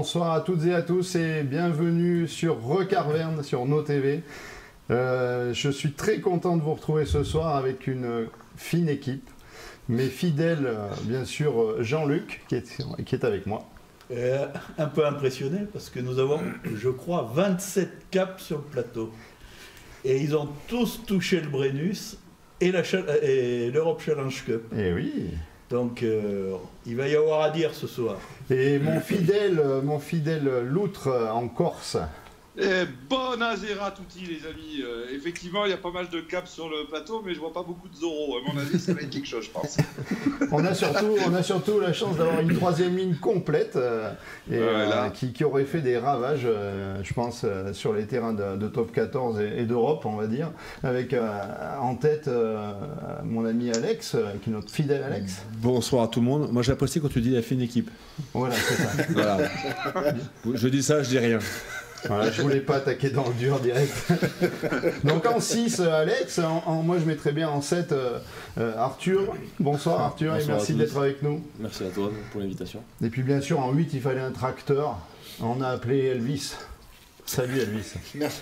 Bonsoir à toutes et à tous et bienvenue sur Recarverne sur nos TV. Euh, je suis très content de vous retrouver ce soir avec une fine équipe. Mes fidèles, euh, bien sûr, euh, Jean-Luc qui est, qui est avec moi. Euh, un peu impressionné parce que nous avons, je crois, 27 caps sur le plateau. Et ils ont tous touché le Brennus et l'Europe Challenge Cup. Et oui. Donc euh, il va y avoir à dire ce soir. Et mon fidèle, mon fidèle loutre en Corse. Et bonazera à tutti les amis. Euh, effectivement, il y a pas mal de caps sur le plateau, mais je vois pas beaucoup de Zoro. À mon avis, ça va être quelque chose, je pense. On a surtout, on a surtout la chance d'avoir une troisième ligne complète euh, et, Voilà. euh, qui, qui aurait fait des ravages, euh, je pense, euh, sur les terrains de, de top 14 et, et d'Europe, on va dire, avec euh, en tête euh, mon ami Alex, euh, qui est notre fidèle Alex. Bonsoir à tout le monde. Moi j'apprécie quand tu dis la fine équipe. Voilà, c'est ça. Voilà. je dis ça, je dis rien. Voilà, je voulais pas attaquer dans le dur direct. Donc en 6, Alex, en, en- moi je mettrais bien en 7 Arthur. Bonsoir Arthur et merci d'être avec nous. Merci à toi pour l'invitation. Et puis bien sûr en 8 il fallait un tracteur. On a appelé Elvis. Salut Elvis. Merci.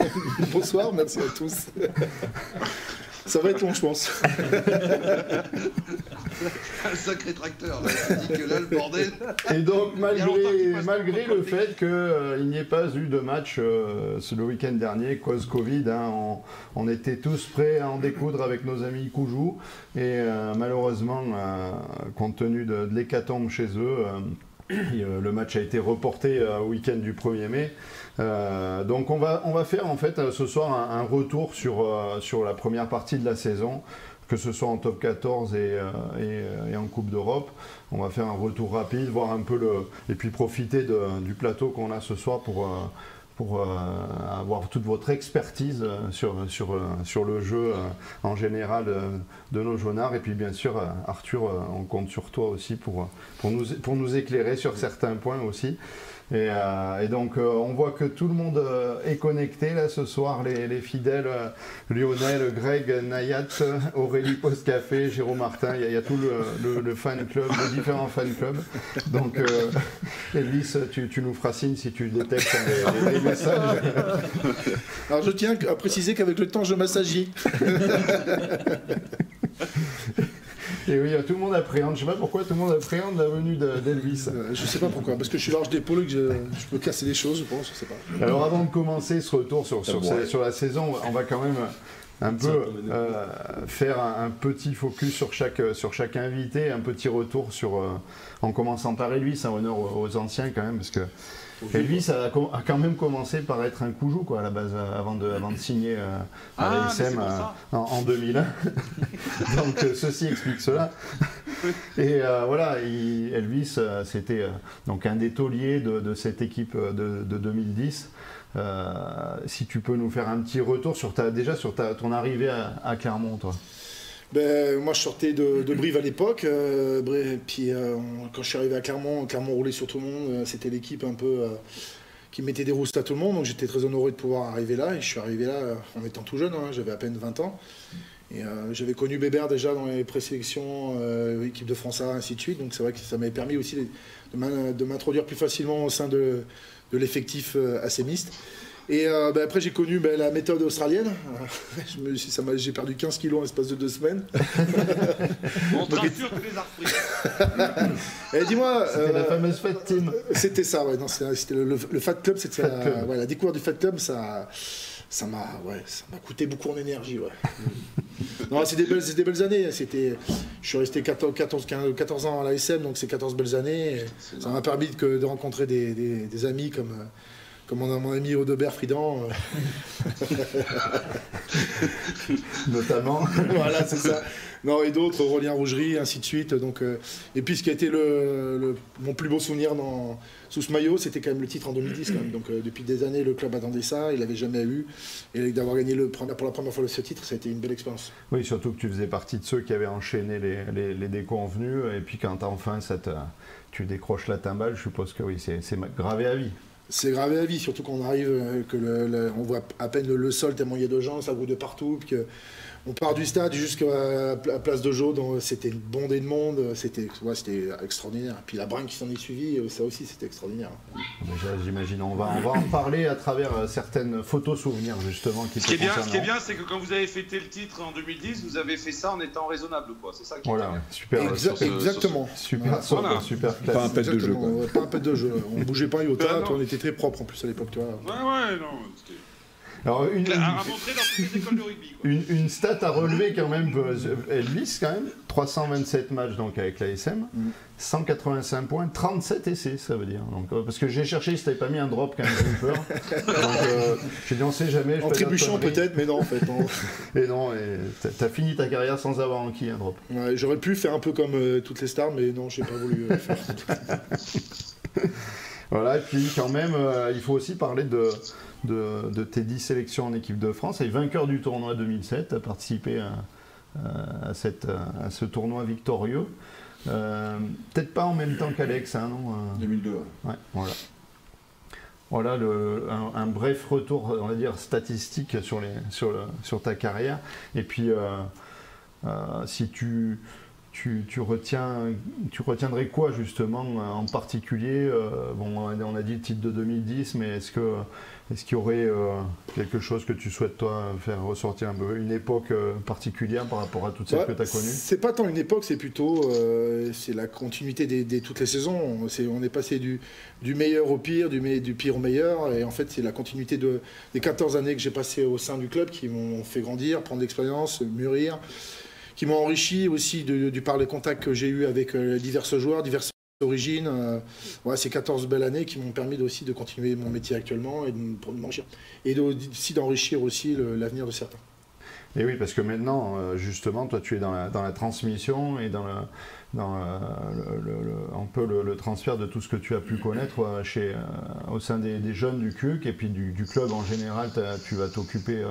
Bonsoir, merci à tous. Ça va être long, je pense. Un sacré tracteur. Là. Que là, le bordel. Et donc malgré, malgré le fait qu'il n'y ait pas eu de match euh, ce- le week-end dernier, cause Covid, hein, on, on était tous prêts à en découdre avec nos amis Koujou. Et euh, malheureusement, euh, compte tenu de, de l'hécatombe chez eux, euh, et, euh, le match a été reporté euh, au week-end du 1er mai. Euh, donc on va, on va faire en fait euh, ce soir un, retour sur, euh, sur la première partie de la saison, que ce soit en top 14 et, et, en Coupe d'Europe. On va faire un retour rapide, voir un peu le. et puis profiter du plateau qu'on a ce soir pour. pour avoir toute votre expertise sur, sur, sur le jeu en général de nos jaunards. Et puis bien sûr, Arthur, on compte sur toi aussi pour, pour, nous, pour nous éclairer sur certains points aussi. Et, euh, et donc, euh, on voit que tout le monde euh, est connecté là ce soir, les, les fidèles euh, Lionel, Greg, Nayat, Aurélie Postcafé, Jérôme Martin, il y, a- il y a tout le, le- le fan club, les différents fan clubs. Donc, euh, Elvis, tu, tu nous feras signe si tu détectes les, les- les messages. Alors, je tiens à préciser qu'avec le temps, je m'assagis. Et oui, tout le monde appréhende, je sais pas pourquoi tout le monde appréhende la venue de- d'Elvis. Euh, Je sais pas pourquoi, parce que je suis large d'épaule et que je, je peux casser des choses, je pense, je sais pas. Alors avant de commencer ce retour sur, sur, bon, ouais. sur la saison, on va quand même un peu euh, faire un, un petit focus sur chaque, sur chaque invité, un petit retour sur, euh, en commençant par Elvis, un honneur aux, aux anciens quand même, parce que Elvis a, quand même commencé par être un coujou quoi, à la base, euh, avant de, avant de signer euh, à Ah, mais l'ASM, euh, en, en 2001. Donc euh, ceci explique cela. Et euh, voilà, il- Elvis, euh, c'était euh, donc un des tauliers de, de cette équipe euh, de, de 2010. Euh, si tu peux nous faire un petit retour sur ta, déjà sur ta, ton arrivée à, à Clermont, toi. Ben, moi, je sortais de, Brive à l'époque. euh, puis, euh, quand je suis arrivé à Clermont, Clermont roulait sur tout le monde. euh, C'était l'équipe un peu qui mettait des roustes à tout le monde. Donc, j'étais très honoré de pouvoir arriver là. Et je suis arrivé là en étant tout jeune. hein, J'avais à peine 20 ans. Et j'avais connu Bébert déjà dans les présélections, équipe de France A, ainsi de suite. Donc, c'est vrai que ça m'avait permis aussi de m'in- de m'introduire plus facilement au sein de, de l'effectif assez mixte. Et euh, ben, après, j'ai connu ben, la méthode australienne. Je me suis- ça m'a- J'ai perdu 15 kilos en l'espace de deux semaines. On rassure que les repris. Et dis-moi, C'était la euh, fameuse fête team. c'était ça, ouais, non, c'était c'était le, le- le Fat Club, c'était Fat la, Club. ouais, la découverte du Fat Club, ça, ça m'a, ouais, ça m'a coûté beaucoup en énergie, ouais. non, c'est des belles, c'est des belles années. C'était, je suis resté 14, 14, 15, 14 ans à l'ASM, donc c'est 14 belles années. ça m'a permis de, de rencontrer des, des- des amis comme, comme mon, mon ami Audebert Fridan. euh, notamment. voilà, c'est ça. Non, et d'autres, Rolien Rougerie, ainsi de suite. Donc, euh, et puis, ce qui a été le, le- mon plus beau souvenir dans, sous ce maillot, c'était quand même le titre en 2010. Quand même. Donc, euh, depuis des années, le club attendait ça, il l'avait jamais eu. Et d'avoir gagné le, pour la première fois ce titre, ça a été une belle expérience. Oui, surtout que tu faisais partie de ceux qui avaient enchaîné les, les, les déconvenus. Et puis quand enfin tu décroches la timbale, je suppose que oui, c'est gravé à vie. C'est gravé à vie, surtout quand on arrive, euh, que le, on voit à peine le, sol tellement il y a de gens, ça roule de partout, que on part du stade jusqu'à la place de Jaude, c'était une bondée de monde, c'était ouais, c'était extraordinaire. Puis la bringue qui s'en est suivie, euh, ça aussi c'était extraordinaire. Déjà, j'imagine, on va, on va en parler à travers euh, certaines photos souvenirs justement qui Ce qui est bien, ce qui est bien, c'est que quand vous avez fêté le titre en 2010, vous avez fait ça en étant raisonnable, quoi. C'est ça qui est Voilà, bien. super, Exa- super, exactement. super, Voilà. super classe. Pas un pet de jeu, quoi. Pas un pet de jeu. On bougeait pas un iota, Ben toi, on était très propre en plus à l'époque, tu vois. Ouais, ouais, non. Alors, une, À à montrer dans toutes les écoles de rugby, quoi. Une, une stat à relever quand même, euh, Elvis quand même, 327 matchs donc avec l'ASM, Mm. 185 points, 37 essais ça veut dire. Donc, euh, parce que j'ai cherché si t'avais pas mis un drop quand même, j'ai eu peur. Donc euh, j'ai dit on sait jamais. En la trébuchant peut-être, mais non en fait. non. Et non, et t'as- t'as fini ta carrière sans avoir enquis un drop. Ouais, J'aurais pu faire un peu comme euh, toutes les stars, mais non, j'ai pas voulu euh, faire. Voilà, et puis quand même, euh, il faut aussi parler de, de, de tes 10 sélections en équipe de France. Et vainqueur du tournoi 2007, tu as participé à, à, cette, à ce tournoi victorieux. Euh, Peut-être pas en même temps qu'Alex, hein, non euh, 2002. ouais. Ouais, voilà. Voilà le- un, un bref retour, on va dire, statistique sur, les, sur, le- sur ta carrière. Et puis, euh, euh, si tu, tu, tu retiens, tu retiendrais quoi justement en particulier euh, Bon, on a- dit le titre de 2010, mais est-ce que est-ce qu'il y aurait euh, quelque chose que tu souhaites toi faire ressortir un peu une époque euh, particulière par rapport à toutes celles Ouais, que tu as connues? C'est pas tant une époque, c'est plutôt euh, c'est la continuité des, des- toutes les saisons. On est passé du, du meilleur au pire, du, pire au meilleur, et en fait c'est la continuité de, des 14 années que j'ai passées au sein du club qui m'ont fait grandir, prendre l'expérience, mûrir, qui m'ont enrichi aussi de- par les contacts que j'ai eu avec euh, divers joueurs, diverses origines. euh, ouais, ces 14 belles années qui m'ont permis aussi de continuer mon métier actuellement et de m'enrichir. Et aussi d'enrichir aussi l'avenir de certains. Et oui, parce que maintenant, euh, justement, toi, tu es dans la, dans la transmission et dans, le, dans euh, le, le- un peu le, transfert de tout ce que tu as pu connaître euh, chez, euh, au sein des, jeunes du CUC et puis du, club en général. Tu vas t'occuper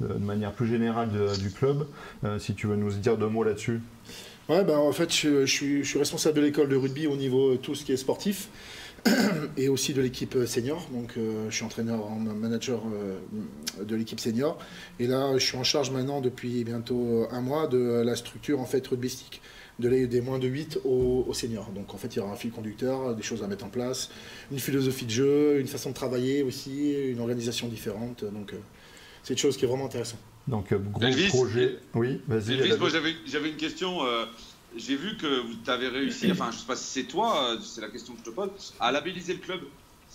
de, manière plus générale du club. Si tu veux nous dire deux mots là-dessus. Ouais, ben, en fait, je, suis, responsable de l'école de rugby au niveau tout ce qui est sportif et aussi de l'équipe senior. Donc, je suis entraîneur, en manager de l'équipe senior. Et là, je suis en charge maintenant depuis bientôt un mois de la structure en fait rugbystique, de les- des moins de 8 aux, aux seniors. Donc, en fait, il y aura un fil conducteur, des choses à mettre en place, une philosophie de jeu, une façon de travailler aussi, une organisation différente. Donc, euh, c'est une chose qui est vraiment intéressante. Donc, euh, gros Elvis, projet. Oui, vas-y. Elvis, David. moi j'avais j'avais une question. euh, J'ai vu que tu avais réussi, enfin je sais pas si c'est toi, euh, c'est la question que je te pose, à labelliser le club.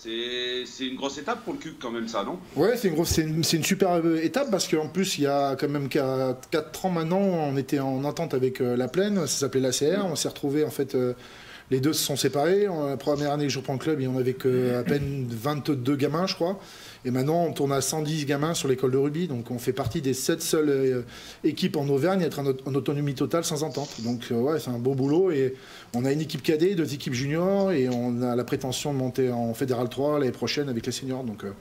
C'est une grosse étape pour le CUC quand même ça, non? Ouais, c'est une, grosse- une, une super euh, étape parce qu'en plus, il y a quand même 4 ans maintenant, on était en entente avec euh, la Plaine, ça s'appelait l'ACR. On s'est retrouvés, en fait, euh, les deux se sont séparés. En- La première année que je reprends le club, on avait que à peine 22 gamins, je crois. Et maintenant, on tourne à 110 gamins sur l'école de rugby. Donc, on fait partie des 7 seules euh, équipes en Auvergne à être en, aut- en autonomie totale sans entente. Donc, euh, ouais, c'est un beau boulot. Et on a une équipe cadet, deux équipes juniors. Et on a la prétention de monter en Fédéral 3 l'année prochaine avec les seniors. Donc, euh,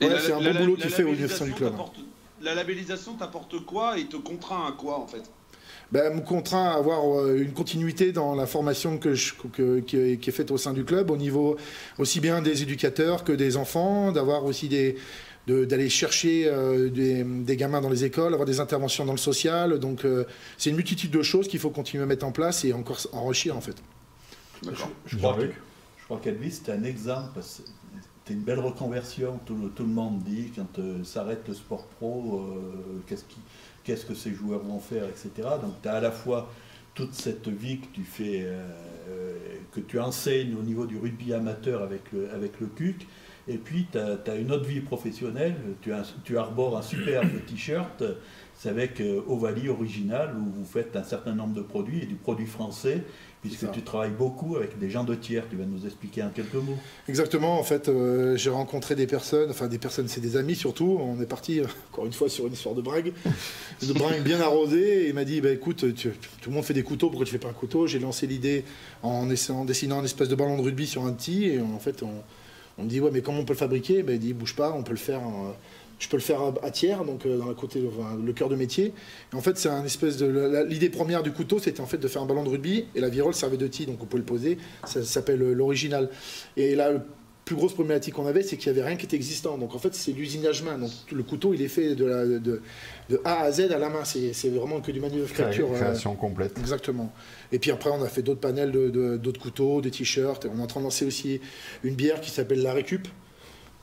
Ouais, c'est un la- bon boulot la qu'il fait au niveau du club. La labellisation t'apporte quoi et te contraint à quoi en fait? Ben, me contraint à avoir euh, une continuité dans la formation que je- que- qui, est, qui est faite au sein du club, au niveau aussi bien des éducateurs que des enfants, d'avoir aussi des de- d'aller chercher euh, des, des gamins dans les écoles, avoir des interventions dans le social. Donc euh, c'est une multitude de choses qu'il faut continuer à mettre en place et encore enrichir en fait. Je crois que- je crois qu'Elvis, c'était un exemple. parce que C'était une belle reconversion. Tout le, tout le monde dit quand euh, s'arrête le sport pro, euh, qu'est-ce qui- qu'est-ce que ces joueurs vont faire, etc. Donc tu as à la fois toute cette vie que tu fais, euh, euh, que tu enseignes au niveau du rugby amateur avec le, avec le CUC, et puis tu as, une autre vie professionnelle. Tu, as- tu arbores un superbe t-shirt. C'est avec euh, Ovalie Original où vous faites un certain nombre de produits et du produit français, puisque tu travailles beaucoup avec des gens de tiers. Tu vas nous expliquer en quelques mots. Exactement, en fait, euh, j'ai rencontré des personnes, enfin des personnes, c'est des amis surtout. On est parti, euh, encore une fois, sur une histoire de bringue, de bringue bien arrosée. Et il m'a dit bah, écoute, tu- tout le monde fait des couteaux, pourquoi tu fais pas un couteau? J'ai lancé l'idée en, dessinant un espèce de ballon de rugby sur un tee. Et en fait, on, on me dit ouais, mais comment on peut le fabriquer? Ben, Il dit bouge pas, on peut le faire. en- je peux le faire à, tiers, donc euh, dans côté, enfin, le cœur de métier. Et en fait, c'est un espèce de. la- la- L'idée première du couteau, c'était en fait de faire un ballon de rugby et la virole servait de tee, donc on peut le poser. Ça, ça s'appelle euh, l'original. Et là, plus grosse problématique qu'on avait, c'est qu'il n'y avait rien qui était existant. Donc en fait, c'est l'usinage main. Donc le couteau, il est fait de, la- de, de A à Z à la main. C'est vraiment que du manufacture. euh, Création complète. Exactement. Et puis après, on a fait d'autres panels de- d'autres couteaux, des t-shirts. On est en train de lancer aussi une bière qui s'appelle la Récup.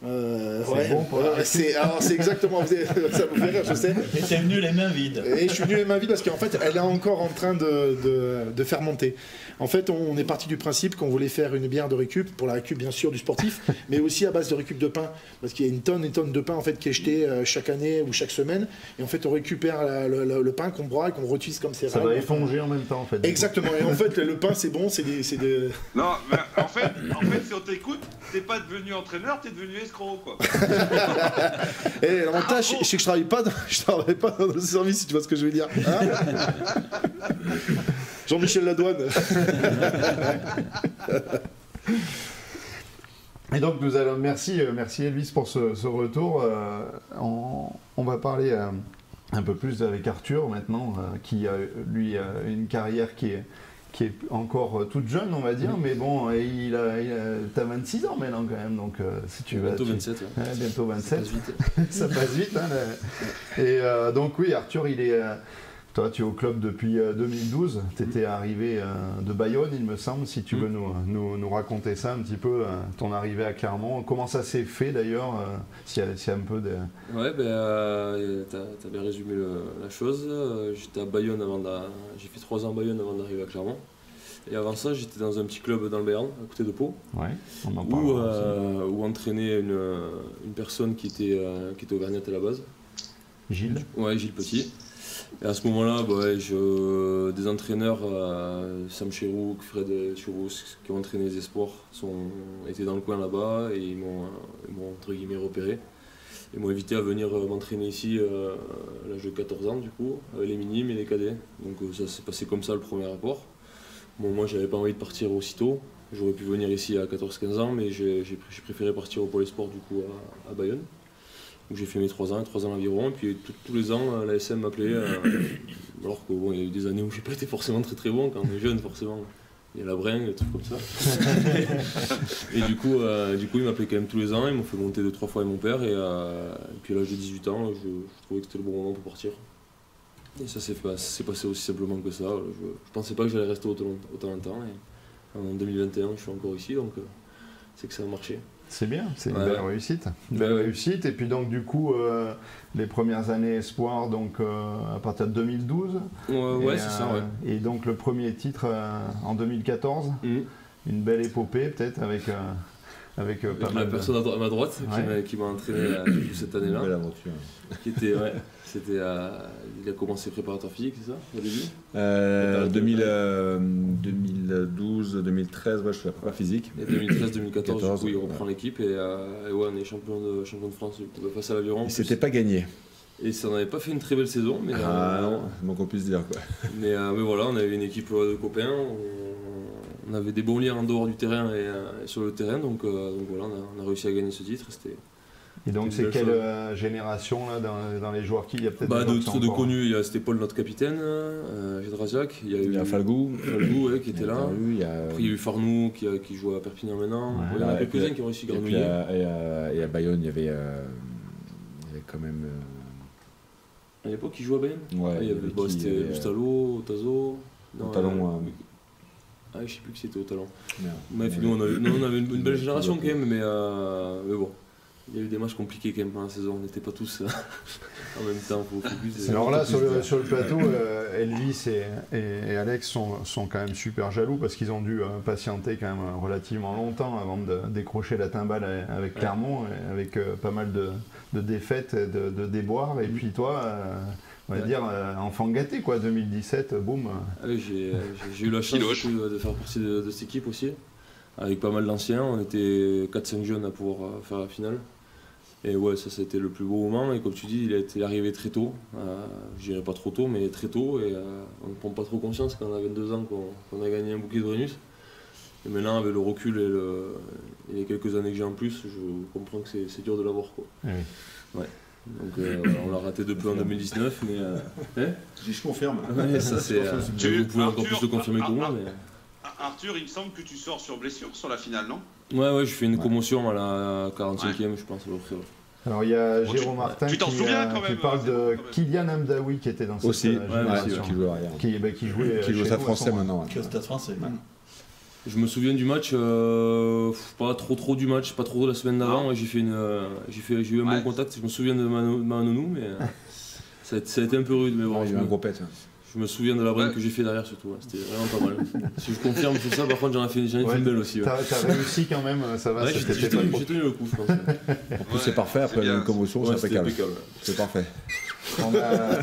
Euh, C'est bon ouais, c'est alors, c'est exactement, vous avez- ça vous fait rire, je sais. Et t'es venu les mains vides. Et je suis venu les mains vides parce qu'en fait, elle est encore en train de, de, de fermenter. En fait, on est parti du principe qu'on voulait faire une bière de récup, pour la récup bien sûr du sportif, mais aussi à base de récup de pain. Parce qu'il y a une tonne et tonne de pain en fait, qui est jeté euh, chaque année ou chaque semaine. Et en fait, on récupère la- le, pain qu'on broie et qu'on réutilise comme Ça céréales. va éponger en même temps en fait. Exactement. Et en fait, le pain, c'est bon, c'est des, c'est des- Non, mais en fait, en fait, si on t'écoute, t'es pas devenu entraîneur, t'es devenu escroc, quoi. Et l'avantage, c'est c'est que je travaille pas, dans, je travaille pas dans le service, si tu vois ce que je veux dire. Hein Jean-Michel Ladoine. Et donc nous allons, merci, euh, merci Elvis pour ce, ce retour. Euh, on, on va parler euh, un peu plus avec Arthur maintenant, euh, qui a lui a une carrière qui est, qui est encore toute jeune, on va dire, mais bon, et il a, il a- t'as 26 ans maintenant quand même, donc euh, si tu vas, Bientôt tu- 27. ouais. Ouais, bientôt Ça 27, passe vite. ça passe vite. hein, là. Et euh, donc oui, Arthur, il est, euh, toi, tu es au club depuis euh, 2012. Tu étais arrivé euh, de Bayonne, il me semble. Si tu veux nous, nous, nous raconter ça un petit peu, euh, ton arrivée à Clermont, comment ça s'est fait d'ailleurs, euh, s'il y, a- un peu de... Ouais, ben, euh, bien résumé le- la chose. Euh, J'étais à Bayonne avant J'ai fait trois ans à Bayonne avant d'arriver à Clermont. Et avant ça, j'étais dans un petit club dans le Béarn, à côté de Pau, Ouais, on en où, euh, entraînait une, une personne qui était, euh, qui était auvergnate à la base. Gilles? Ouais, Gilles Petit. Et à ce moment-là, bah des entraîneurs, euh, Sam Cherouk, Fred Chirous, qui ont entraîné les espoirs, sont, étaient dans le coin là-bas et ils m'ont, euh, ils m'ont, entre guillemets repéré. Ils m'ont invité à venir euh, m'entraîner ici à l'âge de 14 ans, du coup, avec les minimes et les cadets. Donc ça s'est passé comme ça le premier rapport. Bon, moi, j'avais pas envie de partir aussitôt. J'aurais pu venir ici à 14-15 ans, mais j'ai, j'ai pr- j'ai préféré partir au Pôle Sport du coup à Bayonne où j'ai fait mes 3 ans, 3 ans environ, et puis tout- tous les ans, euh, la SM m'appelait, euh, alors que bon, il y a eu des années où j'ai pas été forcément très très bon, quand on est jeune forcément, il y a la bringue, des trucs comme ça. et du coup, euh, du coup, ils m'appelaient quand même tous les ans, ils m'ont fait monter deux trois fois avec mon père, et, euh, et puis à l'âge de 18 ans, je, je trouvais que c'était le bon moment pour partir. Et ça s'est passé aussi simplement que ça, je, je pensais pas que j'allais rester autant, autant longtemps, et en 2021, je suis encore ici, donc c'est que ça a marché. C'est bien, c'est une Ouais. belle réussite. Une belle Ouais. réussite. Et puis donc du coup, euh, les premières années espoir, donc euh, à partir de 2012. Ouais, ouais, Et, c'est ça, euh, ouais. Et donc le premier titre en 2014, Mhm. une belle épopée peut-être avec, avec euh, pas la mal de... personne à, ma droite qui Ouais. m'a- qui m'a entraîné euh, cette Belle année-là. aventure. Qui était, ouais, c'était, euh, il a commencé préparateur physique, c'est ça, au début? Euh, Et 2000, euh, 2012, 2013, ouais, je fais la prépa physique. Et 2013-2014, du 14, coup, il ouais. reprend l'équipe et, euh, et ouais, on est champion de, champion de France du coup, face à l'Aviron. Et c'était pas gagné. Et ça n'avait pas fait une très belle saison, mais, Ah euh, non, donc on puisse dire quoi. mais, euh, mais voilà, on avait une équipe euh, de copains, on, on avait des bons liens en dehors du terrain et, euh, et sur le terrain, donc, euh, donc voilà, on a, on a réussi à gagner ce titre. C'était, Et donc c'est quelle euh, génération là, dans, dans les joueurs qui il y a peut-être Bah, de, connus, il y a c'était Paul, notre capitaine, euh, il y a eu Il y a Falgou, Falgou, ouais, qui il y était a là. Il y a. Après, il y a eu Farnou qui, a- qui joue à Perpignan maintenant. Ouais. il y en a quelques-uns qui ont réussi à à, et à- et à Bayonne, il y avait, euh, il y avait quand même. euh, À l'époque, il jouait à Bayonne ouais, Ah, il y avait, bah, qui, C'était il y avait, Bustalo, talon, euh, euh, Ah, je sais plus qui c'était au merde. Ouais. nous, on avait, non, on avait une, une belle génération quand même, mais, euh, mais bon. Il y a eu des matchs compliqués quand même pendant la saison, on n'était pas tous euh, en même temps focus. Alors là, sur le, dire. sur le plateau, euh, Elvis et, et- et Alex sont, sont quand même super jaloux parce qu'ils ont dû euh, patienter quand même relativement longtemps avant de décrocher la timbale avec. Clermont, avec pas mal de, de défaites, et de, de déboires. Et puis toi, on va Ouais. dire euh, enfant gâté quoi, 2017, boum. Ah oui, j'ai euh, j'ai- eu la chance de faire partie de, de cette équipe aussi, avec pas mal d'anciens. On était 4-5 jeunes à pouvoir euh, faire la finale. Et ouais, ça c'était le plus beau moment. Et comme tu dis, il est arrivé très tôt. Euh, je dirais pas trop tôt, mais très tôt. Et euh, on ne prend pas trop conscience quand on a 22 ans qu'on a gagné un bouquet de Brennus. Et maintenant, avec le recul et, le- et les quelques années que j'ai en plus, je comprends que c'est dur de l'avoir. quoi. Eh oui. Donc euh, on l'a raté de peu en 2019, mais euh, hein Je confirme. Ouais, ça c'est. euh, Tu- vous pouvez encore plus le confirmer que moi, mais. Arthur, il me semble que tu sors sur blessure sur la finale, non? Ouais, ouais, je fais une commotion à la 45e, je pense. Alors il y a Bon, tu- Jérôme Martin tu t'en qui, souviens quand qui même, parle de. Kylian Amdaoui qui était dans cette Aussi, euh, génération. qui arrière. Qui, bah, qui jouait, Qui euh, chez français maintenant. Qui est au Stade français. Je me souviens du match, euh, pas trop trop du match, pas trop de la semaine d'avant. J'ai fait une, euh, j'ai fait, j'ai eu un Ouais. bon contact. Je me souviens de Mano- Manonou, mais euh, ça, a, ça a été un peu rude. Mais bon, Ouais, je, eu un me, gros pet. hein. je me souviens de la Ouais. que j'ai fait derrière surtout. ouais, C'était vraiment pas mal. si je confirme tout ça, par contre, j'en ai fait, ai une belle aussi. Ouais. T'as t'as réussi quand même, ça va, Ouais, ça j'ai tenu, trop- j'ai tenu le coup, je pense. Ouais, En plus, Ouais, c'est parfait. Après une commotion, Ouais, c'est impeccable. C'est parfait. On a,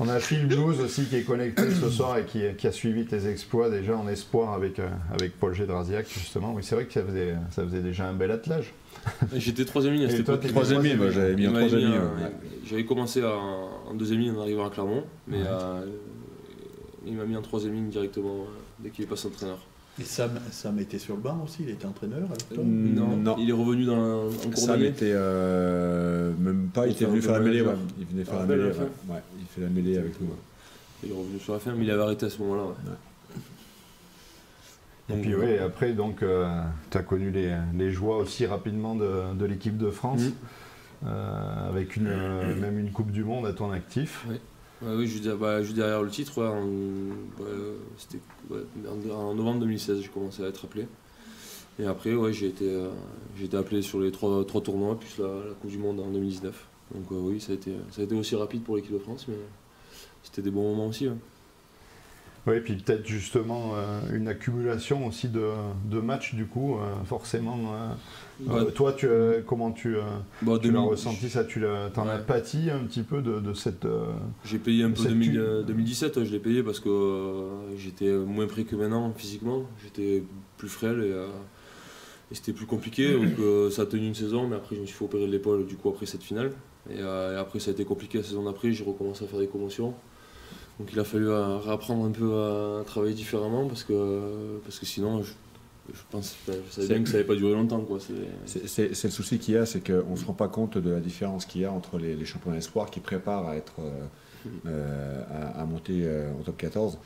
on a Phil Blues aussi qui est connecté ce soir et qui, qui a suivi tes exploits déjà en espoir avec, euh, avec Paul Gédrasiac justement. Oui, c'est vrai que ça faisait, ça faisait déjà un bel attelage. J'étais troisième ligne à Et cette époque. Troisième ligne, j'avais mis troisième ligne. J'avais commencé en, deuxième ligne en arrivant à Clermont, mais Ouais. euh, il m'a mis en troisième ligne directement euh, dès qu'il est passé entraîneur. Et Sam, Sam était sur le banc aussi, il était entraîneur avec toi Mm, Non. Il est revenu dans en cours Sam était euh, même pas, il Il était venu un faire la mêlée. ouais. Il venait faire Ah, la mêlée. ouais. Ouais, il fait la mêlée avec nous. ouais. Il est revenu sur la fin, mais il avait arrêté à ce moment-là. ouais. Et puis euh, oui, après, donc, tu as connu les, les joies aussi rapidement de, de l'équipe de France, euh, avec une, euh, même une Coupe du Monde à ton actif. Oui, juste, bah, juste derrière le titre, en, en, novembre 2016, j'ai commencé à être appelé. Et après, ouais, j'ai été, euh, été appelé sur les trois, trois tournois, plus la, Coupe du Monde en 2019. Donc euh, oui, ça a, été, ça a été aussi rapide pour l'équipe de France, mais c'était des bons moments aussi. Oui, et puis peut-être justement euh, une accumulation aussi de, de matchs du coup, forcément. Ouais, euh, toi, tu, euh, comment tu, euh, bah, tu l'as 2000 ressenti ça Tu t'en as pâti un petit peu de, de cette. euh, J'ai payé un peu Cette 2000, cu- euh, 2017, ouais, je l'ai payé parce que j'étais moins prêt que maintenant physiquement, j'étais plus frêle et, et c'était plus compliqué. Donc euh, ça a tenu une saison, mais après je me suis fait opérer de l'épaule du coup après cette finale. Et, euh, et après ça a été compliqué la saison d'après, j'ai recommencé à faire des commotions. Donc il a fallu euh, réapprendre un peu à travailler différemment parce que, parce que sinon je, je pense je savais bien que ça n'allait pas durer longtemps. Quoi. C'est- C'est- le souci qu'il y a, c'est qu'on ne se rend pas compte de la différence qu'il y a entre les, les championnats espoirs qui préparent à être euh, euh, à, à monter euh, au top 14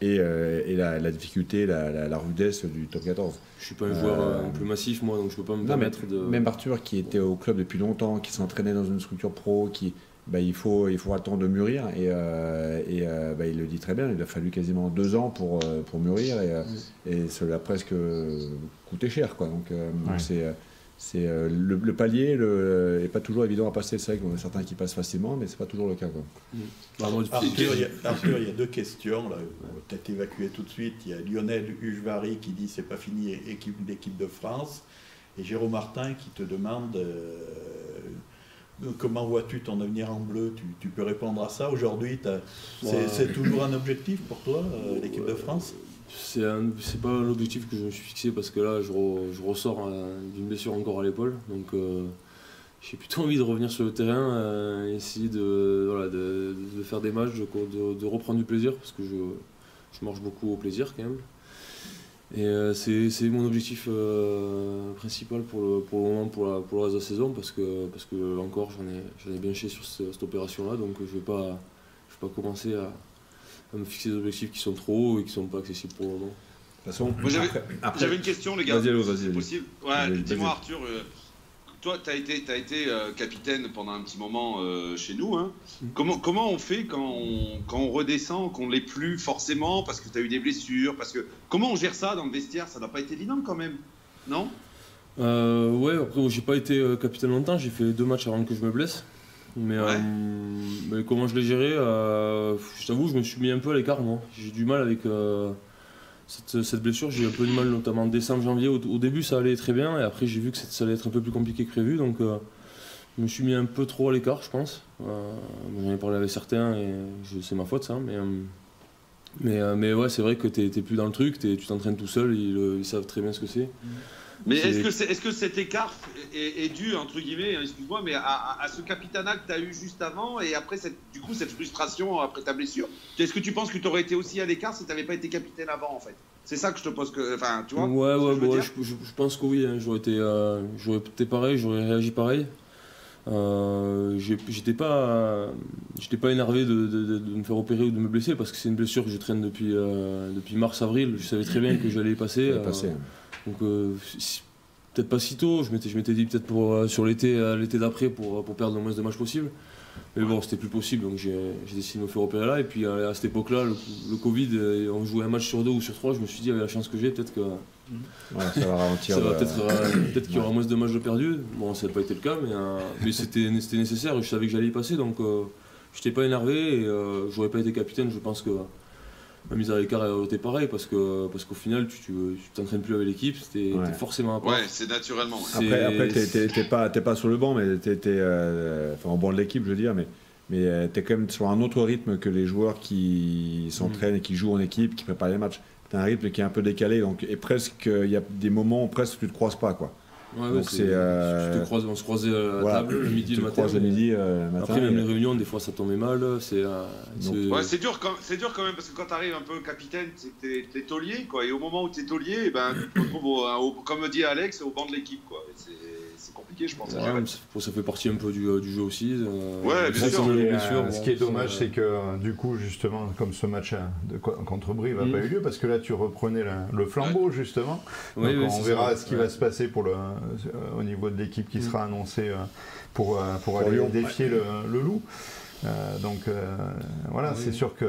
et, euh, et la, la difficulté, la, la- la rudesse du top 14. Je suis pas un joueur plus massif moi, donc je peux pas me Non, mais permettre de... Même Arthur qui était au club depuis longtemps, qui s'entraînait dans une structure pro, qui, bah, il, faut, il faut attendre de mûrir et, euh, et euh, bah, il le dit très bien, il a fallu quasiment deux ans pour, euh, pour mûrir et, et cela a presque coûté cher. Quoi. Donc euh, Ouais. c'est, c'est, le, le palier le, est pas toujours évident à passer, c'est vrai qu'il y en a certains qui passent facilement, mais c'est pas toujours le cas. Quoi. Bah, Arthur, il y a, Arthur, il y a deux questions. Là. On va peut-être évacuer tout de suite. Il y a Lionel Hugevari qui dit c'est pas fini, équipe l'équipe de France. Et Jérôme Martin qui te demande euh, comment vois-tu ton avenir en bleu? Tu, tu peux répondre à ça aujourd'hui? C'est Ouais. toujours un objectif pour toi, euh, l'équipe de France? C'est pas l'objectif que je me suis fixé parce que là je, re- je ressors euh, d'une blessure encore à l'épaule donc euh, j'ai plutôt envie de revenir sur le terrain, euh, essayer de, voilà, de, de faire des matchs, de, de- de reprendre du plaisir parce que je, je marche beaucoup au plaisir quand même. Et euh, c'est mon objectif euh, principal pour le, pour le moment, pour, la, pour le reste de la saison parce que, parce que encore j'en ai, j'en ai bien chié sur ce- cette opération là donc je vais pas, je vais pas commencer à, à me fixer des objectifs qui sont trop hauts et qui sont pas accessibles pour le moment. De toute façon, j'avais- une question, les gars. Vas-y, vas-y, possible? Ouais, dis-moi, Arthur. euh, toi, tu as été, t'as été euh, capitaine pendant un petit moment euh, chez nous. hein. Mm. Comment, comment on fait quand on, quand on redescend, qu'on ne l'est plus forcément parce que tu as eu des blessures parce que Comment on gère ça dans le vestiaire? Ça n'a pas été évident quand même, non? Euh, ouais, après, j'ai pas été euh, capitaine longtemps, j'ai fait deux matchs avant que je me blesse. Mais, Ouais. mais comment je l'ai géré Je t'avoue, je me suis mis un peu à l'écart, moi. J'ai du mal avec cette, blessure, j'ai eu un peu du mal, notamment en décembre, janvier. Au, début, ça allait très bien, et après, j'ai vu que ça allait être un peu plus compliqué que prévu. Donc, euh, je me suis mis un peu trop à l'écart, je pense. Euh, J'en ai parlé avec certains, et c'est ma faute, ça. Mais, euh, mais, mais ouais, c'est vrai que t'es plus dans le truc, tu t'entraînes tout seul, ils, ils savent très bien ce que c'est. Mais est-ce que, cet écart est, est dû, entre guillemets, hein, excuse-moi, mais à, à- à ce capitanat que tu as eu juste avant et après, cette, du coup, cette frustration après ta blessure? Est-ce que tu penses que tu aurais été aussi à l'écart si tu n'avais pas été capitaine avant, en fait? C'est ça que je te pose que. Enfin, tu vois Ouais, ouais, je ouais, dire? je, je- je pense que oui, hein, j'aurais été, euh, j'aurais été pareil, j'aurais réagi pareil. Euh, j'ai- j'étais pas, j'étais pas énervé de, de- de- de me faire opérer ou de me blesser parce que c'est une blessure que je traîne depuis, euh, depuis mars-avril. Je savais très bien que j'allais y passer. Donc euh, peut-être pas si tôt. Je m'étais, je m'étais dit peut-être pour euh, sur l'été, euh, l'été d'après pour, pour perdre le moins de matchs possible. Mais bon, c'était plus possible, donc j'ai, décidé de me faire opérer là. Et puis à cette époque-là, le, le Covid, on jouait un match sur deux ou sur trois. Je me suis dit avec la chance que j'ai, peut-être que Ouais, ça va ralentir. ça va peut-être, qu'il y aura moins de matchs de perdus. Bon, ça n'a pas été le cas, mais, euh, mais c'était, c'était nécessaire. Je savais que j'allais y passer, donc euh, je n'étais pas énervé et euh, j'aurais pas été capitaine. Je pense que à l'écart aurait été pareil parce, que, parce qu'au final, tu, t'entraînes plus avec l'équipe, c'était Ouais. forcément à part. Ouais, c'est naturellement. Après, après t'es- pas, t'es pas sur le banc, mais t'es, euh, enfin, au banc de l'équipe, je veux dire, mais, mais euh, t'es quand même sur un autre rythme que les joueurs qui s'entraînent et qui jouent en équipe, qui préparent les matchs. T'as un rythme qui est un peu décalé, donc et presque il y a des moments où presque tu te croises pas, quoi. Ouais, Donc c'est, euh, tu te croises, on se croisait à la Voilà. table le midi, le matin. le midi, euh, le matin. Après, même et- les réunions, des fois, ça tombait mal. C'est, euh, Ouais, c'est dur, quand, c'est dur quand même parce que quand tu arrives un peu capitaine, c'est que t'es, t'es taulier quoi. Et au moment où t'es taulier, eh ben, tu te retrouves au- au- comme dit Alex, au banc de l'équipe quoi. Et c'est, c'est compliqué, je pense. Ouais, ça, ça fait partie un peu du, euh, du jeu aussi. euh, Ouais, bien sûr. euh, ce qui est dommage, c'est que du coup, justement, comme ce match de, contre Brive n'a Mm. pas eu lieu, parce que là, tu reprenais la- le flambeau, justement. oui, Donc, oui, on verra ça. ce qui Ouais. va se passer pour le, euh, au niveau de l'équipe qui Mm. sera annoncée euh, pour, euh, pour, Pour aller Lyon, défier le, le loup. Euh, donc euh, voilà, Oui. c'est sûr que.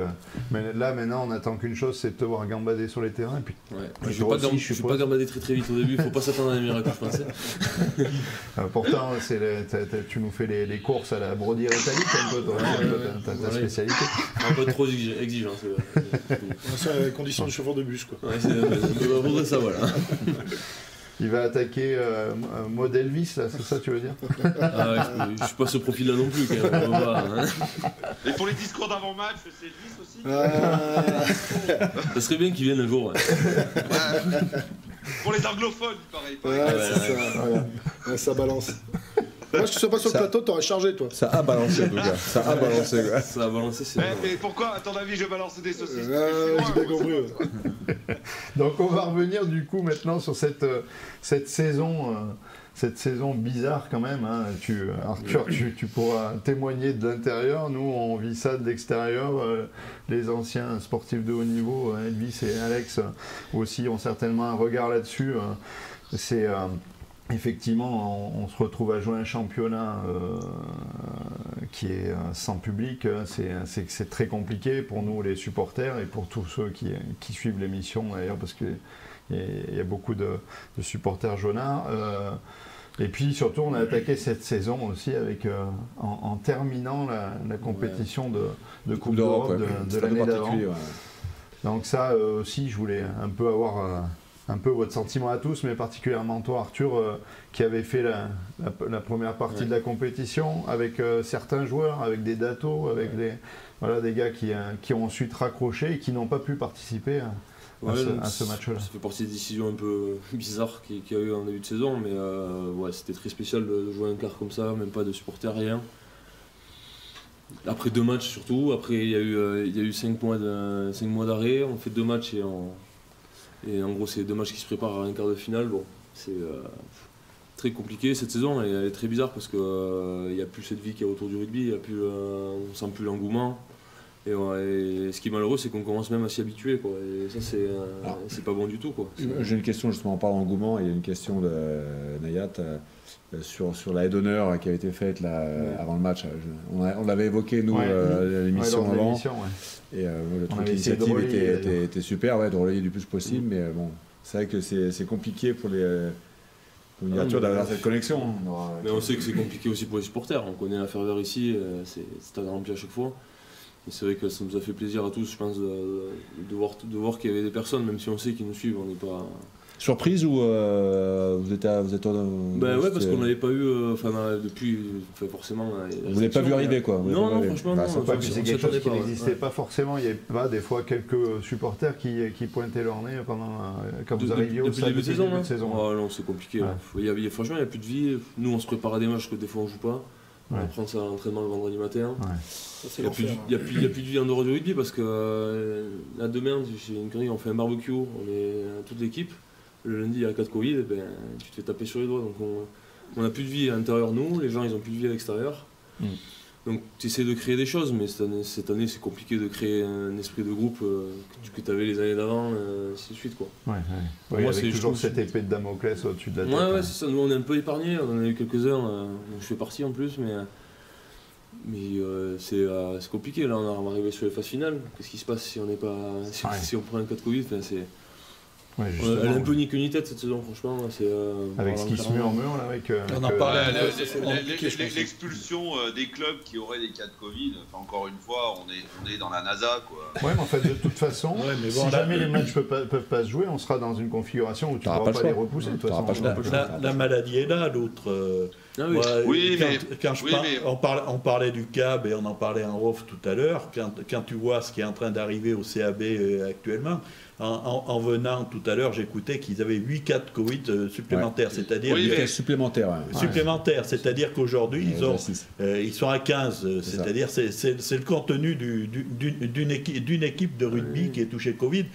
Mais là, maintenant, on attend qu'une chose, c'est de te voir gambader sur les terrains. Et puis, Ouais. Et Je ne pas suppose. pas gambader très très vite au début, il faut pas s'attendre à un miracle, je pensais. euh, pourtant, c'est les- t'as- t'as- tu nous fais les, les courses à la brodière italique un peu, toi, Ouais, ouais, ta- ta, ta ouais. spécialité. Un peu trop exig- exigeant, c'est vrai. C'est la condition de chauffeur de bus, quoi. Ouais, c'est ça, voilà. Il va attaquer euh, euh, Maud Elvis, là, c'est ça tu veux dire? Ah ouais, je, je suis pas ce profil-là non plus, quand même. on va voir, hein. Et pour les discours d'avant-match, c'est Elvis aussi? Ça serait bien qu'il vienne un jour. ouais. Pour les anglophones, pareil. ça. Ouais, ça balance. Moi, je ne sois pas sur le plateau, t'aurais chargé, toi. Ça a balancé, en tout cas. Ça a balancé. quoi. Ça a balancé, c'est. Eh, mais pourquoi, à ton avis, je balance des saucisses? Que j'ai je bien suis compris. Donc on va revenir du coup maintenant sur cette, euh, cette saison. euh, cette saison bizarre quand même, hein. tu, Arthur, tu, tu pourras témoigner de l'intérieur. Nous, on vit ça de l'extérieur. Euh, les anciens sportifs de haut niveau, euh, Elvis et Alex, euh, aussi ont certainement un regard là-dessus. euh. C'est euh, effectivement, on, on se retrouve à jouer un championnat euh, qui est euh, sans public. euh, C'est très compliqué pour nous, les supporters, et pour tous ceux qui, qui suivent l'émission d'ailleurs, parce qu'il y, a- il y a beaucoup de, de supporters jaunards. euh, et puis surtout, on a attaqué cette saison aussi avec, euh, en, en terminant la, la compétition de, de Coupe d'Europe ouais. de, l'année d'avant. ouais. Donc ça aussi, je voulais un peu avoir un peu votre sentiment à tous, mais particulièrement toi, Arthur, euh, qui avait fait la, la- la première partie Ouais. de la compétition avec euh, certains joueurs, avec des datos, avec des, voilà, des gars qui, euh, qui ont ensuite raccroché et qui n'ont pas pu participer à, Ouais, ce, à match-là. Ça fait partie des décisions un peu bizarres qu'il y a eu en début de saison, mais ouais, c'était très spécial de, jouer un quart comme ça, même pas de supporters, rien. Après deux matchs surtout, après il y a eu, il y a eu cinq mois d'arrêt, on fait deux matchs et, on- et en gros c'est deux matchs qui se préparent à un quart de finale. Bon, c'est euh, très compliqué cette saison, et elle est très bizarre parce qu'il n'y a plus cette vie qu'il y a autour du rugby, y a plus, euh, on sent plus l'engouement. Et, ouais, et ce qui est malheureux, c'est qu'on commence même à s'y habituer. Quoi. Et ça, c'est euh, c'est pas bon du tout. Quoi. J'ai une question justement, on parle d'engouement, il y a une question de Nayat euh, sur, sur la haie d'honneur qui a été faite là, euh, avant le match. Je- on a- on l'avait évoqué nous Ouais. euh, à Ouais, l'émission avant. Et euh, le truc l'initiative était, était, était super, ouais, de relayer du plus possible, mais euh, bon, c'est vrai que c'est c'est compliqué pour les euh, pour les Ah, mais- d'avoir cette connexion. hein. Mais on sait que c'est compliqué aussi pour les supporters. On connaît la ferveur ici, euh, c'est rempli à chaque fois. Et c'est vrai que ça nous a fait plaisir à tous, je pense, de, de voir, de voir qu'il y avait des personnes, même si on sait qu'ils nous suivent, on n'est pas. Surprise ou euh, vous êtes, à- vous êtes en- Ben ouais, parce qu'on n'avait pas eu, euh, enfin depuis, enfin, forcément. euh, Vous l'avez pas vu arriver quoi vous Non, non, franchement, Bah, non. c'est quelque chose qui n'existait Ouais. pas forcément. Il y avait pas des fois quelques supporters qui, qui pointaient leur nez pendant quand De- vous arriviez au depuis stade le début de de saison. Ah non, c'est compliqué. Ouais. là. Il y avait- franchement, il n'y a plus de vie. Nous, on se prépare à des matchs que des fois on joue pas. On Ouais. prend ça à l'entraînement le vendredi matin. Ouais. Il n'y a, y a plus- il y a plus de vie en dehors du rugby parce que euh, là demain, chez une connerie, on fait un barbecue, on est toute l'équipe. Le lundi, il y a le cas de Covid, ben, tu te fais taper sur les doigts. Donc on, n'a plus de vie à l'intérieur, nous, les gens, ils ont plus de vie à l'extérieur. Mm. Donc tu essaies de créer des choses, mais cette année, c'est compliqué de créer un esprit de groupe euh, que tu avais les années d'avant, euh, ainsi de suite. Quoi. Ouais, ouais. Pour Oui, moi, c'est- toujours cette épée de Damoclès au-dessus de la tête. Ouais, ouais, hein. c'est ça. Nous, on est un peu épargnés. On en a eu quelques-uns. euh, je fais partie en plus, mais, euh, mais euh, c'est compliqué. Là, on va arriver sur les phases finales. Qu'est-ce qui se passe si on n'est pas, si, on prend un cas de Covid? Enfin, c'est, Ouais, on- justement, Elle est un peu ni queue ni tête cette saison, franchement. C'est, euh, Avec ce qui se clairement. murmure là, avec. euh, On en avec, euh. L'expulsion euh, des clubs qui auraient des cas de Covid, enfin, encore une fois, on est, on est dans la NASA. Quoi. Ouais, mais en fait, de toute façon, Ouais, mais si là- jamais les matchs peuvent pas, peuvent pas se jouer, on sera dans une configuration où tu ne pourras pas pas, le les repousser. De façon. La, choix. la- la maladie est là, l'autre. euh, Ah oui. Oui, quand, mais- quand je oui, par- mais- on, parle- on parlait du CAB et on en parlait en off tout à l'heure. Quand, quand tu vois ce qui est en train d'arriver au CAB euh, actuellement, en, en- en venant tout à l'heure, j'écoutais qu'ils avaient 8 cas de Covid euh, supplémentaires, c'est-à-dire Oui, mais- supplémentaires. ouais. supplémentaires, c'est-à-dire qu'aujourd'hui ils Ouais, ont euh, ils sont à 15, euh, C'est ça. c'est-à-dire c'est le contenu du- du- d'une équipe, de rugby qui est touchée Covid.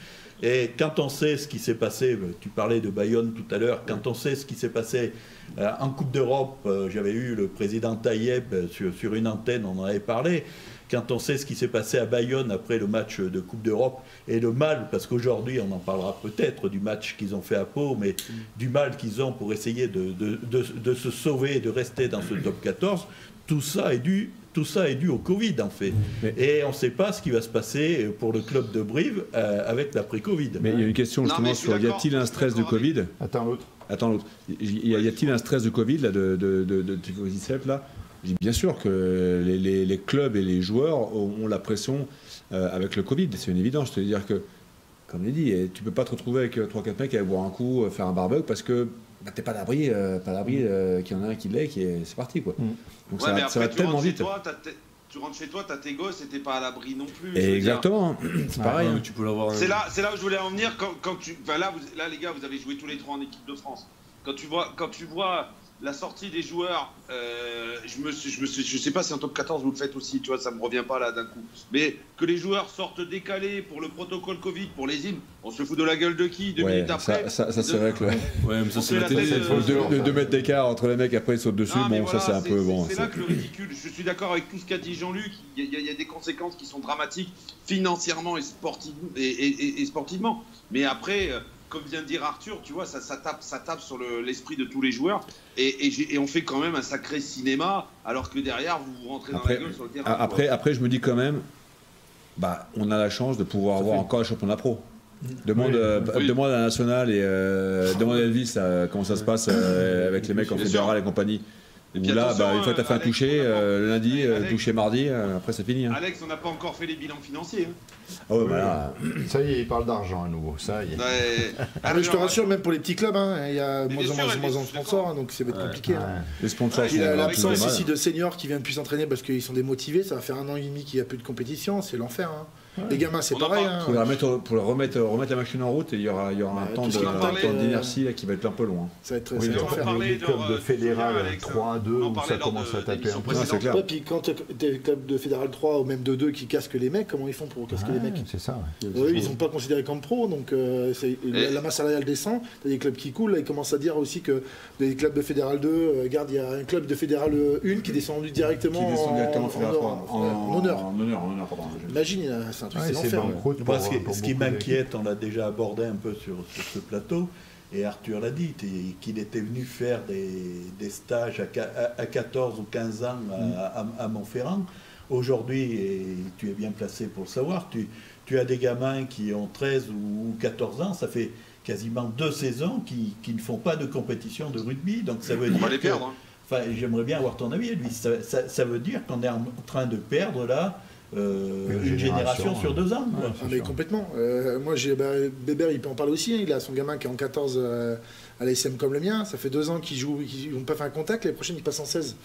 Et quand on sait ce qui s'est passé, euh, tu parlais de Bayonne tout à l'heure, quand on sait ce qui s'est passé euh, en Coupe d'Europe, euh, j'avais eu le président Taïeb sur, sur une antenne, on en avait parlé. Quand on sait ce qui s'est passé à Bayonne après le match de Coupe d'Europe et le mal, parce qu'aujourd'hui on en parlera peut-être du match qu'ils ont fait à Pau, mais du mal qu'ils ont pour essayer de, de- de- de se sauver et de rester dans ce top 14, tout ça est dû, tout ça est dû au Covid en fait. Mais- Et on ne sait pas ce qui va se passer pour le club de Brive euh, avec l'après-Covid. Mais il y a une question justement sur y a-t-il un stress de Covid Attends l'autre. Attends l'autre. Y a-t-il un stress de Covid là, de, de, de, de, de Covid là Je dis bien sûr que les, les- les clubs et les joueurs ont la pression euh, avec le Covid, c'est une évidence. C'est-à-dire que, comme je l'ai dit, eh, tu peux pas te retrouver avec 3-4 mecs à boire un coup, euh, faire un barbecue parce que bah, t'es pas d'abri, euh, pas d'abri euh, qu'il y en a un qui l'est, qui est, c'est parti quoi. Mm. Donc Ouais, ça, mais après, ça va tu tellement rentres chez vite. toi, t'as tes- tu rentres chez toi, t'as tes gosses et t'es pas à l'abri non plus. exactement, c'est pareil. Ouais, hein. tu peux l'avoir. C'est là, c'est là où je voulais en venir quand, quand tu. Enfin là, vous- là, les gars, vous avez joué tous les trois en équipe de France. Quand tu vois, quand tu vois la sortie des joueurs, euh, je me, suis- je me, suis- je sais pas si en top 14 vous le faites aussi, tu vois, ça me revient pas là d'un coup. Mais que les joueurs sortent décalés pour le protocole Covid, pour les hymnes, on se fout de la gueule de qui Deux Ouais, minutes après ça, ça, ça, c'est vrai que le- Ouais, mais ça, c'est la tête, euh, de, de, de mettre d'écart entre les mecs, après ils sautent dessus, Non, mais bon, ça c'est un peu bon. C'est là que le ridicule. Je suis d'accord avec tout ce qu'a dit Jean-Luc. Il y, a- il y a des conséquences qui sont dramatiques financièrement et, sportive- et, et- et- et sportivement. Mais après, euh, comme vient de dire Arthur, tu vois, ça, ça tape, ça tape sur le- l'esprit de tous les joueurs. Et, et j'ai- et on fait quand même un sacré cinéma, alors que derrière, vous vous rentrez dans Après- la gueule sur le terrain. Quoi. Après, après, je me dis quand même, bah, on a la chance de pouvoir avoir encore un championnat pro. Demande, Oui. euh, Oui. demande à la nationale et euh, demande à Elvis euh, comment ça se passe euh, avec les mecs en fédéral et compagnie. Et puis là, bah, une fois que tu as fait un Alex, toucher, on a pas- euh, lundi, euh, Alex- toucher mardi, euh, après c'est fini. Hein. Alex, on n'a pas encore fait les bilans financiers. hein. Ouais, bah Ça y est, il parle d'argent à nouveau. Ça y est. Ouais. Ah, mais je te rassure, même pour les petits clubs, hein, il y a moins en moins moins en sponsors, hein, donc ça va être Ouais. compliqué. hein. Ouais. les sponsors Ah, l'absence ici de seniors qui viennent plus s'entraîner parce qu'ils sont démotivés. Ça va faire un an et demi qu'il n'y a plus de compétition. C'est l'enfer. Les gamins, c'est pareil. parle. hein. Pour, les remettre, pour le remettre, remettre la machine en route, il y aura, il y aura un temps de- euh, d'inertie qui va être un peu long. hein. Ça va être, Oui, mais être on parlait de euh, fédéral Alex, 3 2 on en où ça commence de- à taper un peu. C'est clair. Puis quand tu des clubs de Fédéral 3 ou même de 2 qui casquent les mecs, comment ils font pour casquer les mecs? C'est ça. Eux, ils sont pas considérés comme pros, donc euh, la, masse salariale descend. T'as des clubs qui coulent. Là, ils commencent à dire aussi que des clubs de Fédéral 2, euh, regarde, il y a un club de Fédéral 1 qui est descendu directement, Qui descend en, honneur. Imagine, euh, c'est un truc, Ouais, c'est c'est l'enfer. banqueroute Moi, pour- ce qui, pour ce qui beaucoup d'équipes. m'inquiète, on l'a déjà abordé un peu sur, sur ce plateau, et Arthur l'a dit, qu'il était venu faire des, des stages à, qua- à- à 14 ou 15 ans à, à- à Montferrand. Aujourd'hui, et tu es bien placé pour le savoir, tu, tu as des gamins qui ont 13 ou 14 ans, ça fait quasiment deux saisons qui, qui ne font pas de compétition de rugby. Donc ça veut On dire va les perdre. hein. Enfin, j'aimerais bien avoir ton avis, lui. Ça, ça- ça veut dire qu'on est en train de perdre là euh, Une une, génération, génération, sur ouais. deux ans. quoi. Ouais. Ah, mais complètement. Euh, moi, j'ai bah, Bébert, il peut en parler aussi. hein. Il a son gamin qui est en 14 euh, à l'ASM comme le mien. Ça fait deux ans qu'ils jouent, qu'ils n'ont pas fait un contact. L'année prochaine, ils passent en 16.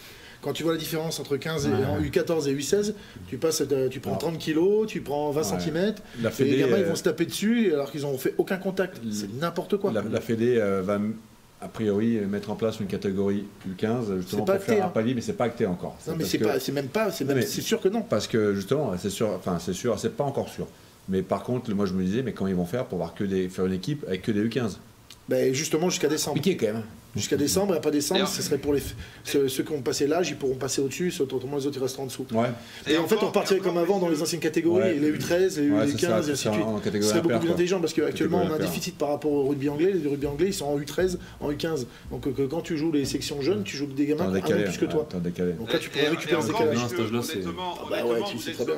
Quand tu vois la différence entre 15 et, Ouais. en U14 et U16, tu, passes, tu prends Alors. 30 kilos, tu prends 20 Ouais. cm. La Et les gamins, ils euh, vont se taper dessus alors qu'ils n'ont fait aucun contact. C'est n'importe quoi. La, la Fédé euh, va a priori mettre en place une catégorie U15 justement pour acté, faire un hein. palier, mais c'est pas acté encore. Non, mais c'est que- même pas, c'est sûr que non. Parce que justement, c'est sûr, enfin c'est sûr, c'est pas encore sûr. Mais par contre, moi je me disais, mais comment ils vont faire pour avoir que des, faire une équipe avec que des U15 Ben, justement jusqu'à décembre. Quand même. Jusqu'à décembre, et après décembre, ce serait pour les ceux, ceux qui ont passé l'âge, ils pourront passer au-dessus, autrement les autres ils resteront en dessous. Ouais. Et, en fait, on partirait comme avant dans les anciennes catégories, Ouais. les U13, les Ouais, U15, c'est ça, et ainsi de suite. Ce serait beaucoup plus quoi. intelligent parce qu'actuellement on a un déficit par rapport au rugby anglais. Les rugby anglais ils sont en U13, en U15. Donc euh, que quand tu joues les sections jeunes, tu joues des gamins un plus que toi. Donc là tu pourrais récupérer ce décalage. Honnêtement, Ah bah vous êtes très bien.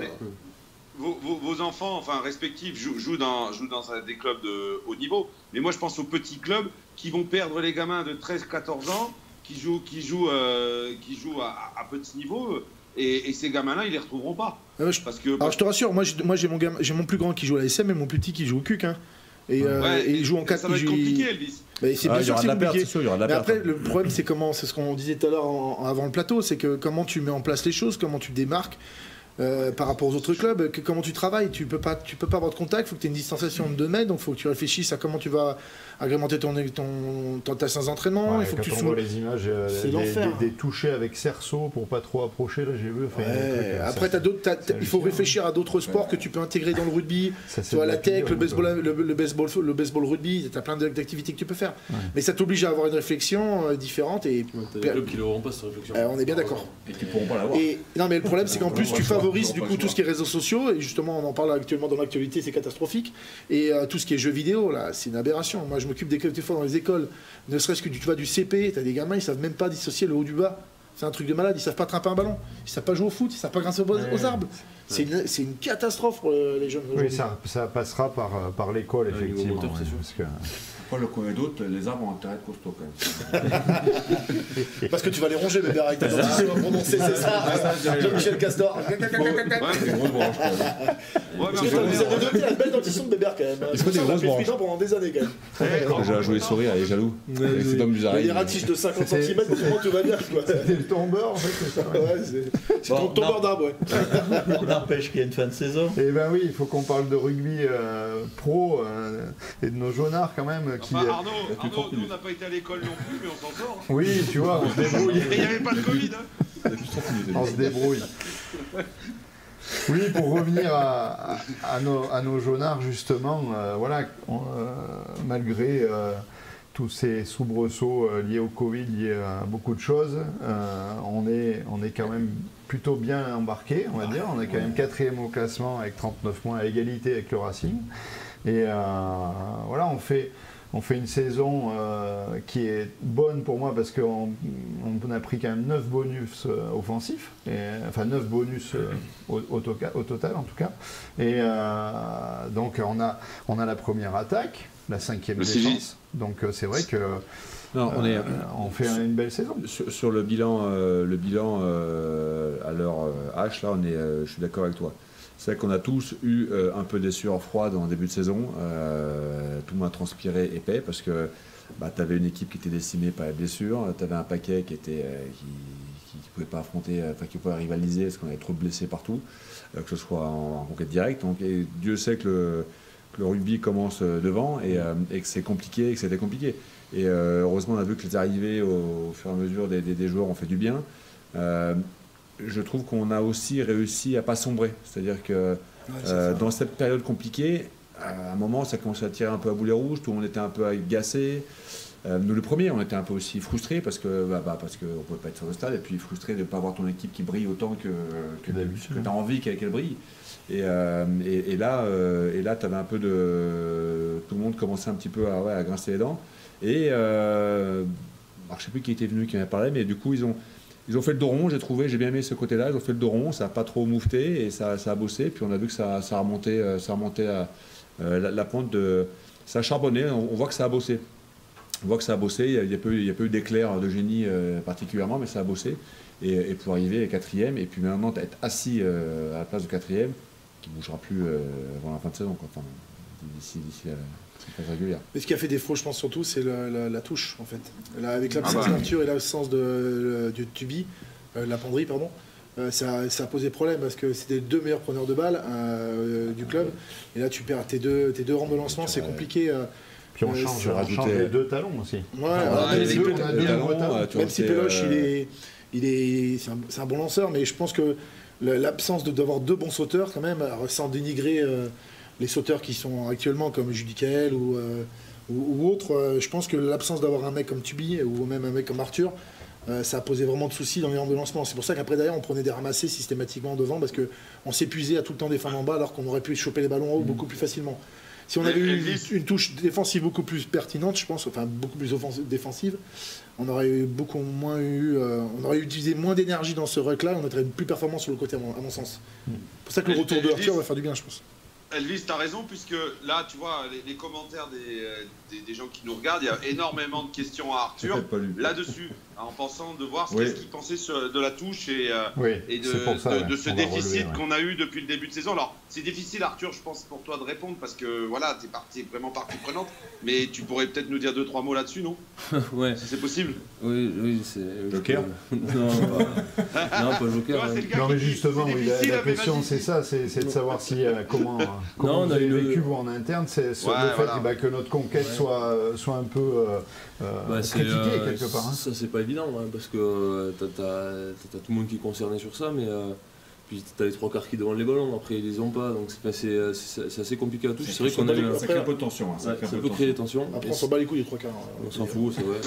Vos, vos- vos enfants, enfin respectifs, jouent, jouent dans, jouent dans des clubs de haut niveau. Mais moi, je pense aux petits clubs qui vont perdre les gamins de 13-14 ans, qui jouent, qui jouent, euh, qui jouent à, à petit niveau. Et, et ces gamins-là, ils les retrouveront pas. Ah ouais, je- Parce que Alors je te rassure, moi j'ai moi, j'ai mon, gamin- mon plus grand qui joue à la SM et mon plus petit qui joue au CUC. hein. Et, euh, Ouais, et il joue en 4 Ça va être compliqué, Elvis. Mais c'est Ah, bien il y sûr aura que de c'est la perte, compliqué. c'est sûr, Mais perte. après, le problème, c'est comment, c'est ce qu'on disait tout à l'heure avant le plateau, c'est que comment tu mets en place les choses, comment tu démarques euh, par rapport aux autres clubs, comment tu travailles? Tu peux pas, peux pas avoir de contact. Il faut que tu aies une distanciation de 2 mètres. Donc, il faut que tu réfléchisses à comment tu vas agrémenter ton, ton, ton ta séance d'entraînement. Ouais, il faut quand que tu on sou- voit les images euh, C'est des, l'enfer. des- des touchés avec cerceau pour pas trop approcher, là j'ai vu. enfin, Ouais, des trucs, euh, Après, ça- t'as d'autres- il faut réfléchir à d'autres sports que tu peux intégrer dans le rugby. ça, Tu vois, la tech, le baseball, le, le baseball, le baseball rugby, tu as plein d'activités que tu peux faire. Mais ça t'oblige à avoir une réflexion euh, différente et des clubs qui l'auront pas cette réflexion. Euh, on est bien d'accord. Et qui pourront pas l'avoir. Et non, mais le problème, c'est qu'en plus, tu favorises du coup tout ce qui est réseaux sociaux, et justement, on en parle actuellement dans l'actualité, c'est catastrophique. Et tout ce qui est jeux vidéo, là, c'est une aberration. Moi, je m'occupe des des fois dans les écoles, ne serait-ce que du, tu vois, du CP, t'as des gamins, ils savent même pas dissocier le haut du bas. C'est un truc de malade, ils savent pas trapper un ballon, ils savent pas jouer au foot, ils savent pas grincer aux, arbres. C'est une, c'est une catastrophe pour euh, les jeunes. Oui, ça, ça passera par, euh, par l'école, niveau effectivement. moteur, c'est ouais, sûr. parce que- Après, le connaît d'autres, les arbres ont intérêt de costaud quand même. Parce que tu vas les ronger, bébé, avec ta dentition à prononcer, c'est ça. Jean-Michel Castor. Ouais, quoi. ouais, mais Parce que avez noté la belle dentition de Bébert quand même. Il faut des grosses branches. pendant des années quand même. J'ai joué sourire, il est jaloux. Avec ses dents Il y a des ratiches de 50 C'est- cm, tout va bien. Quoi. C'était le tombeur, en fait, c'est ça. c'est c'est ton tombeur d'arbre, ouais. N'empêche qu'il y ait une fin de saison. Eh ben oui, il faut qu'on parle de rugby euh, pro euh, et de nos jaunards quand même. Qui, Enfin, euh, Arnaud, Arnaud, nous, on n'a pas été à l'école non plus, mais on s'en sort. hein. oui, tu vois, on se débrouille. Et il n'y avait pas de Covid. Hein. On se débrouille. Oui, pour revenir à, à- à nos, à nos jaunards, justement, euh, voilà, on, euh, malgré euh, tous ces soubresauts euh, liés au Covid, liés à beaucoup de choses, euh, on, est, on est quand même plutôt bien embarqué, on va dire. On est quand même quatrième au classement avec 39 points à égalité avec le Racing. Et euh, voilà, on fait, on fait une saison euh, qui est bonne pour moi parce qu'on on a pris quand même 9 bonus euh, offensifs, et, enfin 9 bonus euh, au, au toca- au total en tout cas. Et donc on a, on a la première attaque, la cinquième Le défense. Donc c'est vrai que Non, on est. euh, on fait une belle saison. Sur, sur le bilan, euh, le bilan euh, à l'heure H, là, on est, je suis d'accord avec toi. C'est vrai qu'on a tous eu un peu des sueurs froides en début de saison. Tout le monde a transpiré épais parce que bah, tu avais une équipe qui était décimée par les blessures, tu avais un paquet qui était qui, qui, qui pouvait pas affronter, enfin qui pouvait rivaliser parce qu'on avait trop de blessés partout, que ce soit en, en conquête directe. Donc, et Dieu sait que le, que le rugby commence devant et, et que c'est compliqué, et que c'était compliqué. Et euh, heureusement, on a vu que les arrivées au, au fur et à mesure des, des- des joueurs ont fait du bien. Euh, je trouve qu'on a aussi réussi à pas sombrer. C'est-à-dire que euh, dans cette période compliquée, à un moment, ça commençait à tirer un peu à boulet rouge, tout le monde était un peu agacé. Euh, nous, le premier, on était un peu aussi frustrés parce que bah, bah, parce qu'on ne pouvait pas être sur le stade et puis frustré de ne pas voir ton équipe qui brille autant que, que, D'habitude. tu as envie qu'elle brille. Et, euh, et, et là, euh, et là tu avais un peu de. Tout le monde commençait un petit peu à, ouais, à grincer les dents. Et euh, alors, je ne sais plus qui était venu, qui m'avait parlé, mais du coup, ils ont, ils ont fait le dos rond, j'ai trouvé, j'ai bien aimé ce côté-là, ils ont fait le dos rond, ça n'a pas trop moufté et ça, a bossé. Puis on a vu que ça, a remonté, euh, ça a à, euh, la, la pente de. Ça a charbonné, on, voit que ça a bossé. On voit que ça a bossé, il n'y a, pas eu- a d'éclair de génie euh, particulièrement, mais ça a bossé. Et, pour arriver à quatrième, et puis maintenant être assis à la place de quatrième, qui ne bougera plus avant la fin de saison, d'ici phase régulière. Mais ce qui a fait défaut, je pense surtout, c'est la, la touche, en fait. Là, avec l'absence Ah bah. d'Arthur et l'absence de, de Tubi, euh, la penderie, pardon, euh, ça, ça a posé problème parce que c'était les deux meilleurs preneurs de balles euh, du club. Et là, tu perds tes deux, tes deux rangs de lancement, c'est compliqué. euh, Puis on change, on rajouter- change les deux talons aussi. ouais, Ah, les deux- talons. même si Péloche, euh, il est, il est, c'est un, bon lanceur, mais je pense que l'absence de- d'avoir deux bons sauteurs, quand même, sans dénigrer euh, les sauteurs qui sont actuellement comme Judicael ou, euh, ou, ou autre, euh, je pense que l'absence d'avoir un mec comme Tubi ou même un mec comme Arthur, euh, ça a posé vraiment de soucis dans les rampes de lancement. C'est pour ça qu'après derrière on prenait des ramassés systématiquement devant parce qu'on s'épuisait à tout le temps défendre en bas alors qu'on aurait pu choper les ballons en haut beaucoup plus facilement. Si on avait eu une touche défensive beaucoup plus pertinente, je pense, enfin beaucoup plus offensive, défensive, on aurait eu beaucoup moins eu, euh, on aurait utilisé moins d'énergie dans ce ruck-là, on aurait plus performant sur le côté à mon, à mon sens. C'est pour ça que le retour de Arthur va faire du bien, je pense. Elvis, t'as raison, puisque là, tu vois, les, les commentaires des, euh, des, des gens qui nous regardent, il y a énormément de questions à Arthur. Là-dessus, en pensant de voir ce Oui. qu'est-ce qu'il pensait sur- de la touche et, euh, Oui, et de, ça. ce déficit ouais. qu'on a eu depuis le début de saison. Alors, c'est difficile, Arthur, je pense, pour toi de répondre, parce que voilà, t'es parti, vraiment partie prenante, mais tu pourrais peut-être nous dire deux, trois mots là-dessus, non? Ouais, Si c'est possible oui, oui, c'est. Joker? Non, pas, non, pas Tu Joker. hein. Non mais justement, oui, la, question c'est ça, c'est de savoir si euh, comment, euh, comment Non, on vous avez le- vécu vous en interne, c'est Ouais, le fait voilà. bah, que notre conquête soit soit un peu euh, euh, Bah, c'est, critiquée euh, quelque part. hein. Ça, c'est pas évident, hein, parce que euh, t'as, t'as- t'as tout le monde qui est concerné sur ça, mais euh, puis t'as les trois quarts qui demandent les ballons, après ils les ont pas, donc c'est, c'est, euh, c'est- c'est assez compliqué à toucher. C'est vrai qu'on a eu un- peu de tension. hein, ça ouais, peu peut créer des tension. tensions. Après, on s'en bat les couilles les trois quarts. hein. on s'en fout, c'est vrai.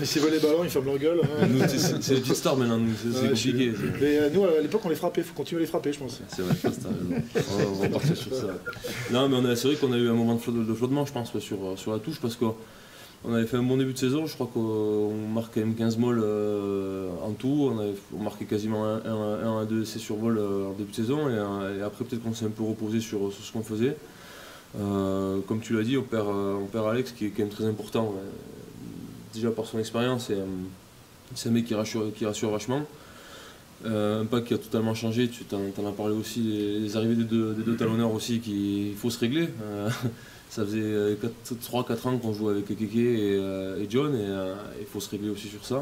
Mais s'ils veulent les ballons, ils ferment leur gueule. hein. Nous, c'est, c'est- c'est les petites stars maintenant, nous, c'est, compliqué. Mais euh, nous, à l'époque, on les frappait, il faut continuer à les frapper, je pense. C'est, c'est vrai, que. On va- partir sur ça. Non, mais on a, c'est vrai qu'on a eu un moment de, flot- de flottement, je pense, sur, sur la touche, parce qu'on on avait fait un bon début de saison. Je crois qu'on marque quand même 15 molles euh, en tout. On, marquait quasiment 1 à 2 essais sur vol euh, en début de saison. Et, euh, et après, peut-être qu'on s'est un peu reposé sur, ce qu'on faisait. Comme tu l'as dit, on perd, on perd Alex, qui est quand même très important. Déjà par son expérience, et, c'est un mec qui rassure, qui rassure vachement. Un pack qui a totalement changé, tu t'en as parlé aussi, les, arrivées des deux, talonneurs aussi, qui- il faut se régler. Ça faisait 3-4 ans qu'on jouait avec Keke et, euh, et John, et euh, il faut se régler aussi sur ça.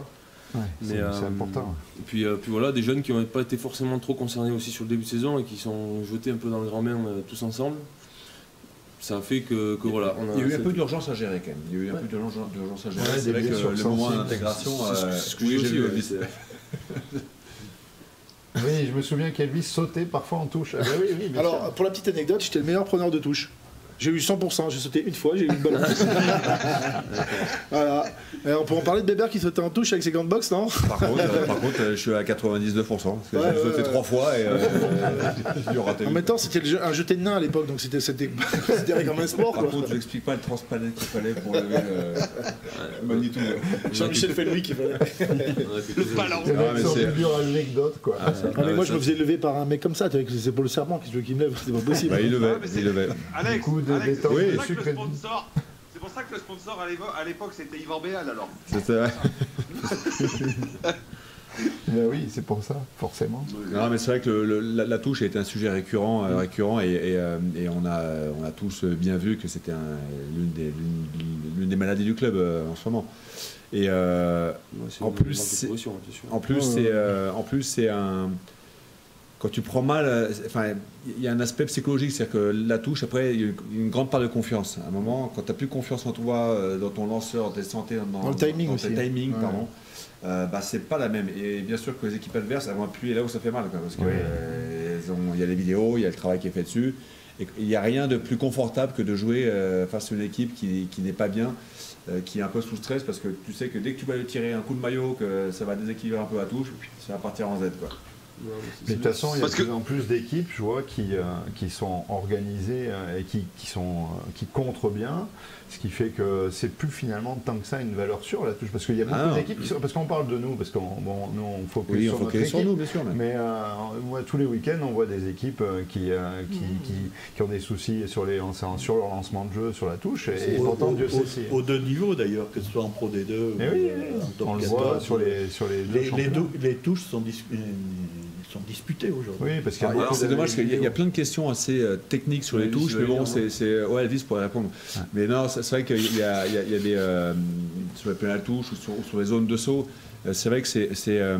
Ouais, c'est mais, c'est euh, important. Et puis, euh, puis voilà, des jeunes qui n'ont pas été forcément trop concernés aussi sur le début de saison et qui sont jetés un peu dans le grand bain euh, tous ensemble. Ça a fait que, que voilà. On a, Il y a eu un peu d'urgence à gérer quand même. Il y a eu un peu d'urgence à gérer. Ouais, c'est des vrai que le moment d'intégration. C'est ce que- euh, oui, j'ai vu je me souviens qu'Elvis sautait parfois en touche. Ah, bah oui, oui, bien Alors, sûr. pour la petite anecdote, j'étais le meilleur preneur de touche. J'ai eu 100%, j'ai sauté une fois, j'ai eu une balle. voilà. Et on peut en parler de Bébert qui sautait en touche avec ses gants de boxe, non? Par contre, euh, par contre, euh, je suis à 99%. Parce que Ouais, j'ai sauté trois fois et euh, j'ai dû rater. En même temps, c'était jeu- un jeté de nain à l'époque, donc c'était c'était- c'était comme un sport. Par Quoi. contre, je n'explique pas le transplanet qu'il fallait pour lever le magnitude. Jean-Michel Felmy qui fallait. Le ballon. C'est Ah, c'est- de dure anecdote, quoi. Ah, Ah, mais ah, moi, ça- je me faisais lever par un mec comme ça, avec ses épaules serpent, qui veut qu'il me lève, c'est pas possible. Bah, il levait, Ah, il levait. Alex, de Alex, détente, c'est de pour ça que sucre le sponsor, c'est pour ça que le sponsor à l'époque c'était Yvan Béal alors. C'était- Ben oui, c'est pour ça, forcément. Non, mais c'est vrai que le- le- la, la touche a été un sujet récurrent, euh, récurrent et, et, euh, et on, a, on a tous bien vu que c'était un- l'une des, l'une- des maladies du club euh, en ce moment. Et euh, Ouais, c'est En plus, c'est euh, en plus c'est un quand tu prends mal, euh, enfin, il y a un aspect psychologique, c'est-à-dire que la touche, après, il y a une, grande part de confiance. À un moment, quand tu n'as plus confiance en toi, euh, dans ton lanceur, tes santé, dans, Dans le timing dans tes hein. Ouais. pardon, euh, bah, c'est pas la même. Et bien sûr que les équipes adverses, elles vont appuyer là où ça fait mal, quoi, parce que Oui. euh, elles ont- il y a les vidéos, il y a le travail qui est fait dessus. Et il n'y a rien de plus confortable que de jouer euh, face à une équipe qui, qui n'est pas bien, qui est un peu sous stress, parce que tu sais que dès que tu vas lui tirer un coup de maillot, que ça va déséquilibrer un peu la touche, ça va partir en Z. Quoi. Mais de toute façon, il y a de que- plus en plus d'équipes, je vois, qui, euh, qui sont organisées euh, et qui, qui, sont, euh, qui contrent bien, ce qui fait que c'est plus finalement tant que ça une valeur sûre la touche. Parce qu'il y a beaucoup Ah d'équipes qui sont. Parce qu'on parle de nous, parce qu'on bon, nous on focus Oui, sur on notre qu'il équipe. sur nous, bien sûr. mais- Mais euh, moi, tous les week-ends, on voit des équipes euh, qui, euh, qui, qui, qui ont des soucis sur, les, sur leur lancement de jeu, sur la touche. Et, Au- pourtant, au- Dieu sait si. Aux deux niveaux d'ailleurs, que ce soit en Pro D2 ou Mais oui, euh, en top on le 14, voit sur les, sur les deux Les, les, touches sont, sont disputées aujourd'hui. Oui, parce qu'il y a Alors, beaucoup c'est dommage d'analyses qu'il y, a- il y a vidéo. plein de questions assez euh, techniques sur les Elvis, touches, mais bon, c'est, c'est- ouais, Elvis pourrait répondre. Ouais. Mais non, c'est, c'est vrai qu'il y a, il y a- il y a des euh, sur les pénales touches ou sur, les zones de saut. euh, C'est vrai que c'est, c'est, euh,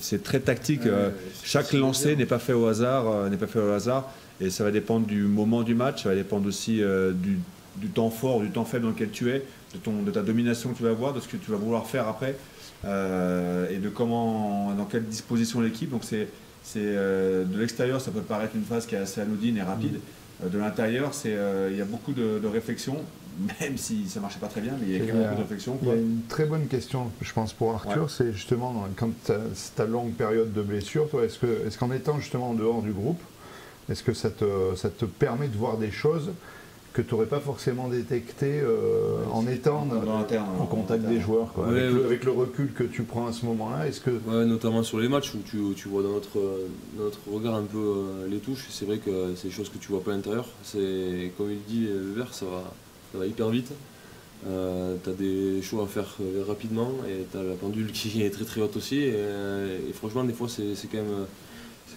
c'est très tactique. euh, chaque lancer n'est pas fait au hasard, euh, n'est pas fait au hasard, et ça va dépendre du moment du match, ça va dépendre aussi euh, du, du temps fort, du temps faible dans lequel tu es, de, ton, de ta domination que tu vas avoir, de ce que tu vas vouloir faire après, euh, et de comment, dans quelle disposition l'équipe. Donc c'est, c'est euh, de l'extérieur, ça peut paraître une phase qui est assez anodine et rapide. Euh, De l'intérieur, c'est, euh, il y a beaucoup de, de réflexion, même si ça marchait pas très bien, mais il y a quand même beaucoup de réflexion. Il y a une très bonne question, je pense, pour Arthur, c'est justement quand tu as ta longue période de blessure, toi, est-ce que- est-ce qu'en étant justement en dehors du groupe, est-ce que ça te, ça te permet de voir des choses que tu n'aurais pas forcément détectées euh, en étant Dans l'interne, en en contact des joueurs quoi. Ouais, avec, le, ouais. avec le recul que tu prends à ce moment-là, est-ce que Ouais, notamment sur les matchs où tu, tu vois dans notre, euh, dans notre regard un peu euh, les touches, c'est vrai que c'est des choses que tu vois pas à l'intérieur. C'est comme il dit, euh, le vert ça va, ça va hyper vite. Euh, tu as des choix à faire euh, rapidement et tu as la pendule qui est très très haute aussi. Et, euh, et franchement, des fois, c'est c'est quand, même, euh,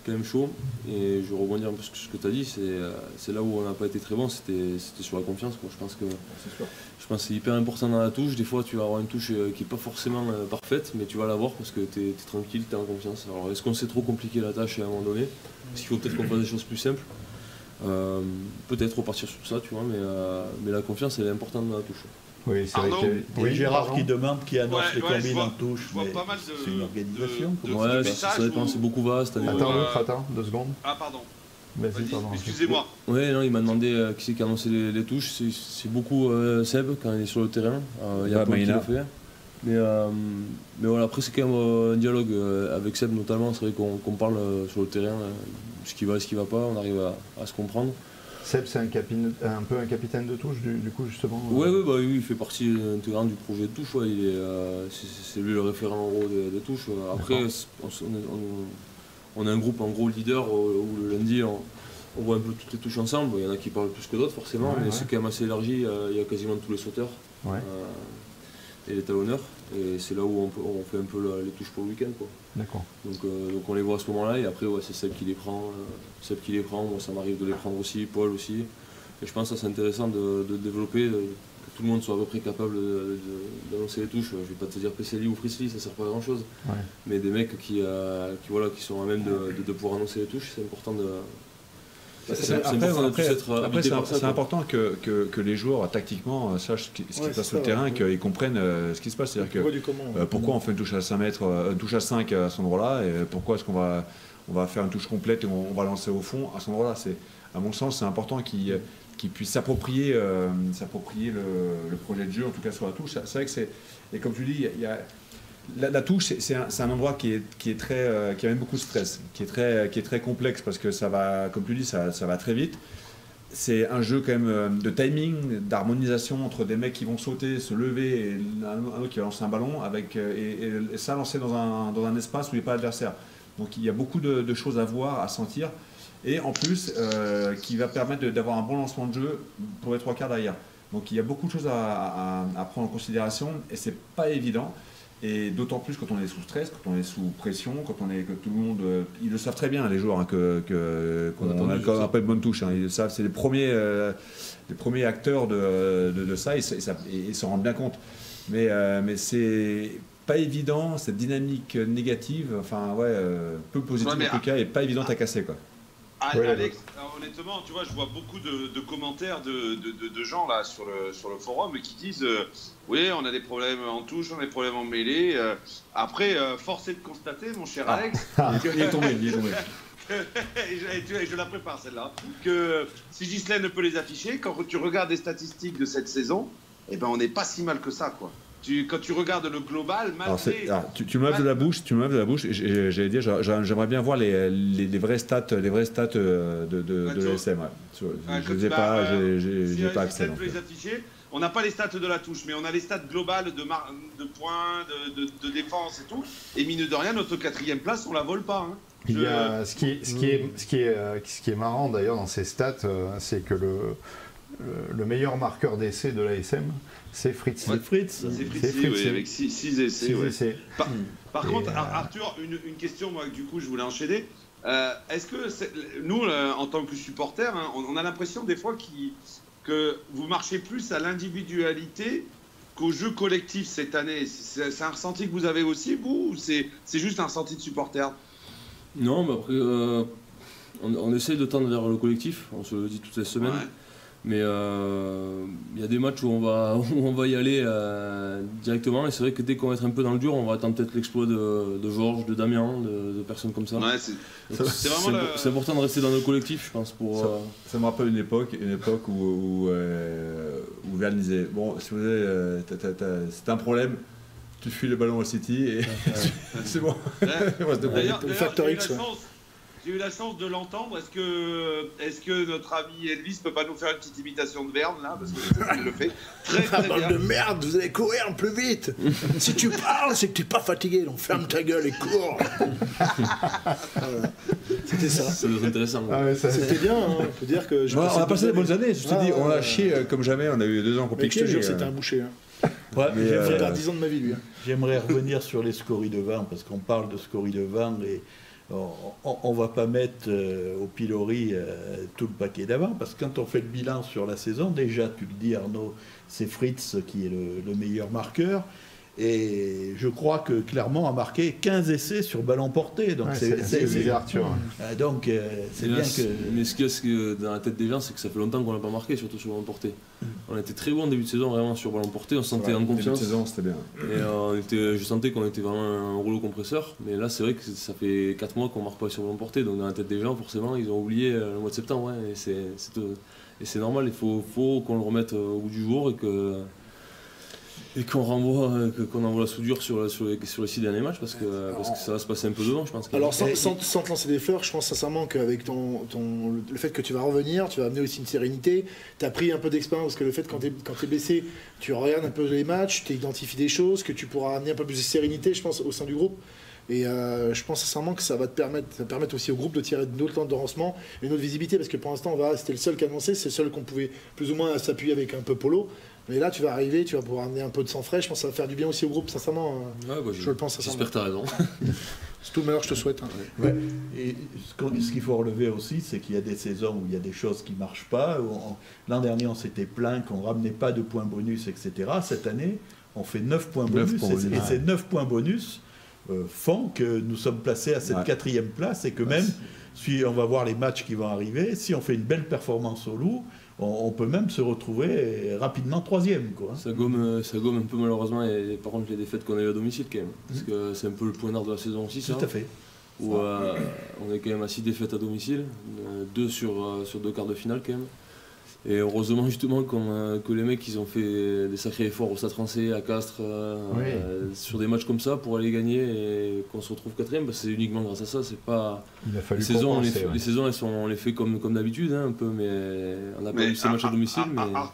quand même chaud. Et je vais rebondir un peu sur ce que tu as dit. C'est euh, c'est là où on n'a pas été très bon, c'était sur la confiance. quoi. Je pense que je pense c'est hyper important dans la touche. Des fois, tu vas avoir une touche euh, qui n'est pas forcément euh, parfaite, mais tu vas l'avoir parce que tu es, tranquille, tu es en confiance. Alors, est-ce qu'on s'est trop compliqué la tâche à un moment donné? Est-ce qu'il faut peut-être qu'on fasse des choses plus simples? Euh, Peut-être repartir sur ça, tu vois, mais, euh, mais la confiance, elle est importante dans la touche. Oui, c'est vrai que a Gérard qui demande qui annonce Ouais, les ouais, combines vois- en touche. mais pas mal de- C'est une organisation. de- Ouais, ça dépend, c'est beaucoup vaste. ou- Attends, euh, l'autre, attends, deux secondes. Ah, pardon. Vas-y, Vas-y, pardon. excusez-moi. Ouais, non, il m'a demandé euh, qui c'est qui a annoncé les, les touches. C'est- C'est beaucoup euh, Seb quand il est sur le terrain. Euh, Il y a Paul qui le fait. Mais, euh, mais voilà, après, c'est quand même euh, un dialogue euh, avec Seb notamment. C'est vrai qu'on qu'on parle euh, sur le terrain, euh, ce qui va et ce qui va pas. On arrive à, à se comprendre. Seb, c'est un, peu un capitaine de touche, du, du coup, justement. euh, Ouais, bah oui, il fait partie intégrante du projet de touche. ouais, euh, c'est, lui le référent en gros des, des touches. Après, on, a un groupe en gros leader euh, où le lundi on, on voit un peu toutes les touches ensemble. Il y en a qui parlent plus que d'autres forcément, Ouais, mais c'est quand même assez élargi. euh, Il y a quasiment tous les sauteurs euh, et les talonneurs. Et c'est là où on, peut- on fait un peu la- les touches pour le week-end. D'accord. Donc, euh, donc on les voit à ce moment-là et après ouais, c'est Seb qui les prend. euh, Seb qui les prend, moi ça m'arrive de les prendre aussi, Paul aussi. Et je pense que c'est intéressant de, de développer, de- que tout le monde soit à peu près capable d'annoncer les touches. Je vais pas te dire PCLI ou Frisley, ça sert pas à grand chose. Ouais. Mais des mecs qui, euh, qui, voilà, qui sont à même de, de- de pouvoir annoncer les touches, c'est important de. C'est- c'est- c'est- c'est Après, c'est important que, que, que les joueurs, tactiquement, euh, sachent ce qui, qui Ouais, se passe sur le terrain, ouais. qu'ils comprennent euh, ce qui se passe. C'est-à-dire que Pourquoi du comment Euh, pourquoi on fait une touche à 5 mètres, euh, une touche à 5 à cet endroit-là et pourquoi est-ce qu'on va, on va faire une touche complète et on, on va lancer au fond à cet endroit-là? C'est, À mon sens, c'est important qu'ils euh, qu'ils puissent s'approprier, euh, s'approprier le, le projet de jeu, en tout cas sur la touche. C'est vrai que c'est. Et comme tu dis, il y a- il y a- la, touche, c'est- un, endroit qui est, très, euh, qui amène beaucoup de stress, qui est très, qui est très complexe parce que ça va, comme tu dis, ça, va très vite. C'est un jeu quand même euh, de timing, d'harmonisation entre des mecs qui vont sauter, se lever et un, autre qui va lancer un ballon avec, euh, et, ça lancé dans un, dans un espace où il n'y a pas d'adversaire. Donc il y a beaucoup de, choses à voir, à sentir et en plus qui va permettre d'avoir un bon lancement de jeu pour les trois quarts derrière. Donc il y a beaucoup de choses à, à- à prendre en considération et c'est pas évident. Et d'autant plus quand on est sous stress, quand on est sous pression, quand on est que tout le monde, euh, ils le savent très bien les joueurs hein, que qu'on On a quand un peu de bonne touche. hein. ils le savent, c'est les premiers euh, les premiers acteurs de, de, de ça et ils s'en rendent bien compte. Mais euh, mais c'est pas évident cette dynamique négative, enfin ouais, euh, peu positive Ouais, en tout cas et pas évidente à casser quoi. Ah, Ouais, Alex, alors, honnêtement, tu vois, je vois beaucoup de, de commentaires de, de- de- de gens là sur le, sur le forum qui disent euh, Oui, on a des problèmes en touche, on a des problèmes en mêlée. euh. après, euh, force est de constater, mon cher Ah. Alex, Il est tombé, il est tombé. et je, et la prépare celle-là, que si Ghislaine peut les afficher, quand tu regardes les statistiques de cette saison, eh ben, on n'est pas si mal que ça, quoi. Tu, quand tu regardes le global, malgré. alors, tu, tu me lèves de la bouche, tu me lèves de la bouche. J'allais dire, j'a- j'a- j'aimerais bien voir les, les, les vraies stats, les vraies stats euh, de, de, Ouais, l'ESM. ouais. Je Ouais, je quand les ai pas, euh, j'ai- si pas accès. Non les afficher, on n'a pas les stats de la touche, mais on a les stats globales de, mar- de points, de, de- de défense et tout. Et mine de rien, notre quatrième place, on la vole pas. hein. Il y Je- a, ce, qui est, ce, qui est, ce, qui est, ce qui est marrant d'ailleurs dans ces stats, euh, c'est que le, le, le meilleur marqueur d'essai de l'ASM, c'est Fritz. Ouais. Fritz. C'est oui, avec 6 essais. Six ouais. essais. Par Et, contre, euh, Ar- Arthur, une, une question, moi, du coup, je voulais enchaîner. Euh, Est-ce que nous, euh, en tant que supporters, hein, on, on a l'impression des fois qu'il- que vous marchez plus à l'individualité qu'au jeu collectif cette année? C'est un ressenti que vous avez aussi, vous, ou c'est c'est juste un ressenti de supporter? Non, mais après, euh, on, on essaye de tendre vers le collectif, on se le dit toutes les semaines. Ouais. Mais euh, il y a des matchs où on va, où on va y aller euh, directement. Et c'est vrai que dès qu'on va être un peu dans le dur, on va attendre peut-être l'exploit de, de Georges, de Damien, de, de personnes comme ça. Ouais, c'est vraiment le- important de rester dans nos collectifs, je pense, pour. Ça, euh, ça me rappelle une époque, une époque où, où, euh, où Verne disait Bon, si vous avez, euh, c'est un problème, tu fuis le ballon au City et c'est bon. Ouais. D'ailleurs, Le eu X, ouais. J'ai eu la chance de l'entendre. Est-ce que, est que notre ami Elvis peut pas nous faire une petite imitation de Verne là? Parce que je le fait très Ah, très bande bien. de merde, vous allez courir plus vite. si tu parles, c'est que tu n'es pas fatigué, donc ferme ta gueule et cours. Voilà. C'était ça. être intéressant. Ah ouais, C'était bien, hein. on peut dire que. j'ai on a, on a des passé des bonnes années, je te Ah, dis, on a chié euh, comme jamais, on a eu deux ans Mais compliqués. je te jure, mais, c'était euh, un boucher. Hein. Ouais, Mais, Il a euh, fait perdre 10 ans de ma vie, lui. hein. J'aimerais revenir sur les scories de vin, parce qu'on parle de scories de vin et on ne va pas mettre euh, au pilori euh, tout le paquet d'avant, parce que quand on fait le bilan sur la saison, déjà, tu le dis Arnaud, c'est Fritz qui est le, le meilleur marqueur. Et je crois que Clermont a marqué 15 essais sur ballon porté. Donc Ouais, c'est- Arthur. hein. Donc euh, c'est là, bien que. Mais ce qu'il y a ce que dans la tête des gens, c'est que ça fait longtemps qu'on n'a pas marqué, surtout sur ballon porté. Mm. On était très bon en début de saison, vraiment sur ballon porté, on se sentait ouais, en début de confiance. saison, c'était bien. Et euh, on était, je sentais qu'on était vraiment un rouleau compresseur. Mais là, c'est vrai que ça fait 4 mois qu'on marque pas sur ballon porté. Donc, dans la tête des gens, forcément, ils ont oublié euh, le mois de septembre. ouais, et c'est euh, normal, il faut, faut qu'on le remette euh, au bout du jour et que. Et qu'on renvoie, euh, qu'on envoie la soudure sur, le- sur, les, sur les six derniers matchs parce que, parce que ça va se passer un peu devant, je pense. Alors, sans, Et- sans- sans te lancer des fleurs, je pense sincèrement qu'avec ton, ton, le- fait que tu vas revenir, tu vas amener aussi une sérénité. Tu as pris un peu d'expérience parce que le fait quand tu es, blessé, tu regardes un peu les matchs, tu identifies des choses, que tu pourras amener un peu plus de sérénité, je pense, au sein du groupe. Et euh, je pense sincèrement que ça va te permettre, ça va permettre aussi au groupe de tirer de notre temps de lancement et une autre visibilité parce que pour l'instant, c'était le seul qui annonçait, c'est le seul qu'on pouvait plus ou moins s'appuyer avec un peu polo. Mais là, tu vas arriver, tu vas pouvoir amener un peu de sang frais. Je pense que ça va faire du bien aussi au groupe, sincèrement. euh, Ouais, bah, je le pense sincèrement. J'espère que tu as raison. C'est tout le malheur que je te souhaite. hein. Ouais. Et ce qu'il faut relever aussi, c'est qu'il y a des saisons où il y a des choses qui ne marchent pas. L'an dernier, on s'était plaint qu'on ne ramenait pas de points bonus, etc. Cette année, on fait 9 points Neuf bonus. points et, bonus, et ces 9 points bonus font que nous sommes placés à cette Ouais. quatrième place et que même, si on va voir les matchs qui vont arriver, si on fait une belle performance au loup, on, on peut même se retrouver rapidement troisième. Quoi. Ça gomme, euh, ça gomme un peu malheureusement, et, par contre, les défaites qu'on a eues à domicile quand même. Parce que c'est un peu le point d'art de la saison aussi, ça. Tout à fait. Où euh, on est quand même à 6 défaites à domicile, 2 sur, euh, sur deux quarts de finale quand même. Et heureusement justement euh, que les mecs ils ont fait des sacrés efforts au Stade français, à Castres, euh, Oui. euh, sur des matchs comme ça pour aller gagner et qu'on se retrouve quatrième, parce que c'est uniquement grâce à ça. C'est pas Il a fallu les saisons, on les, fait- ouais. les saisons elles sont, on les fait comme, comme d'habitude un peu, mais on n'a pas eu ces matchs à Ar- domicile. Mais... Ar-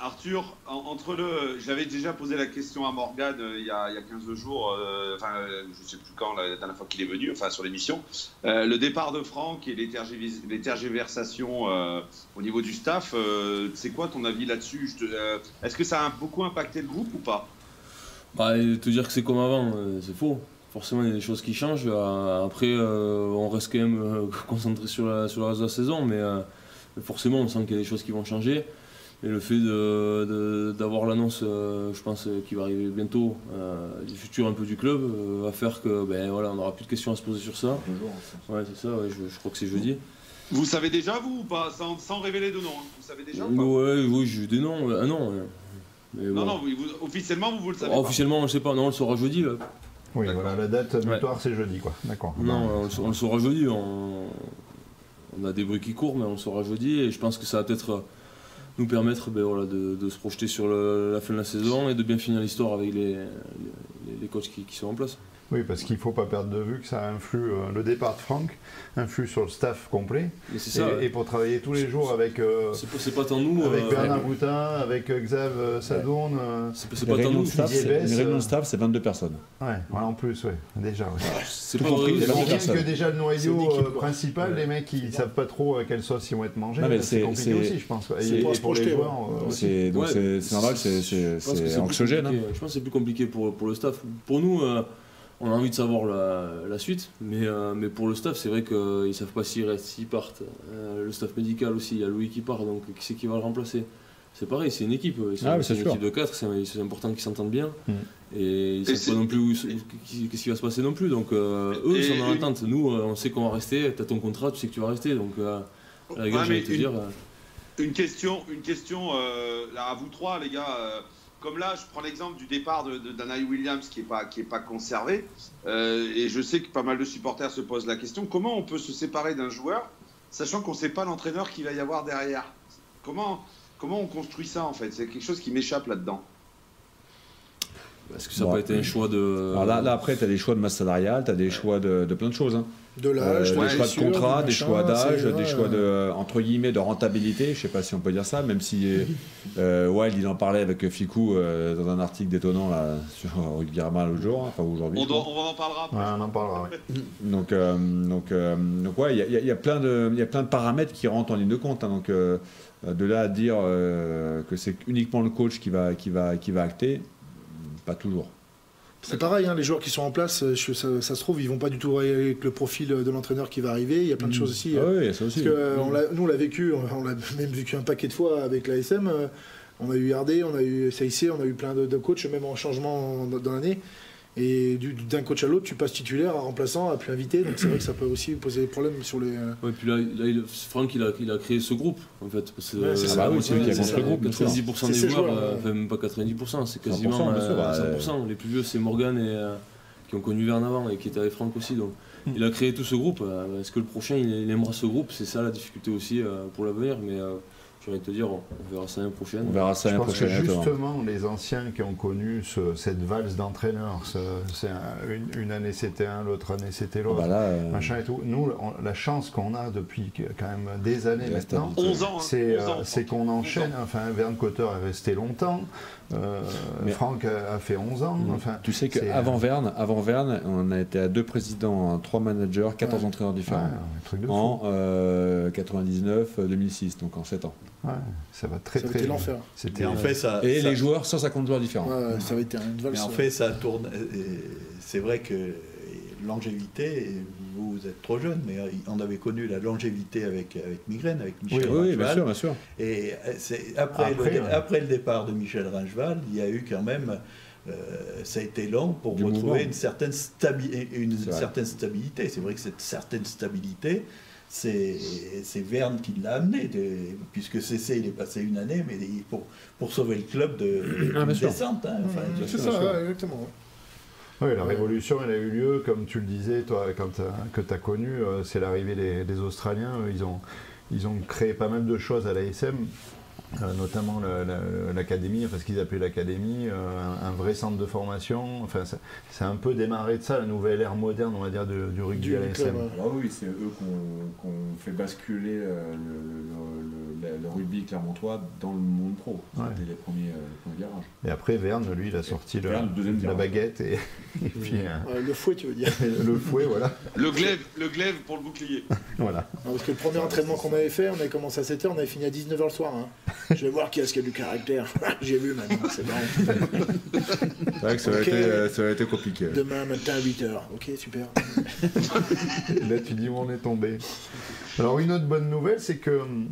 Arthur, en- entre le, j'avais déjà posé la question à Morgane euh, il, y a, il y a 15 jours, euh, enfin euh, je ne sais plus quand, la dernière fois qu'il est venu, enfin sur l'émission, le départ de Franck et les, au niveau du staff, c'est quoi ton avis là-dessus? Est-ce que ça a beaucoup impacté le groupe ou pas? Bah, te dire que c'est comme avant, c'est faux. Forcément, il y a des choses qui changent. Après, on reste quand même concentré sur la, sur le reste de la saison, mais forcément, on sent qu'il y a des choses qui vont changer. Et le fait d'avoir l'annonce, euh, je pense, euh, qui va arriver bientôt, euh, du futur un peu du club, euh, va faire que ben, voilà, on n'aura plus de questions à se poser sur ça. Ouais, c'est ça, ouais, je, je crois que c'est jeudi. Vous savez déjà vous ou pas sans, sans révéler de nom, hein. vous savez déjà ou pas? Ouais, oui, j'ai eu des noms. Ah non. ouais. Mais Non, bon. non, vous- vous- officiellement vous, vous le savez Oh, pas. officiellement, on ne sait pas. Non, on le saura jeudi. Là. Oui, voilà, la date butoir, c'est jeudi, quoi. D'accord. Non, on, le sa- on le saura jeudi. On, on a des bruits qui courent, mais on le saura jeudi. Et je pense que ça va peut-être euh, nous permettre ben, voilà, de, se projeter sur la fin de la saison et de bien finir l'histoire avec les, les, coachs qui sont en place. Oui, parce qu'il ne faut pas perdre de vue que ça influe, euh, le départ de Franck influe sur le staff complet. Et, ça. ouais. et pour travailler tous les jours avec, euh, C'est pas, c'est pas tant nous. avec euh, Bernard Boutin, avec euh, Xav euh, Sadourne. euh, c'est pas- c'est pas tant nous. réunions euh, de staff, c'est 22 personnes. ouais, voilà, en plus, ouais, déjà. ouais. C'est Tout pas compris, Rien que déjà le noyau une euh, principal, Ouais. les mecs ils savent pas trop à quelle sauce ils vont être mangés. C'est compliqué aussi, je pense. c'est Et pour les projeter, joueurs ouais. aussi. C'est donc Ouais, c'est c'est normal, c'est anxiogène. hein. Je pense que c'est plus compliqué pour, pour le staff. Pour nous, euh, on a envie de savoir la, la suite, mais, euh, mais pour le staff, c'est vrai qu'ils ne savent pas s'ils restent, s'ils partent. Euh, le staff médical aussi, il y a Louis qui part, donc qui c'est qui va le remplacer? C'est pareil, c'est une équipe. Ah, c'est c'est une sûr. équipe de 4, c'est c'est important qu'ils s'entendent bien. Mm. Et ils ne savent pas non plus où- qu'est-ce qui va se passer non plus. Donc euh, eux, ils sont dans l'attente. Nous, on sait qu'on va rester. Tu as ton contrat, tu sais que tu vas rester. Donc, euh, à la Ouais, j'allais mais te une- dire. Une question, une question euh, là, à vous trois, les gars. Comme là, je prends l'exemple du départ de, Williams qui n'est pas, qui est pas conservé. Euh, et je sais que pas mal de supporters se posent la question comment on peut se séparer d'un joueur, sachant qu'on ne sait pas l'entraîneur qu'il va y avoir derrière? Comment, comment on construit ça en fait? C'est quelque chose qui m'échappe là-dedans. Est-ce que ça Bon, pas été un choix de. Alors là, là, après, tu as des choix de masse salariale, tu as des choix de, de plein de choses. hein. De l'âge, Euh, de des choix de contrat, de des choix d'âge, des choix de entre guillemets de rentabilité. Je sais pas si on peut dire ça, même si euh, Wild il en parlait avec Ficou euh, dans un article détonnant là sur Rugby l'autre jour, enfin aujourd'hui. On, on en parlera. Ouais, on en parlera. ouais. Donc, euh, donc, euh, donc ouais, il y a- y, y plein de, il y a plein de paramètres qui rentrent en ligne de compte. hein. donc, euh, de là à dire euh, que c'est uniquement le coach qui va, qui va, qui va acter, pas toujours. C'est pareil, hein, les joueurs qui sont en place, euh, je- ça, ça se trouve, ils vont pas du tout avec le profil de l'entraîneur qui va arriver. Il y a plein de choses aussi. Ah euh, oui, ça aussi. Parce que, euh, on l'a- nous, on l'a vécu, on, l'a même vécu un paquet de fois avec l'ASM. euh, on a eu RD, on a eu CIC, on a eu plein de, de coachs, même en changement dans, dans l'année. Et du- d'un coach à l'autre, tu passes titulaire à remplaçant, à plus invité. Donc c'est vrai que ça peut aussi poser des problèmes sur les. euh, Ouais, puis là, là, il- Franck, il a, il a créé ce groupe, en fait. Que, Ouais, c'est euh, ça. Ah bah oui, c'est lui qui a c'est construit ça, le groupe, bien sûr. 90% C'est des joueurs, joueurs, euh, enfin même pas 90%, c'est quasiment 100%, bien sûr, euh, bah, 100%. Les plus vieux, c'est Morgan et, euh, qui ont connu Verne avant et qui étaient avec Franck aussi. Donc, Mm. il a créé tout ce groupe. Est-ce que le prochain, il, il aimera ce groupe? C'est ça la difficulté aussi euh, pour l'avenir. Mais euh, j'ai envie de te dire, on verra ça l'année prochaine. On verra ça l'année que justement, les anciens qui ont connu ce- cette valse d'entraîneurs, ce- c'est un- une, une année c'était un, l'autre année c'était Ah l'autre, bah là, euh, machin et tout. Nous, on- la chance qu'on a depuis quand même des années maintenant, stabilité. 11 ans. hein, c'est 11 euh, ans, c'est Franck. qu'on enchaîne. Enfin, Verne Cotter est resté longtemps. Euh, Mais- Franck a, fait 11 ans. Mm. Enfin, Tu sais qu'avant Verne, avant Verne, on a été à deux présidents, trois managers, 14 Ouais. entraîneurs ouais, différents. un truc de fou. En euh, 99-2006, donc en 7 ans. Ouais, ça va très ça très vite. l'enfer. C'était en fait, ça. Et ça- les joueurs, 150 joueurs différents. Ouais, ça va être une valse. Mais en fait, ça tourne. C'est vrai que longévité, vous, vous êtes trop jeune, mais on avait connu la longévité avec, avec Migraine, avec Oui, Michel oui, bien Rangeval. sûr, bien sûr. Et euh, après, Après, le, ouais. après le départ de Michel Rangeval, il y a eu quand même. euh, ça a été long pour Du retrouver mouvement. une certaine, stabi- une certaine stabilité. C'est vrai que cette certaine stabilité, c'est c'est Verne qui l'a amené, de- puisque CC il est passé une année, mais pour, pour sauver le club de Ah, descente. hein. Enfin, Mmh, c'est ça, sûr. exactement. Oui, la révolution, elle a eu lieu, comme tu le disais, toi, quand que tu as connu, euh, c'est l'arrivée des, des Australiens. Ils ont, ils ont créé pas mal de choses à l'ASM, euh, notamment le- la- l'académie, enfin ce qu'ils appelaient l'académie, euh, un, un vrai centre de formation. Enfin, c'est un peu démarré de ça, la nouvelle ère moderne, on va dire, du, du rugby Du à l'ASM. ouais. Alors oui, c'est eux qu'on fait basculer euh, le, rugby clermontois dans le monde pro. Ouais. C'était les premiers, les premiers virages. Et après, Verne, lui, il a sorti le- Verne, deuxième la baguette et, et puis euh, Ouais, le fouet, tu veux dire. le fouet, voilà. Le glaive, le glaive pour le bouclier. voilà. Non, parce que le premier entraînement qu'on avait fait, on avait commencé à 7h, on avait fini à 19h le soir. hein. Je vais voir qui est-ce qui a du caractère. J'ai vu maintenant, c'est marrant. C'est vrai que ça aurait, Ok. été, euh, ça aurait été compliqué. Demain matin à 8h. Ok, super. Là, tu dis où on est tombé. Alors, une autre bonne nouvelle, c'est que hum,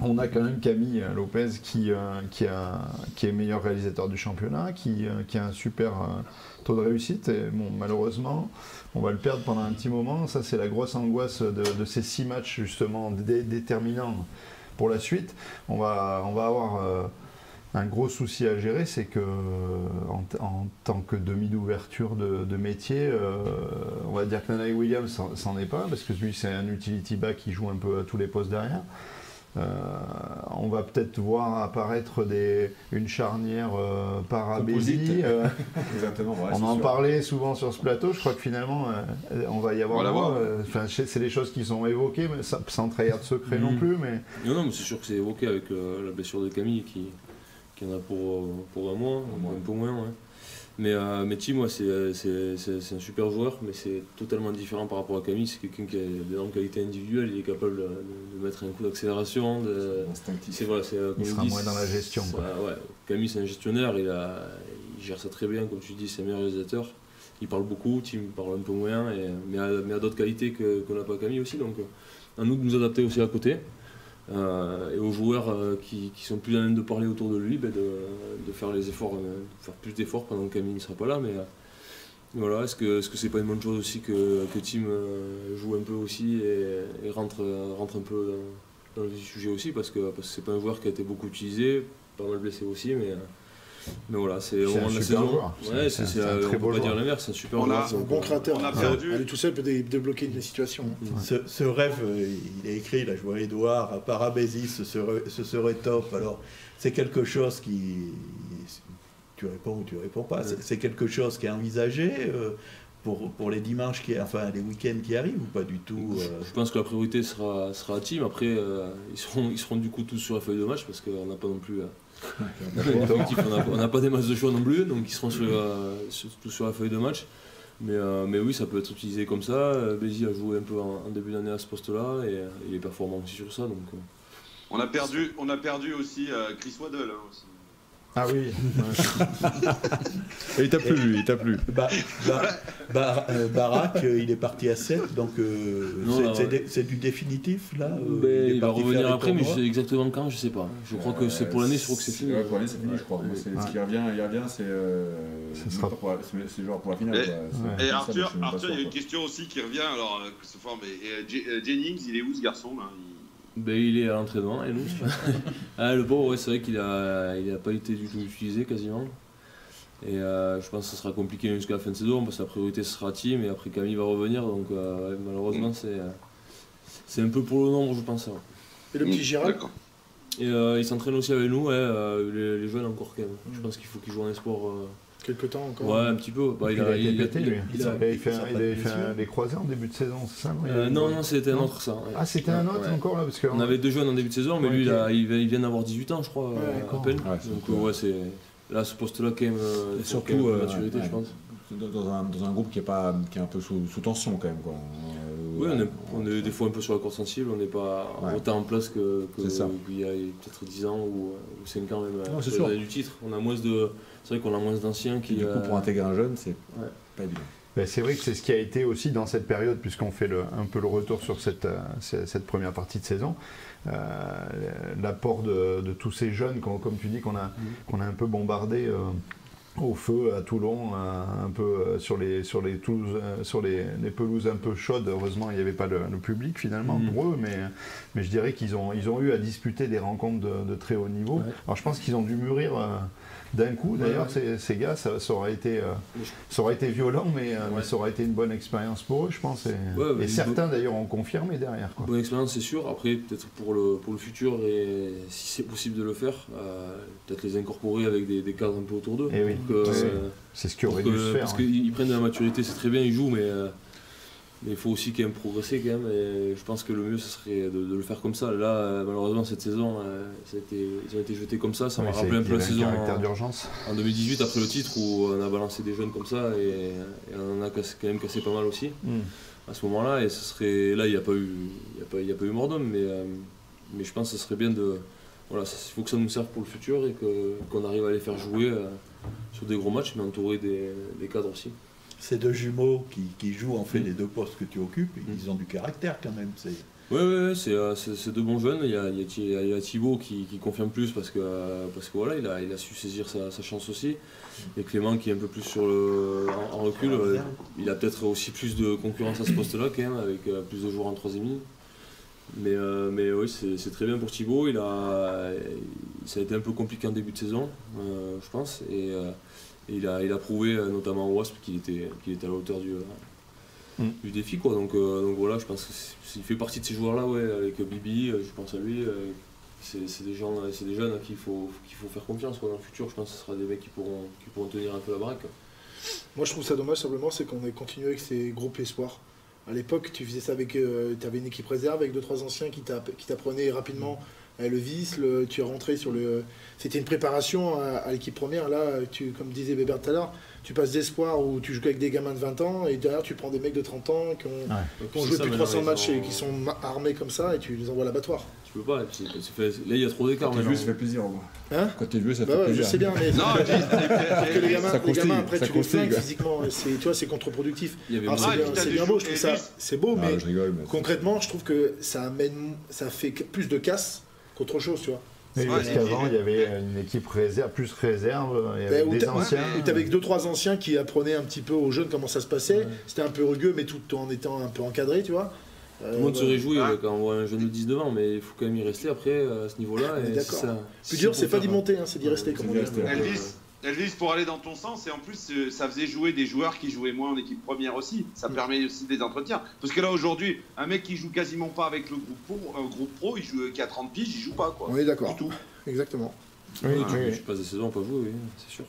on a quand même Camille euh, Lopez qui, euh, qui, a, qui est meilleur réalisateur du championnat, qui, euh, qui a un super euh, taux de réussite. Et bon, malheureusement, on va le perdre pendant un petit moment. Ça, c'est la grosse angoisse de, de ces six matchs, justement, dé- déterminants pour la suite. On va, avoir. euh, un gros souci à gérer, c'est que euh, en, tant que demi d'ouverture de, métier, euh, on va dire que Nanaï Williams c'en est pas, parce que lui c'est un utility back qui joue un peu à tous les postes derrière. Euh, on va peut-être voir apparaître des, une charnière euh, euh, Exactement, ouais, on en sûr. parlait souvent sur ce plateau. Je crois que finalement, euh, on va y avoir. Euh, Enfin, c'est des choses qui sont évoquées, mais ça- sans trahir de secret non Mhm. plus. Mais Non, non, mais c'est sûr que c'est évoqué avec euh, la blessure de Camille qui, qui en a pour, pour un mois, mois. un peu moins. ouais. Mais, euh, mais Tim, ouais, c'est, c'est, c'est- c'est un super joueur, mais c'est totalement différent par rapport à Camille. C'est quelqu'un qui a d'énormes qualités individuelles, il est capable de, de mettre un coup d'accélération. De... C'est c'est, euh, il sera dit, moins dans la gestion. quoi. ouais. Camille, c'est un gestionnaire, il, a, il gère ça très bien, comme tu dis, c'est un meilleur réalisateur. Il parle beaucoup, Tim parle un peu moins, et, mais a, mais a d'autres qualités que, que n'a pas Camille aussi. Donc, euh, à nous de nous adapter aussi à côté. Euh, et aux joueurs euh, qui, sont plus à même de parler autour de lui, ben, de, faire les efforts, euh, de faire plus d'efforts pendant que Camille ne sera pas là. Mais voilà, est-ce que est-ce que c'est pas une bonne chose aussi que, Tim joue un peu aussi et, rentre un peu dans le sujet aussi parce que parce que c'est pas un joueur qui a été beaucoup utilisé, pas mal blessé aussi, mais. Mais voilà, c'est un de la super saison. joueur. Ouais, C'est- un euh, très on beau dire l'inverse, c'est un super On a- un bon créateur. on a perdu. Lui tout seul peut dé- débloquer une situation. Ce, ce rêve, euh, il est écrit, là, je vois Edouard, à Parabésis, ce serait, ce serait top. Alors, c'est quelque chose qui. Tu réponds ou tu réponds pas. C'est- C'est quelque chose qui est envisagé euh, pour, pour les dimanches, qui, enfin les week-ends qui arrivent ou pas du tout euh, Je pense que la priorité sera, sera à Team. Après, euh, ils, seront, ils seront du coup tous sur la feuille de match parce qu'on n'a pas non plus. euh, on n'a- pas des masses de choix non plus, donc ils seront sur, sur- tous sur la feuille de match. Mais, euh, mais oui, ça peut être utilisé comme ça. Euh, Bézi a joué un peu en, en début d'année à ce poste-là et euh, il est performant aussi sur ça. Donc, euh, On a perdu, on a perdu aussi euh, Chris Waddle. hein, aussi. Ah oui. Et il t'a plu, lui, il t'a plu. Ba- Ba- Ba- euh, Barak, euh, il est parti à 7, donc euh, Non, c'est- du définitif là euh, ben, est il va parti revenir après, mais je sais exactement quand, je sais pas. Je crois que c'est pour l'année, je crois que c'est fini. Ouais, pour l'année, c'est fini, je crois. Ouais. Ouais. Ce qui revient, il revient, c'est. euh, Ce sera- genre pour la finale. Et- Et Arthur, il y a une question aussi qui revient. Alors, et, J- euh, Jennings, il est où ce garçon là? Il- Ben, il est à l'entraînement, et nous ah, Le pauvre, ouais, c'est vrai qu'il a, il a pas été du tout utilisé quasiment. Et euh, je pense que ce sera compliqué jusqu'à la fin de saison parce que la priorité ce sera Team et après Camille va revenir. Donc euh, ouais, malheureusement, c'est, euh, c'est un peu pour le nombre, je pense. Et le petit Hmm, Gérald D'accord. Et euh, il s'entraîne aussi avec nous, ouais, euh, les, les jeunes encore quand même. Je pense qu'il faut qu'il joue en espoir. Euh, Quelque temps encore. ouais, un petit peu. Bah, il, a été il a- pété, il lui. il avait fait, un- avait fait un- les croisés en début de saison, c'est ça Euh, non, non, c'était un autre ça. ouais. Ah, c'était un autre Ouais. encore là parce que On avait deux jeunes en début de saison, mais Ouais, lui, il, ok. a- il vient, d'avoir 18 ans, je crois, à peine. Ouais, c'est Donc, euh, ouais, c'est. Là, ce poste-là, quand même, euh, surtout, quand même de euh, maturité, je pense. Dans, dans un, dans un groupe qui est, pas, qui est un peu sous, sous tension quand même. Quoi. Euh, Oui, on est, on est des fois un peu sur la corde sensible, on n'est pas Ouais. autant en place que, que- C'est ça. qu'il y a peut-être 10 ans ou, ou 5 ans même. Non, euh, sûr. du titre. On a moins de. C'est vrai qu'on a moins d'anciens Et qui. du coup, euh, pour intégrer un jeune, c'est Ouais. pas évident. Ben, c'est vrai que c'est ce qui a été aussi dans cette période, puisqu'on fait le- un peu le retour sur cette, euh, cette première partie de saison. Euh, L'apport de, de tous ces jeunes, qu'on- comme tu dis, qu'on a, qu'on a un peu bombardé euh, au feu à Toulon, un peu euh, sur, les, sur, les, Toulouse- euh, sur les, les pelouses un peu chaudes. Heureusement, il n'y avait pas le, le public finalement Mhm. pour eux, mais, mais je dirais qu'ils ont, ils ont eu à disputer des rencontres de, de très haut niveau. Ouais. Alors je pense qu'ils ont dû mûrir. euh, d'un coup, d'ailleurs, Ouais, ces, ces gars, ça, ça aurait été, euh, ça aurait été violent, mais, euh, mais ça aurait été une bonne expérience pour eux, je pense. Et, certains, d'ailleurs, ont confirmé derrière. Quoi. Bonne expérience, c'est sûr. Après, peut-être pour le, pour le futur, et si c'est possible de le faire, euh, peut-être les incorporer avec des, des cadres un peu autour d'eux. Eh oui. C'est ce qui aurait dû se faire. Parce qu'ils ils prennent de la maturité, c'est très bien, ils jouent, mais, mais il faut aussi quand même progresser quand même. Et je pense que le mieux, ce serait de, de le faire comme ça. Là, euh, malheureusement, cette saison, euh, ça a été, ils ont été jetés comme ça. Ça m'a rappelé un peu la saison en, en 2018 après le titre où on a balancé des jeunes comme ça et, et on en a cassé- quand même cassé pas mal aussi Mm. à ce moment-là. Et ce serait là, il n'y a pas eu, il y a pas, il y a pas eu mort d'homme, mais, euh, mais je pense que ce serait bien de, voilà, il faut que ça nous serve pour le futur et qu'on arrive à les faire jouer euh, sur des gros matchs, mais entouré des, des cadres aussi. Ces deux jumeaux qui, qui jouent en fait Mm. les deux postes que tu occupes, Mm. ils ont du caractère quand même. c'est- Oui, oui, oui, c'est euh, c'est- deux bons jeunes. Il y a, il y Thibaut qui, qui confirme plus parce que, euh, parce que voilà, il a, il a su saisir sa, sa chance aussi. Et Clément qui est un peu plus sur le, en, en recul. En euh, il a peut-être aussi plus de concurrence à ce poste-là quand même, avec euh, plus de joueurs en troisième ligne. Mais, euh, mais oui, c'est très bien pour Thibaut. Il a, ça a été un peu compliqué en début de saison, je pense. Et, et il, a, il a prouvé, euh, notamment au Wasp, qu'il était, qu'il était à la hauteur du, euh, Mm. du défi. Quoi. Donc, euh, donc voilà, je pense qu'il fait partie de ces joueurs-là, ouais, avec Bibi, je pense à lui. euh, c'est c'est des, gens, c'est des jeunes à qui il faut, qu'il faut faire confiance quoi, dans le futur. Je pense que ce sera des mecs qui pourront, qui pourront tenir un peu la baraque. quoi. Moi, je trouve ça dommage simplement, c'est qu'on ait continué avec ces groupes espoirs. À l'époque, tu faisais ça avec. tu avais une équipe réserve avec deux trois anciens qui t'a- qui t'apprenaient rapidement le vice. le- tu es rentré sur le. C'était une préparation à, à l'équipe première. Là, tu, comme disait Bébert tout à l'heure, tu passes d'espoir où tu joues avec des gamins de 20 ans et derrière tu prends des mecs de 30 ans qui ont, qui joué ça, plus de maintenant, 300 ils matchs et qui sont armés comme ça et tu les envoies à l'abattoir. Tu peux pas, là il y a trop d'écart Quand t'es vieux, ça fait plaisir. moins. Hein Quand t'es vieux, ça Bah fait ouais, plaisir. je sais bien, mais. Non, que les gamins, Ça les gamins après ça tu les flingues physiquement, c'est, tu vois, c'est contre-productif. C'est bien, beau, je trouve ça, c'est beau, mais concrètement, je trouve que ça amène, ça fait plus de casse qu'autre chose, tu vois. Oui, parce qu'avant, il y avait une équipe réserve, plus réserve, il y avait Ben, où des anciens. où t'avais que deux trois anciens qui apprenaient un petit peu aux jeunes comment ça se passait. C'était un peu rugueux, mais tout en étant un peu encadré, tu vois. Euh, Tout le monde se voilà. réjouit Ah. euh, quand on voit un jeune de 19 ans, mais il faut quand même y rester après euh, à ce niveau-là. D'accord. Plus dur, c'est pas d'y monter, hein, c'est d'y rester. Comme on dit. rester. Elvis, Elvis, pour aller dans ton sens, et en plus, euh, ça faisait jouer des joueurs qui jouaient moins en équipe première aussi. Ça permet aussi des entretiens. Parce que là, aujourd'hui, un mec qui joue quasiment pas avec le groupe pro, un groupe pro il joue, qui a 30 piges, il joue pas, quoi. On est d'accord. Du tout. Exactement. Oui, Ouais, oui, Je passe des saisons pas oui, c'est sûr.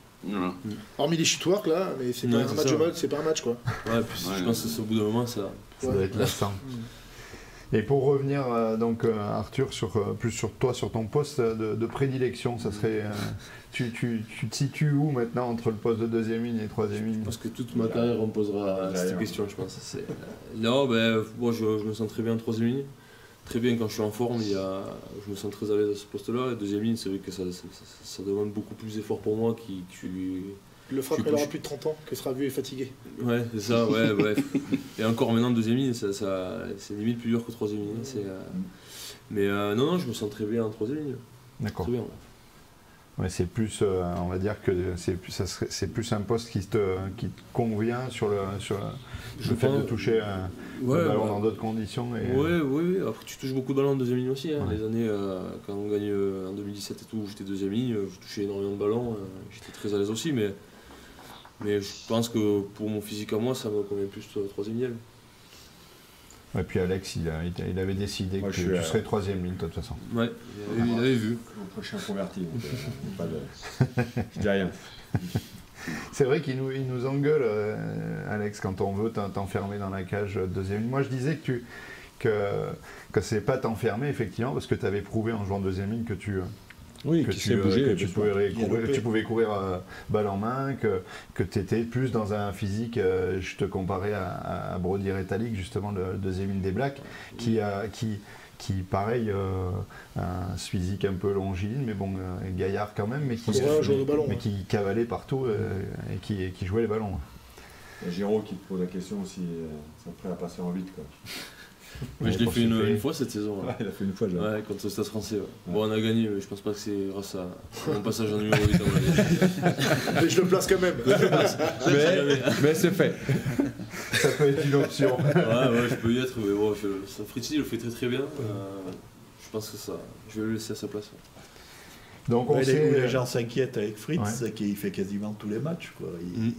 Hormis les shitwork là, mais c'est pas un match ça. de mode, c'est pas un match quoi. Ouais, puis Ouais. je pense que c'est au bout d'un moment, ça. Ça Ouais. doit être lassant. Et pour revenir euh, donc euh, Arthur sur euh, plus sur toi sur ton poste de, de prédilection, ça serait euh, tu, tu, tu te situes où maintenant entre le poste de deuxième ligne et troisième ligne? Parce que toute ma carrière, on me posera cette question, je pense. C'est- Non, ben, moi, je, je me sens très bien en troisième ligne. Très bien quand je suis en forme, il y a... je me sens très à l'aise à ce poste-là. La deuxième ligne, c'est vrai que ça, ça, ça- ça demande beaucoup plus d'efforts pour moi qui, qui Le fera quand il aura plus- de 30 ans, que sera vieux et fatigué. Ouais, c'est ça, ouais, ouais. Et encore maintenant, deuxième ligne, ça, ça- c'est limite plus dur que troisième ligne. c'est, euh, Mais euh, non, non, je me sens très bien en troisième ligne. D'accord. Très bien. Ouais, c'est plus, euh, on va dire que c'est plus, ça serait- c'est plus un poste qui te, qui te convient sur le, sur le, Je le fait de toucher un, Ouais, ballon ouais. dans d'autres conditions. Et, Ouais, oui, oui. Après, tu touches beaucoup de ballons en deuxième ligne aussi. hein. Ouais. Les années, euh, quand on gagne euh, en 2017 et tout, où j'étais deuxième ligne, je touchais énormément de ballons. euh, j'étais très à l'aise aussi, mais, mais je pense que pour mon physique à moi, ça me convient plus troisième ligne. Et puis Alex, il, a- il avait décidé Moi, que tu, euh, serais troisième ligne de toute façon. Ouais, il avait, il avait vu. Mon prochain converti. donc, euh, pas de... Je dis rien. C'est vrai qu'il nous, il nous engueule, euh, Alex, quand on veut t'en- t'enfermer dans la cage euh, deuxième ligne. Moi, je disais que tu que, que c'est pas t'enfermer, effectivement, parce que tu avais prouvé en jouant deuxième ligne que tu, euh, Oui, que qui tu, euh, bougé. que bien tu sûr. pouvais courir, tu pouvais courir euh, balle en main, que, que tu étais plus dans un physique, euh, je te comparais à, à Brody Retallick, justement, le deuxième ligne des Blacks, qui, a, qui, qui pareil, euh, un physique un peu longiligne, mais bon, euh, gaillard quand même, mais qui, C'est un joueur de ballon. mais ouais. qui cavalait partout euh, et qui, et qui jouait les ballons. Giro qui te pose la question si euh, sont prêts à passer en 8. Quoi. Mais je l'ai fait une, fois cette saison. là. il a fait une fois, je Ouais, contre le Stade français. ouais. Bon, on a gagné, mais je pense pas que c'est grâce à mon passage en numéro 8 à mon avis. Mais je le place quand même. Mais, mais c'est fait. Ça peut être une option. Ouais, ouais, je peux y être, mais bon, je, ça, Fritzi le fait très très bien. Euh, je pense que ça, je vais le laisser à sa place. Donc on Ouais, les, sait, où les euh, gens s'inquiètent avec Fritz, Ouais. c'est qu'il fait quasiment tous les matchs. Quoi. Il, Mm.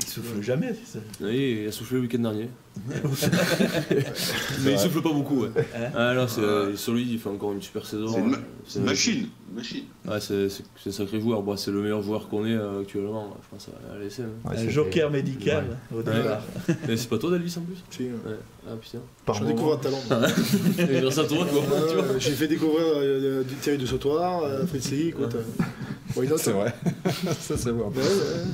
il souffle jamais. c'est ça. Oui, il a soufflé le week-end dernier. mais il souffle pas beaucoup. Ouais. Hein Ah, c'est- lui, il fait encore une super saison. C'est une ma- C'est Une machine, machine. Ouais, c'est c'est- c'est un sacré joueur. Bon, c'est le meilleur joueur qu'on ait euh, actuellement, je pense, à l'ASM. ouais, un c'était- joker médical au départ. Mais c'est pas toi, Dalvis, en plus Si, euh, Ouais. Ah putain. par Je découvre un talent. Et grâce à toi, quoi. vois. Euh, J'ai fait découvrir euh, du Thierry de Sautoir, euh, Fritz Lee, écoute. euh, C'est vrai. ça, c'est vrai. Ouais, ouais.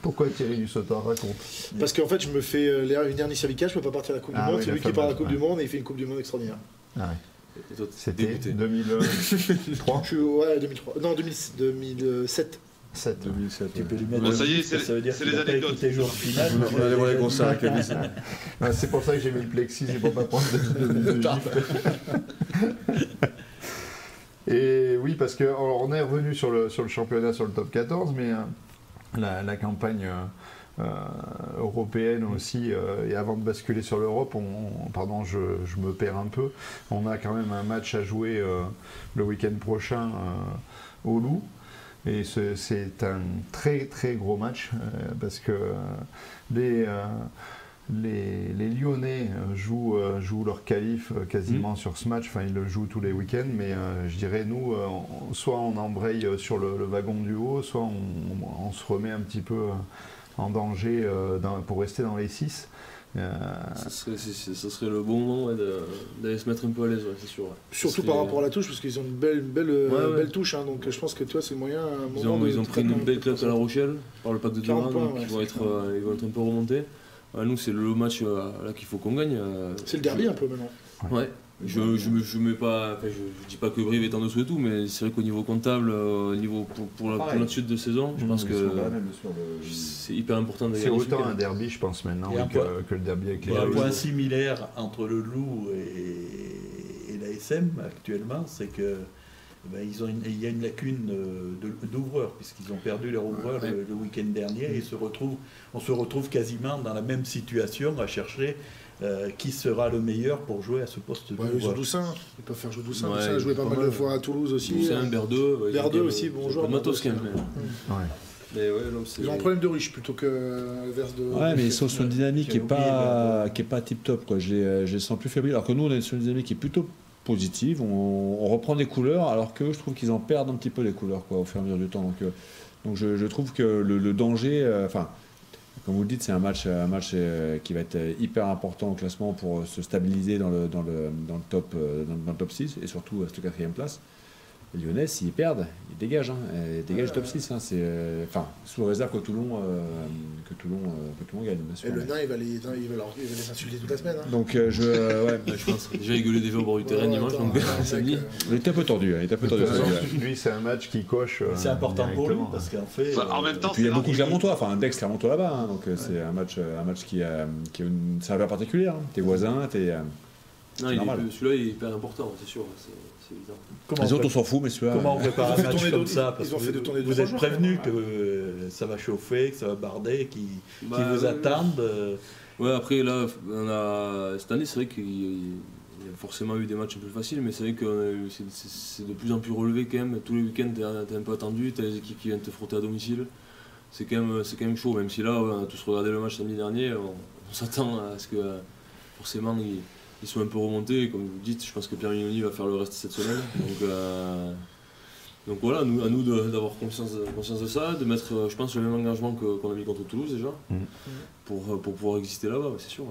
Pourquoi Thierry Dussotar raconte Parce qu'en fait, je me fais euh, une hernie cervicale, je peux pas partir à la Coupe Ah du Monde. oui, c'est lui qui part à la Coupe du. Monde et il fait une Coupe du Monde extraordinaire. Ah ouais. C'était dégoûté. 2003 Je suis, ouais, 2003. Non, 2000 2007. 7. 2007. Tu peux ouais. lui mettre Bon, un ça y est, c'est- ça veut dire c'est qu'il les anecdotes. écouté jour final. On a dévoilé gros ça avec. Ah, c'est pour ça que j'ai mis le plexi, c'est pour pas prendre de. Et oui, parce que alors, on est revenu sur le, sur le championnat, sur le top 14, mais euh, la, la campagne euh, euh, européenne aussi, euh, et avant de basculer sur l'Europe, on, on- pardon, je, je me perds un peu, on a quand même un match à jouer euh, le week-end prochain au Loup. Et ce- c'est un très très gros match parce que les, les, les Lyonnais jouent, euh, jouent leur qualif quasiment sur ce match, enfin ils le jouent tous les week-ends, mais euh, je dirais nous, euh, on- soit on embraye sur le, le wagon du haut, soit on, on- on se remet un petit peu en danger euh, dans- pour rester dans les 6. Ça serait, c'est- c'est- ça serait le bon moment ouais, d'aller se mettre un peu à l'aise, ouais, c'est sûr. ouais. Surtout C'est- par rapport à la touche, parce qu'ils ont une belle, une belle, euh, Ouais, ouais. belle touche. hein, donc euh, je pense que toi, c'est le moyen. un Ils ont, ils ont pris une belle claque à La Rochelle par le pack de 40 Durand, points, donc ouais, ils, vont c'est être, euh, ils vont être un peu remontés. Ouais, nous, c'est le match euh, là qu'il faut qu'on gagne. euh, C'est le derby un peu maintenant. Ouais. Je, je, me- je mets pas, enfin, je, je dis pas que Brive est en dessous et tout, mais c'est vrai qu'au niveau comptable, euh, au niveau pour, pour, la, pour suite de saison, je Mmh, pense que le- c'est hyper important de C'est autant un derby, je pense maintenant, oui, que, le derby avec les Il y a un point similaire entre le Loup et, et l'ASM actuellement, c'est que ben, ils ont une- il y a une lacune euh, d'ouvreurs, puisqu'ils ont perdu leur ouvreur Ouais. le, le week-end dernier et se retrouvent, on se retrouve quasiment dans la même situation à chercher euh, qui sera le meilleur pour jouer à ce poste Ouais, sur Doussin, ils peuvent faire jouer Doussin. Ouais, Doussin a joué pas pas mal de fois à Toulouse aussi. Euh, un Berdeux. ouais, Berdeux aussi, bon il y a joueur, pas de matos quand même. mais- Ouais. Non. Ils ont un problème de riche plutôt que euh, l'inverse de. Ouais, mais ils sont sur une dynamique qui J'avais est oublié, pas, qui est pas tip top. Quoi. Je, les, euh, je les sens plus fébrile. Alors que nous, on est sur une dynamique qui est plutôt positive. On, on reprend des couleurs, alors que je trouve qu'ils en perdent un petit peu les couleurs quoi, au fur et à mesure du temps. Donc, euh, donc je, je trouve que le, le danger, euh, enfin, comme vous le dites, c'est un match, euh, qui va être euh, hyper important au classement pour euh, se stabiliser dans le, dans le, dans le, dans le top 6 et surtout à cette quatrième place. Les Lyonnais, s'ils perdent, ils dégagent. Hein, ils dégagent le top 6. Hein, c'est, euh, enfin, sous réserve que Toulon, euh, que Toulon, euh, que Toulon gagne, bien sûr. Et le mais- nain, il va les, il va leur- il va les insulter toute la semaine. hein. donc euh, je, euh, ouais, Ouais, je pense. J'ai rigolé déjà au bord du terrain Ouais, dimanche, attends, donc samedi. euh, il était un peu tordu, hein, il était un peu tordu. Lui, c'est un match qui coche. euh, C'est important pour lui parce qu'en fait. Enfin, en euh, même temps, puis il y a beaucoup de. Clermontois, enfin un Dex Clermontois là-bas, hein, donc euh, c'est un match, euh, un match qui, a, qui a une saveur particulière. hein. Tes voisins, tes, euh, Non, il est- normal. Celui-là, il est hyper important, c'est sûr. Comment les on autres on s'en fout. Comment on euh, prépare ont un match comme ça ils parce ont que fait de tourner vous êtes joueurs, prévenu quand que euh, ça va chauffer, que ça va barder, qu'ils Bah, vous ouais, attendent. euh, Ouais, après, là, on a... cette année, c'est vrai qu'il y a forcément eu des matchs un peu faciles, mais c'est vrai que euh, c'est- de plus en plus relevé quand même. Tous les week-ends, t'es un peu attendu, t'as les équipes qui viennent te frotter à domicile. C'est quand, même- c'est quand même chaud, même si là, on a tous regardé le match samedi dernier, on, on s'attend à ce que euh, forcément ils, ils soient un peu remontés. Comme vous dites, je pense que Pierre Mignoni va faire le reste cette semaine. Donc, euh, donc voilà, nous, à nous d'avoir conscience, conscience de ça, de mettre, euh, je pense, le même engagement qu'on a mis contre Toulouse déjà, Mhm. pour, euh, pour pouvoir exister là-bas, c'est sûr.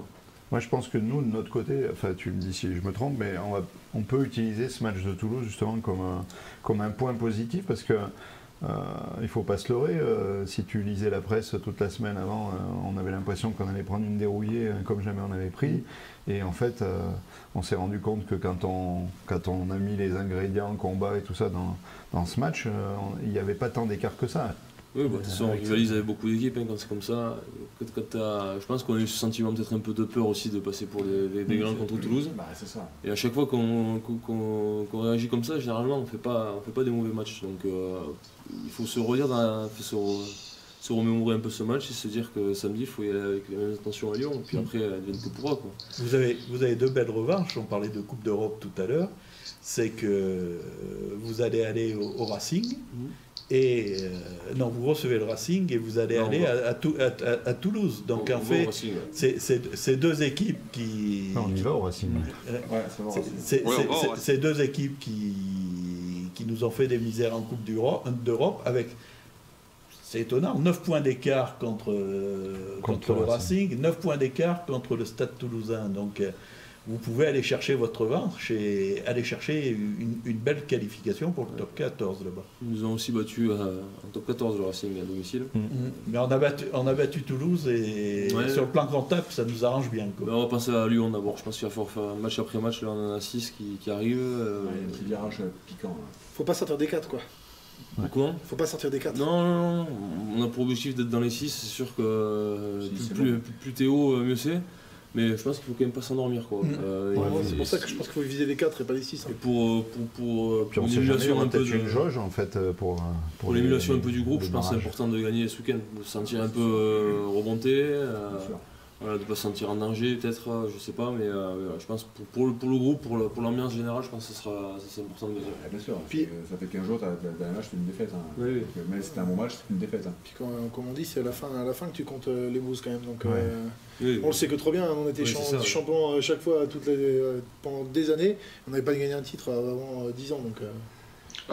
Moi, je pense que nous, de notre côté, enfin, tu me dis si je me trompe, mais on, va- on peut utiliser ce match de Toulouse justement comme un, comme un point positif parce que euh, il faut pas se leurrer. euh, si tu lisais la presse toute la semaine avant, euh, on avait l'impression qu'on allait prendre une dérouillée euh, comme jamais on avait pris. Et en fait, euh, on s'est rendu compte que quand on, quand on a mis les ingrédients, combat et tout ça dans, ce match, euh, il n'y avait pas tant d'écart que ça. Oui, bah, de toute façon, on rivalise avec beaucoup d'équipes hein, quand c'est comme ça. Quand, quand t'as- je pense qu'on a eu ce sentiment peut-être un peu de peur aussi de passer pour des, des- des grands contre Toulouse. Bah, c'est ça. Et à chaque fois qu'on réagit comme ça, généralement, on fait pas, on fait pas des mauvais matchs. Donc euh, il faut se redire, dans, faut se, re- se remémorer un peu ce match et se dire que samedi, il faut y aller avec les mêmes intentions à Lyon. Et puis après, advienne que pourra. Quoi. Vous avez, vous avez deux belles revanches, on parlait de Coupe d'Europe tout à l'heure, c'est que euh, vous allez aller au, au Racing, et euh, non, vous recevez le Racing et vous allez Non, aller à, à Tou- à- à- à Toulouse. Donc On- en on fait, Racing, c'est deux équipes qui... Non, on y va au Racing. Ouais, c'est Ouais, deux équipes qui, qui nous ont fait des misères en Coupe d'Euro- d'Europe avec, c'est étonnant, 9 points d'écart contre, euh, Contre contre, le le Racing, 9 points d'écart contre le Stade toulousain. Donc euh, vous pouvez aller chercher votre revanche et aller chercher une, une belle qualification pour le top 14 là-bas. Ils nous ont aussi battu euh, en top 14 le Racing à domicile. Mais on a battu, on a battu Toulouse et Ouais. sur le plan comptable, ça nous arrange bien. quoi. Ben, on va penser à Lyon d'abord. Je pense qu'il va falloir faire match après match. Là, on en a 6 qui, qui arrivent. euh, Ouais, il y a un petit virage piquant. là. Faut pas sortir des 4 quoi. Comment Faut pas sortir des 4. Non, non, non, on a pour objectif d'être dans les 6, c'est sûr que Si, plus, c'est plus, plus- plus t'es haut, euh, mieux c'est. Mais je pense qu'il faut quand même pas s'endormir. quoi. Mm. Euh, Ouais, c'est pour ça que je pense qu'il faut viser les 4 et pas les 6. Et pour, euh, pour, pour, euh, pour l'émulation un peu de, une jauge en fait pour, pour l'émulation un peu du groupe, le je pense que c'est important de gagner ce week-end, de se sentir un peu euh, remonté, euh, voilà, de ne pas se sentir en danger peut-être, je sais pas, mais euh, voilà, je pense pour, pour, le, pour le groupe, pour le- l'ambiance générale, je pense que ce sera, c'est important de gagner. Ouais, bien sûr. Puis- Puis, ça fait 15 jours, t'as un match, c'est une défaite. hein. Oui, oui. Donc, mais c'était un bon match, c'est une défaite. hein. Puis comme on dit, c'est à la fin, à la fin que tu comptes les boosts quand même. Donc, Ouais. Euh, Oui, on le sait que trop bien. On était Oui, champ- c'est champion à chaque fois toutes les, euh, pendant des années. On n'avait pas gagné un titre avant euh, 10 ans. Donc, euh,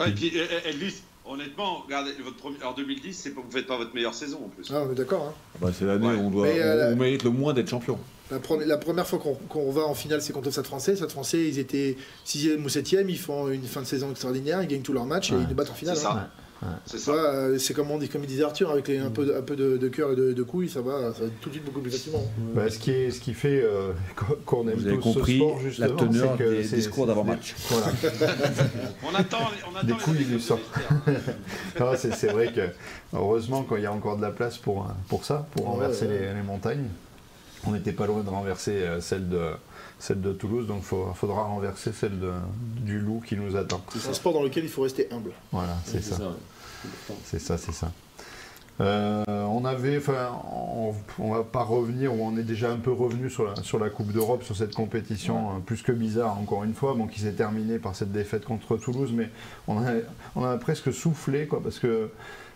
Ouais, et puis, euh, Elvis, honnêtement, regardez, votre premier, en 2010, c'est pas, vous faites pas votre meilleure saison en plus. ah, on est d'accord. hein. Bah, c'est l'année Ouais. où on, doit, Mais, euh, on, on mérite le moins d'être champion. La, première- la première fois qu'on va en finale, c'est contre le Stade français. Le Stade français, ils étaient 6e ou 7e. Ils font une fin de saison extraordinaire. Ils gagnent tous leurs matchs et ils nous battent en C'est finale. hein. ça. C'est ça. euh, c'est comme, on dit, comme il disait Arthur, avec les, un peu, de- un peu de, de cœur et de, de couilles, ça va, ça va tout de suite beaucoup plus facilement. Bah, ce, qui est, ce qui fait euh, qu'on- aime Vous avez tous ce sport, la justement, teneur c'est que des discours d'avant-match. Voilà. On attend, on attend Des les couilles du sang. c'est vrai que heureusement qu'il y a encore de la place pour, pour ça, pour renverser ouais. Les, les montagnes. on n'était pas loin de renverser euh, celle de, celle de Toulouse, donc il faudra renverser celle de- du loup qui nous attend. C'est un sport dans lequel il faut rester humble. Voilà, c'est ça. C'est ça, c'est ça. Euh, on avait, enfin, on, on va pas revenir, ou on est déjà un peu revenu sur la, sur la Coupe d'Europe, sur cette compétition euh, plus que bizarre, encore une fois, bon, qui s'est terminée par cette défaite contre Toulouse, mais on a, on a presque soufflé, quoi, parce que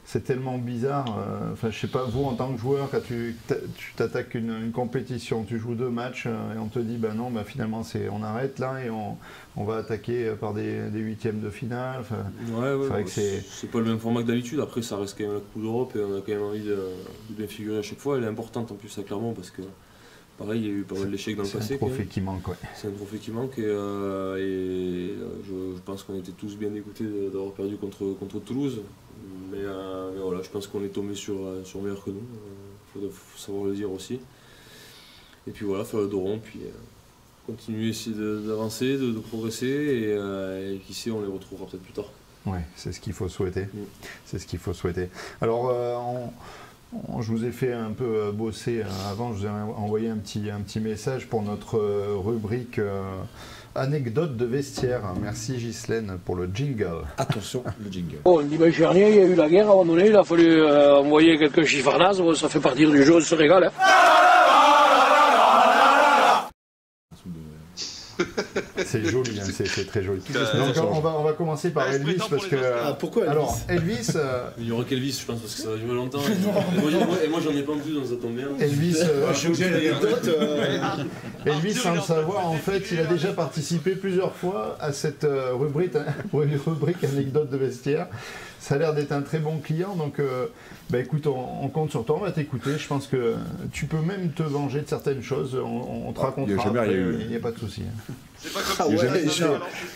c'est tellement bizarre. euh, Enfin, je sais pas, vous en tant que joueur, quand tu t'a- tu t'attaques une, une compétition, tu joues deux matchs euh, et on te dit, ben non, ben finalement, c'est, on arrête là et on, on va attaquer euh, par des, des huitièmes de finale. Enfin, Ouais, ouais, c'est pas le même format que d'habitude. Après, ça reste quand même la Coupe d'Europe et on a quand même envie de, de bien figurer à chaque fois. Elle est importante en plus à Clermont parce que, pareil, il y a eu pas mal d'échecs dans le c'est passé. un quand trophée qui manque, ouais. C'est un trophée qui manque et, euh, et, euh, je, je pense qu'on était tous bien dégoûtés d'avoir perdu contre, contre Toulouse. Mais, euh, mais voilà, je pense qu'on est tombé sur, sur meilleur que nous. Il faut, faut savoir le dire aussi. Et puis voilà, faire le dos rond, puis euh, continuer, essayer d'avancer, de, de progresser et, et qui sait, on les retrouvera peut-être plus tard. Ouais, c'est ce qu'il faut souhaiter. Mm. C'est ce qu'il faut souhaiter. Alors, on- je vous ai fait un peu euh, bosser euh, avant. Je vous ai envoyé un petit, un petit message pour notre euh, rubrique euh, anecdote de vestiaire. Merci Ghislaine pour le jingle. Attention, le jingle. Bon, dimanche dernier, il y a eu la guerre à un moment donné, il a fallu euh, envoyer quelques chiffarnazes, ça fait partie du jeu, on se régale. Hein. C'est joli, hein, c'est très joli. Donc, on va, on va commencer par Ouais, c'est Elvis parce que. Ah, pourquoi Elvis alors, Elvis, euh, Il y aura qu'Elvis, je pense, parce que ça va durer longtemps. et, moi, moi- et moi, j'en ai pas en plus, donc ça tombe bien. Elvis, euh, Je j'ai l'anecdote. euh, Elvis, sans le savoir, en fait, il a déjà participé plusieurs fois à cette euh, rubrique, rubrique anecdote de vestiaire. Ça a l'air d'être un très bon client, donc euh, bah, écoute, on, on compte sur toi, on va t'écouter. Je pense que tu peux même te venger de certaines choses, on, on te racontera. il y a jamais après, rien eu. Il n'y a pas de souci. C'est pas comme Ah ouais, je-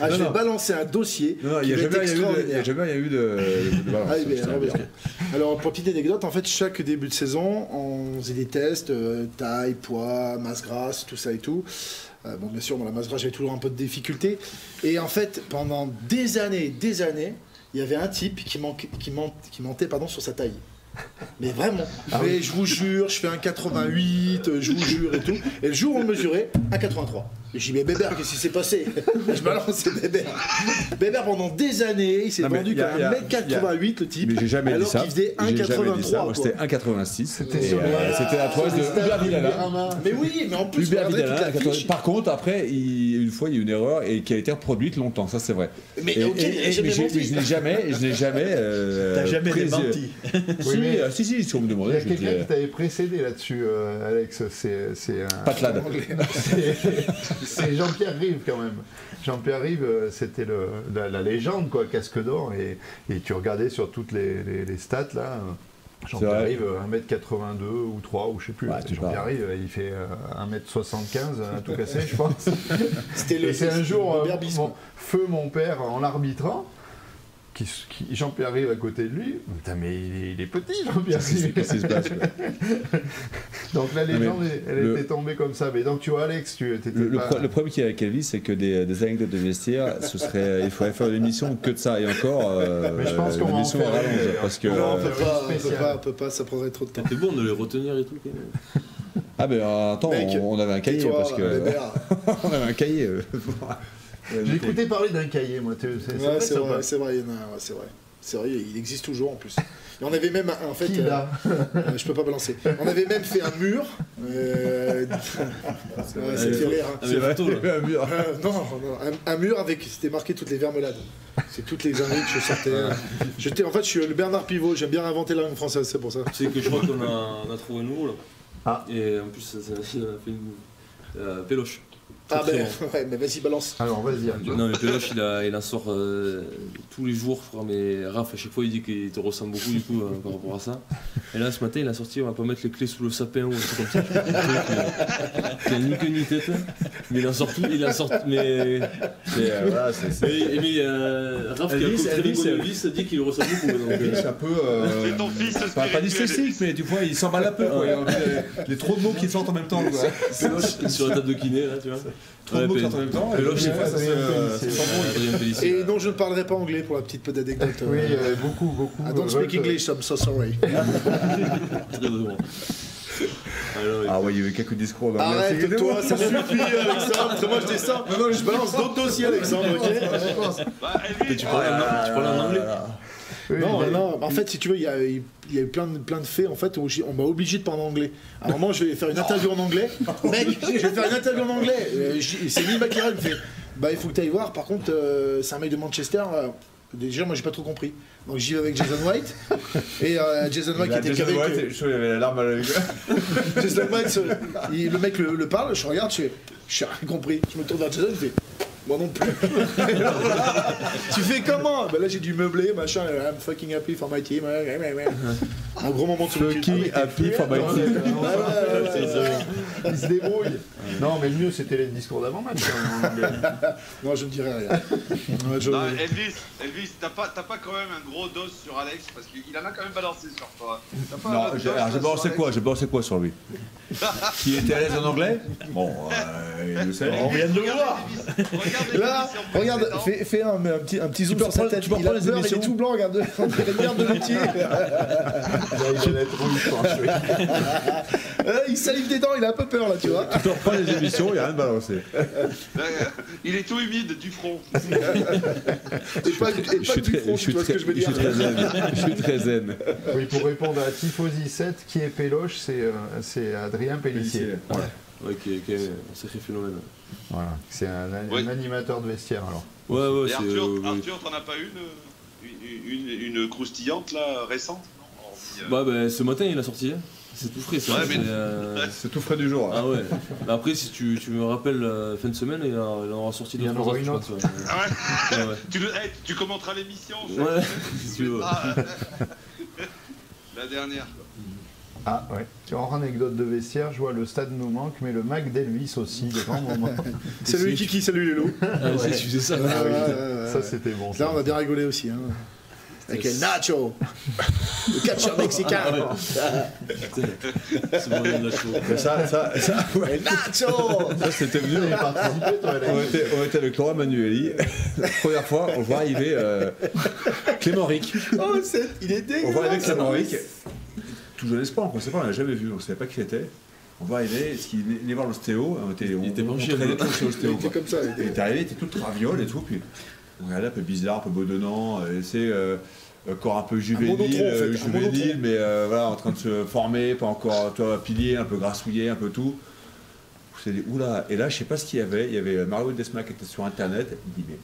ah, vais balancer un dossier. Non, non, il n'y a, jamais rien eu de- a jamais rien eu de, de balance. Ah, bien, ah, bien. Alors, pour petite anecdote, en fait, chaque début de saison, on faisait des tests, euh, taille, poids, masse grasse, tout ça et tout. Euh, bon, bien sûr, dans la masse grasse, j'avais toujours un peu de difficulté. Et en fait, pendant des années, des années, il y avait un type qui, manquait, qui, ment- qui mentait pardon, sur sa taille. Mais vraiment. Ah Mais je vous jure, je fais un 88, euh, je vous jure et tout. Et le jour où on le mesurait, un 83. J'ai dit, mais Bébert, qu'est-ce qui s'est passé Je balance, c'est Bébert. Bébert, pendant des années, il s'est vendu il y a- qu'à il y a- 1m88, le type. Mais j'ai jamais alors dit ça. qu'il faisait J'ai jamais dit ça. 1,83. Moi, quoi. C'était 1,86. C'était Et, sur euh, C'était la toise de Hubert Vidala. Mais oui, mais en plus, Hubert regardez toute Vidala, la 80. fiche. Par contre, après, il- une fois, il y a eu une erreur et qui a été reproduite longtemps, ça c'est vrai. Mais Et- mais je n'ai jamais, je n'ai jamais. euh, T'as jamais pris- démenti. Oui, Si, mais- euh, si, si, si on me Il y demandait, a quelqu'un qui t'avait précédé là-dessus, euh, Alex. C'est c'est, euh, Patlade. c'est- Jean-Pierre Rive quand même. Jean-Pierre Rive, euh, c'était la, la légende, quoi, casque d'or. Et, et tu regardais sur toutes les, les- les stats là. euh, Jean-Pierre. Rive, euh, 1m82 ou 3 ou je sais plus. Ouais, Jean-Pierre. Rive, il fait euh, 1m75 à tout casser, je pense. C'était le Et c'est un jour, euh, feu mon père en l'arbitrant, qui, qui- Jean-Pierre Rive à côté de lui. Putain, mais il est, il est petit, Jean-Pierre Qu'est-ce Rive. qui se passe. Donc la légende, elle le- était tombée comme ça. Mais donc tu vois, Alex, tu étais Le, le pas... pro- le problème qu'il y a avec Elvis, c'est que des, des anecdotes de vestiaire, ce serait, il faudrait faire une émission que de ça. Et encore, euh, Mais je pense qu'on va en faire une, rallonge. d'ailleurs. Parce que, Non, on euh, peut pas, on peut pas, on peut pas, ça prendrait trop de temps. C'était bon de les retenir et tout. ah ben attends, Mec, on, on avait un cahier Toi, parce que on avait un cahier. J'ai écouté parler d'un cahier, moi. C'est c'est Ouais, vrai, c'est ça vrai, c'est vrai, il y en a un, ouais, c'est vrai. C'est vrai, il existe toujours en plus. Et on avait même, en fait, euh, euh, je peux pas balancer. On avait même fait un mur. euh, ouais, ça fait rire. hein. Là. un mur. Euh, non, non, un, un mur avec, c'était marqué toutes les vermelades. C'est toutes les années que je sortais. J'étais, en fait, je suis le Bernard Pivot. J'aime bien inventer la langue française, c'est pour ça. Sais que je crois qu'on a, on a trouvé un nouveau là. Ah. Et en plus, ça, ça, il a fait une euh, péloche. Ah ben, ouais, mais vas-y, balance. Alors vas-y. Arthur. Non mais Péloche il, a, il en sort euh, tous les jours crois mais Raph à chaque fois il dit qu'il te ressemble beaucoup du coup euh, par rapport à ça. Et là ce matin il a sorti on va pas mettre les clés sous le sapin ou un truc comme ça. Qui a ni queue ni tête. Mais il en sort tout, il en sort mais. C'est, euh, voilà, c'est- c'est- Mais, mais euh, Raph qui a Elvis, très Elvis, dit qu'il le ressemble beaucoup. Donc, euh, Elvis, un peu. euh, C'est ton fils pas, pas spirituel. dyslexique, mais du coup, il s'emballe un peu. Quoi. Il y a trop de mots qui sortent en même temps. Quoi. Péloche sur la table de kiné là tu vois. Trop de mots en même temps. et ça ça. Et non, je ne parlerai pas anglais pour la petite peu d'anecdote. euh. Oui, euh, beaucoup, beaucoup. I don't euh, speak English, I'm so sorry. Très. Alors, Ah ouais, il y avait quelques discours dans Arrête, toi, ça suffit, Alexandre. Moi, je descends. Non, non, je balance d'autres dossiers, Alexandre, ok Bah, tu parles en anglais Oui, Non, mais- non, en fait, si tu veux, il y a, il y a eu plein de, plein de faits en fait où on m'a obligé de parler anglais. À un moment, je vais faire une interview en anglais. Mec, je vais faire une interview en anglais. Euh, C'est Neil McKerran qui me fait Bah, il faut que tu ailles voir. Par contre, euh, c'est un mec de Manchester. euh, déjà, moi, j'ai pas trop compris. Donc, j'y vais avec Jason White. Et euh, Jason White qui était Jason qu'avec. White, je trouve qu'il avait la larme à l'œil. Jason White, il- le mec le, le parle, je regarde, je fais J'ai rien compris. Je me tourne vers Jason, il fait Moi non plus. tu fais comment? Bah là j'ai dû meubler, machin, I'm fucking happy for my team. ouais, ouais, ouais. Un gros moment sur le cul. Fucking happy for my team. Il se débrouille. Non, mais le mieux, c'était les discours d'avant-match. Non, je ne dirai rien. Ouais, je- Non, Elvis, Elvis, t'as pas, t'as pas quand même un gros dos sur Alex parce qu'il en a quand même balancé sur toi. Pas Non, j'ai balancé quoi? J'ai balancé quoi sur lui? Qui était à l'aise en anglais? Bon, euh, il le sait. On vient de le voir. Regarde Là, fais, fais un, un petit, un petit zoom sur sa tête. tu peux il a les peur, il est tout blanc, regarde. On dirait une merde de métier. Il. Euh, il salive des dents, il a un peu peur là, tu vois. Tu reprends les émissions, il n'y a rien de balancé. Ouais, Il est tout humide du front. Et pas, et pas Je suis du très, front, je tu suis vois ce très, que je veux je suis dire. très zen. Je suis très zen. Oui, pour répondre à Tifosi 7, qui est Péloche, c'est euh, c'est Adrien Pellissier. Voilà. Ouais, qui est, qui est un sacré phénomène. Voilà. C'est un, animateur de vestiaire alors. Ouais, ouais, Et c'est. Arthur, euh, Arthur t'en as pas une, euh, une, une, une croustillante là, récente? Non Bah, bah, ce matin, il a sorti. hein. C'est tout frais, ça. Ouais, mais- c'est, euh, C'est tout frais du jour. hein. Ah ouais. Mais après, si tu, tu me rappelles la fin de semaine, il en, aura sorti Il y deux trois une je autre. pense, ouais. Ah ouais? Ouais, ouais. tu, le- tu commenteras l'émission je- Ouais, si tu veux. Ah, La dernière. quoi. Ah ouais. Hors anecdote de vestiaire, je vois le stade nous manque, mais le Mac d'Elvis aussi, grands moments. Salut Kiki, salut. Ah, tu faisais ça. Ouais, ouais, ouais, Ça ouais. c'était bon. Là, Ça. on a bien rigolé aussi. Hein. Avec les Nacho, le catcheur mexicain. Putain, C'est bon, il y a de la chaux. Mais ça, ça, ça, Les Nacho ça c'était venu. As participé toi, On était, on était avec Laurent Manueli. La première fois, on voit arriver euh, Clément Ric. Oh, c'est- il est On dégueulasse. voit arriver Clément Ric. Tout jeune espoir, on ne sait pas, on l'a jamais vu, on ne savait pas qui c'était. On voit arriver, est-ce qu'il est voir l'ostéo On était, on, Il était on Il était comme ça. il Il était- était arrivé, il était tout traviole et tout, puis on regardait un peu bizarre, un peu bedonnant, euh, c'est euh, corps un peu juvénile, monotron, en fait, euh, un mais euh, voilà, en train de se former, pas encore, toi, pilier, un peu grassouillé, un peu tout. Suis dit, oula, et là, je sais pas ce qu'il y avait, il y avait Mario Desma qui était sur internet, il dit, mais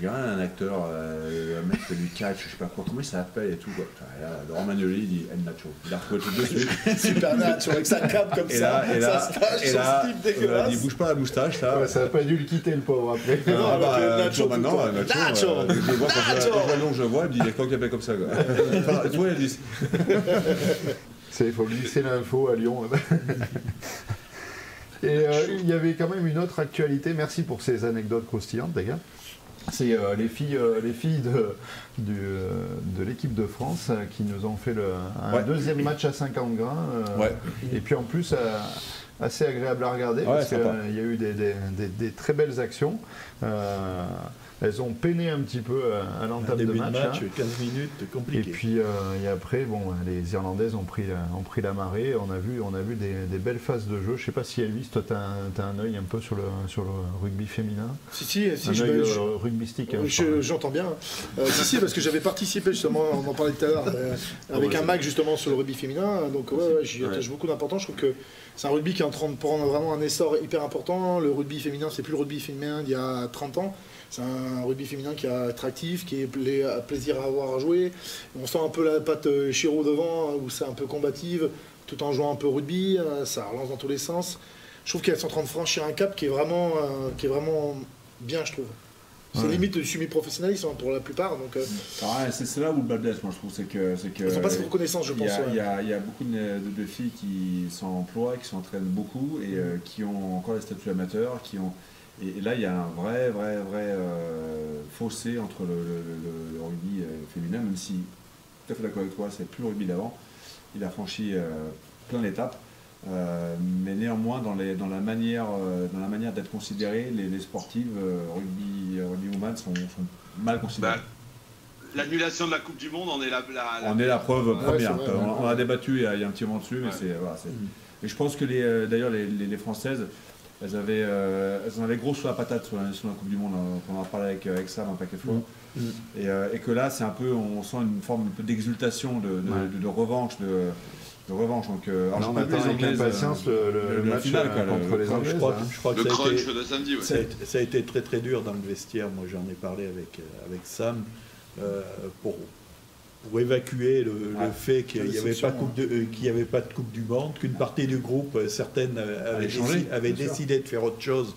il y a un acteur, euh, un mec qui fait du catch, je sais pas quoi, comment il s'appelle et tout. Quoi. Là, Laurent il dit El Nacho. Il a retrouvé tout de suite. Super Nacho avec sa cape comme Et ça. là, et là, sa stache, et son là, slip on a dégueulasse. dit bouge pas la moustache, là. Ouais, Ça n'a pas dû le quitter le pauvre après. Ah, Non, bah, euh, Nacho maintenant, euh, Nacho, Nacho. euh, je vois quand je Nacho. quand je vois je vois, il me dit, il y a qui appelle comme ça. Quoi. Enfin, tu vois, il dit, Il faut glisser l'info à Lyon. Et euh, il y avait quand même une autre actualité. Merci pour ces anecdotes croustillantes, les gars. C'est euh, les filles, euh, les filles de, du, euh, de l'équipe de France qui nous ont fait le, un Ouais. deuxième match à 50 grains. Ouais. Et puis en plus, assez agréable à regarder Ouais, parce qu'il y a eu des, des- des- des très belles actions. Euh, elles ont peiné un petit peu euh, à l'entame de Début de match. match, hein. 15 minutes, Et compliqué. puis euh, et après, bon, les Irlandaises ont pris, la- ont pris la marée. On a vu, on a vu des, des belles phases de jeu. Je sais pas si Elvis, toi, tu as, un œil un peu sur le, sur le rugby féminin? Si, si, si, un je, œil je- euh, rugbystique. hein, je je- parle. J'entends bien. Euh, si, si, parce que j'avais participé justement, on en parlait tout à l'heure, euh, avec ouais, un Mac justement sur le rugby féminin. Donc, ouais, ouais, j'y Ouais. attache beaucoup d'importance. Je trouve que c'est un rugby qui est en train de prendre vraiment un essor hyper important. Le rugby féminin, c'est plus le rugby féminin d'il y a 30 ans. C'est un rugby féminin qui est attractif, qui est pla- plaisir à avoir à jouer. On sent un peu la patte euh, Chiro devant, où c'est un peu combative, tout en jouant un peu rugby. euh, Ça relance dans tous les sens. Je trouve qu'elles sont en train de franchir un cap qui est vraiment, euh, qui est vraiment bien, je trouve. C'est Ouais. limite du semi-professionnalisme hein, pour la plupart. Donc, euh, Ah, c'est là où le bas blesse, moi je trouve, c'est que. que- elles n'ont pas cette reconnaissance, je Il pense. y, a, ouais. il y a- il y a beaucoup de, de- de filles qui s'emploient, qui s'entraînent beaucoup et euh, qui ont encore les statuts amateurs, qui ont et, et là il y a un vrai vrai vrai euh, fossé entre le, le- le- le rugby euh, féminin, même si tout à fait d'accord avec toi, c'est plus le rugby d'avant. Il a franchi euh, plein d'étapes. Euh, mais néanmoins, dans, les, dans la manière, euh, dans la manière d'être considérées, les, les sportives euh, rugby, rugby woman sont, sont mal considérées. Bah, l'annulation de la Coupe du Monde, on est la. la- la- On est la preuve Ouais, première. vrai, on, on a débattu il y a, il y a un petit moment dessus, mais Ouais. c'est voilà, c'est- Mm. Et je pense que les, d'ailleurs les, les- les Françaises, elles avaient, euh, elles en avaient gros sur la patate sur la, sur la Coupe du Monde. hein. On en a parlé avec, avec Sam un paquet de fois. Mm. Et, euh, et que là, c'est un peu, on sent une forme un peu d'exultation, de, de, Ouais. de- de revanche, de, de revanche. Donc, euh, alors, j'ai on attend avec impatience euh, le, le- le- le le match final, euh, quoi, le- contre les Je Anglaises. crois, hein. je crois Le que ça a, été, de samedi, ouais. ça, a été, ça a été très très dur dans le vestiaire. Moi, j'en ai parlé avec, euh, avec Sam euh, pour, pour évacuer le, fait qu'il n'y avait, euh, qu'il y avait pas de Coupe du Monde, qu'une partie du groupe, euh, certaines euh, avaient, changé, sûr. décidé de faire autre chose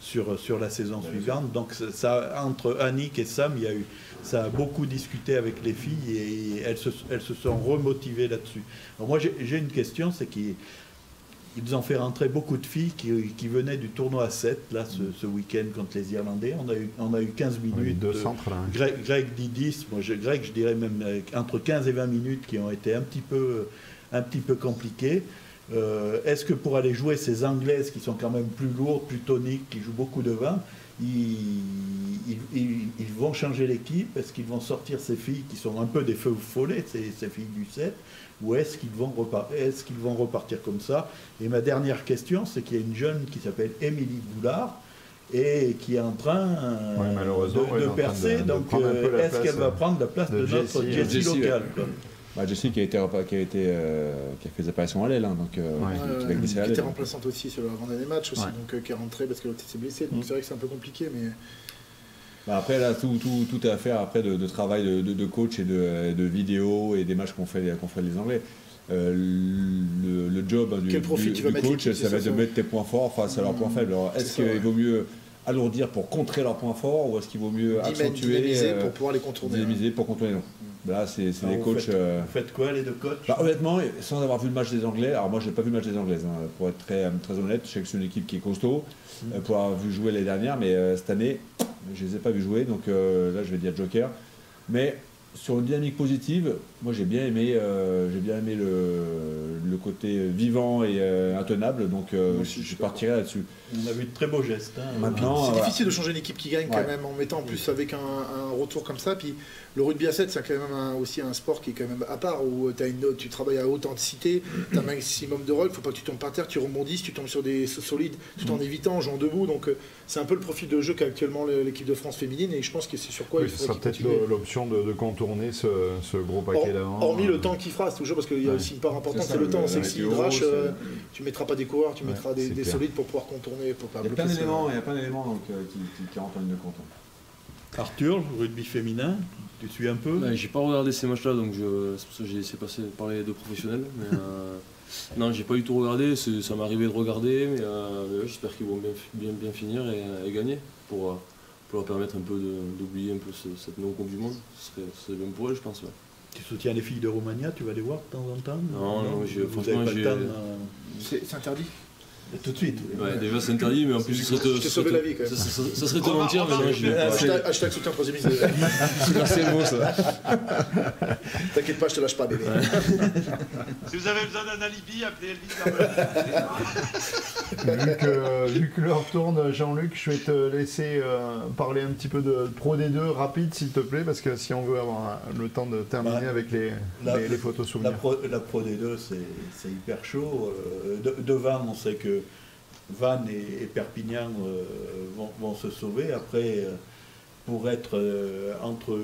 sur, sur la saison Bien suivante. Donc ça, entre Annick et Sam, il y a eu, ça a beaucoup discuté avec les filles et elles se, elles se sont remotivées là-dessus. Moi j'ai une question, c'est qu'ils ils ont fait rentrer beaucoup de filles qui, qui venaient du tournoi à 7, là, ce, ce week-end contre les Irlandais. On a eu, on a eu 15 Oui, minutes. deux euh, centres là. hein. Greg, Greg dit 10, moi je, Greg je dirais même euh, entre 15 et 20 minutes qui ont été un petit peu, un petit peu compliquées. Euh, Est-ce que pour aller jouer ces Anglaises qui sont quand même plus lourdes, plus toniques, qui jouent beaucoup de vin, ils, ils- ils- ils vont changer l'équipe? Est-ce qu'ils vont sortir ces filles qui sont un peu des feux follets, ces, ces filles du 7 Ou est-ce qu'ils vont, repar- est qu'ils vont repartir comme ça? Et ma dernière question, c'est qu'il y a une jeune qui s'appelle Émilie Boulard et qui est en train euh, Ouais, malheureusement, de, ouais, percer. de- donc, euh, est-ce place, qu'elle va euh, prendre la place de de, notre Jessie, Jessie, Jessie, locale ouais. Bah, Jessie qui a été, qui a été, euh, qui a fait des apparitions à l'aile, hein, donc euh, Ouais. qui- Euh, était remplaçante aussi sur l'avant-dernier match aussi, Ouais. donc euh, qui est rentrée parce que l'autre s'est blessé. Donc Mm. c'est vrai que c'est un peu compliqué, mais Bah, après, là, tout, tout, tout est à faire après de, de travail de, de- de coach et de, de vidéos et des matchs qu'on fait, qu'on fait les Anglais. Euh, le, le job hein, du, coach, ça c'est va être de mettre tes points forts face à leurs points faibles. Alors, est-ce qu'il ouais. vaut mieux alourdir pour contrer leurs points forts ou est-ce qu'il vaut mieux accentuer, dynamiser euh, pour pouvoir les contourner. dynamiser pour contourner non. Là, c'est c'est Alors, les vous coachs. faites- euh, Vous faites quoi les deux coachs bah, honnêtement, sans avoir vu le match des Anglais, alors moi j'ai pas vu le match des Anglaises, hein, pour être très, très honnête, je sais que c'est une équipe qui est costaud, euh, pour avoir vu jouer l'année dernière, mais euh, cette année, je les ai pas vus jouer, donc euh, là je vais dire Joker. Mais sur une dynamique positive, moi j'ai bien aimé, euh, j'ai bien aimé le, le côté vivant et euh, intenable, donc euh, je, je partirai là-dessus. On a vu de très beaux gestes. hein. Maintenant, C'est voilà. difficile de changer une équipe qui gagne quand même en mettant en plus avec un, un retour comme ça. Puis le rugby à 7, c'est quand même un- aussi un sport qui est quand même à part où as une, tu travailles à haute intensité, tu as un maximum de rôle, faut pas que tu tombes par terre, tu rebondisses, tu tombes sur des so- solides tout Mm. en évitant, en jouant debout. Donc c'est un peu le profil de jeu qu'a actuellement le- l'équipe de France féminine et je pense que c'est sur quoi Oui, il ce faut sera peut-être l'option de, de contourner ce, ce gros paquet d'avant. Hormis le temps qu'il fera, c'est toujours parce qu'il y a Ouais. aussi une part importante, C'est le temps. C'est que si drache, euh, tu mettras pas des coureurs, tu Ouais, mettras des, solides pour pouvoir contourner, pour pas Il y a bloquer plein d'éléments, il y a plein d'éléments donc, euh, qui, qui, qui rentrent en ligne de compte. Arthur, rugby féminin, tu suis un peu? Ben, j'ai pas regardé ces matchs-là, donc je- c'est pour ça que j'ai laissé passer par les deux professionnels. Mais, euh, non, j'ai pas du tout regardé, c'est- ça m'est arrivé de regarder, mais, euh, mais ouais, j'espère qu'ils vont bien, bien, bien finir et, et gagner pour, pour leur permettre un peu de- d'oublier un peu ce- cette non-coupe du monde. Ce serait, ce serait bien pour eux, je pense. ouais. Tu soutiens les filles de Romagna, tu vas les voir de temps en temps? Non, non, j'ai- vous franchement, avez pas le temps, euh, c'est interdit. Tout de suite. Ouais, déjà c'est interdit, mais en plus ce serait te, la vie, quand même. ça, ça- ça serait te mentir, mais non, je vais pas. Hashtag, soutien troisième mise. C'est le mot ça. T'inquiète pas, je te lâche pas, bébé. Si vous avez besoin d'un alibi, appelez Elvis vu, que, vu que l'heure tourne, Jean-Luc, je vais te laisser euh, parler un petit peu de Pro D2 rapide, s'il te plaît, parce que si on veut avoir le temps de terminer Bah, avec les, la- les, les photos La souvenirs. Pro, la Pro D2, c'est c'est hyper chaud. Euh, de, de Vannes, on sait que Vannes et, et Perpignan euh, vont, vont se sauver. Après, euh, pour être, euh, entre,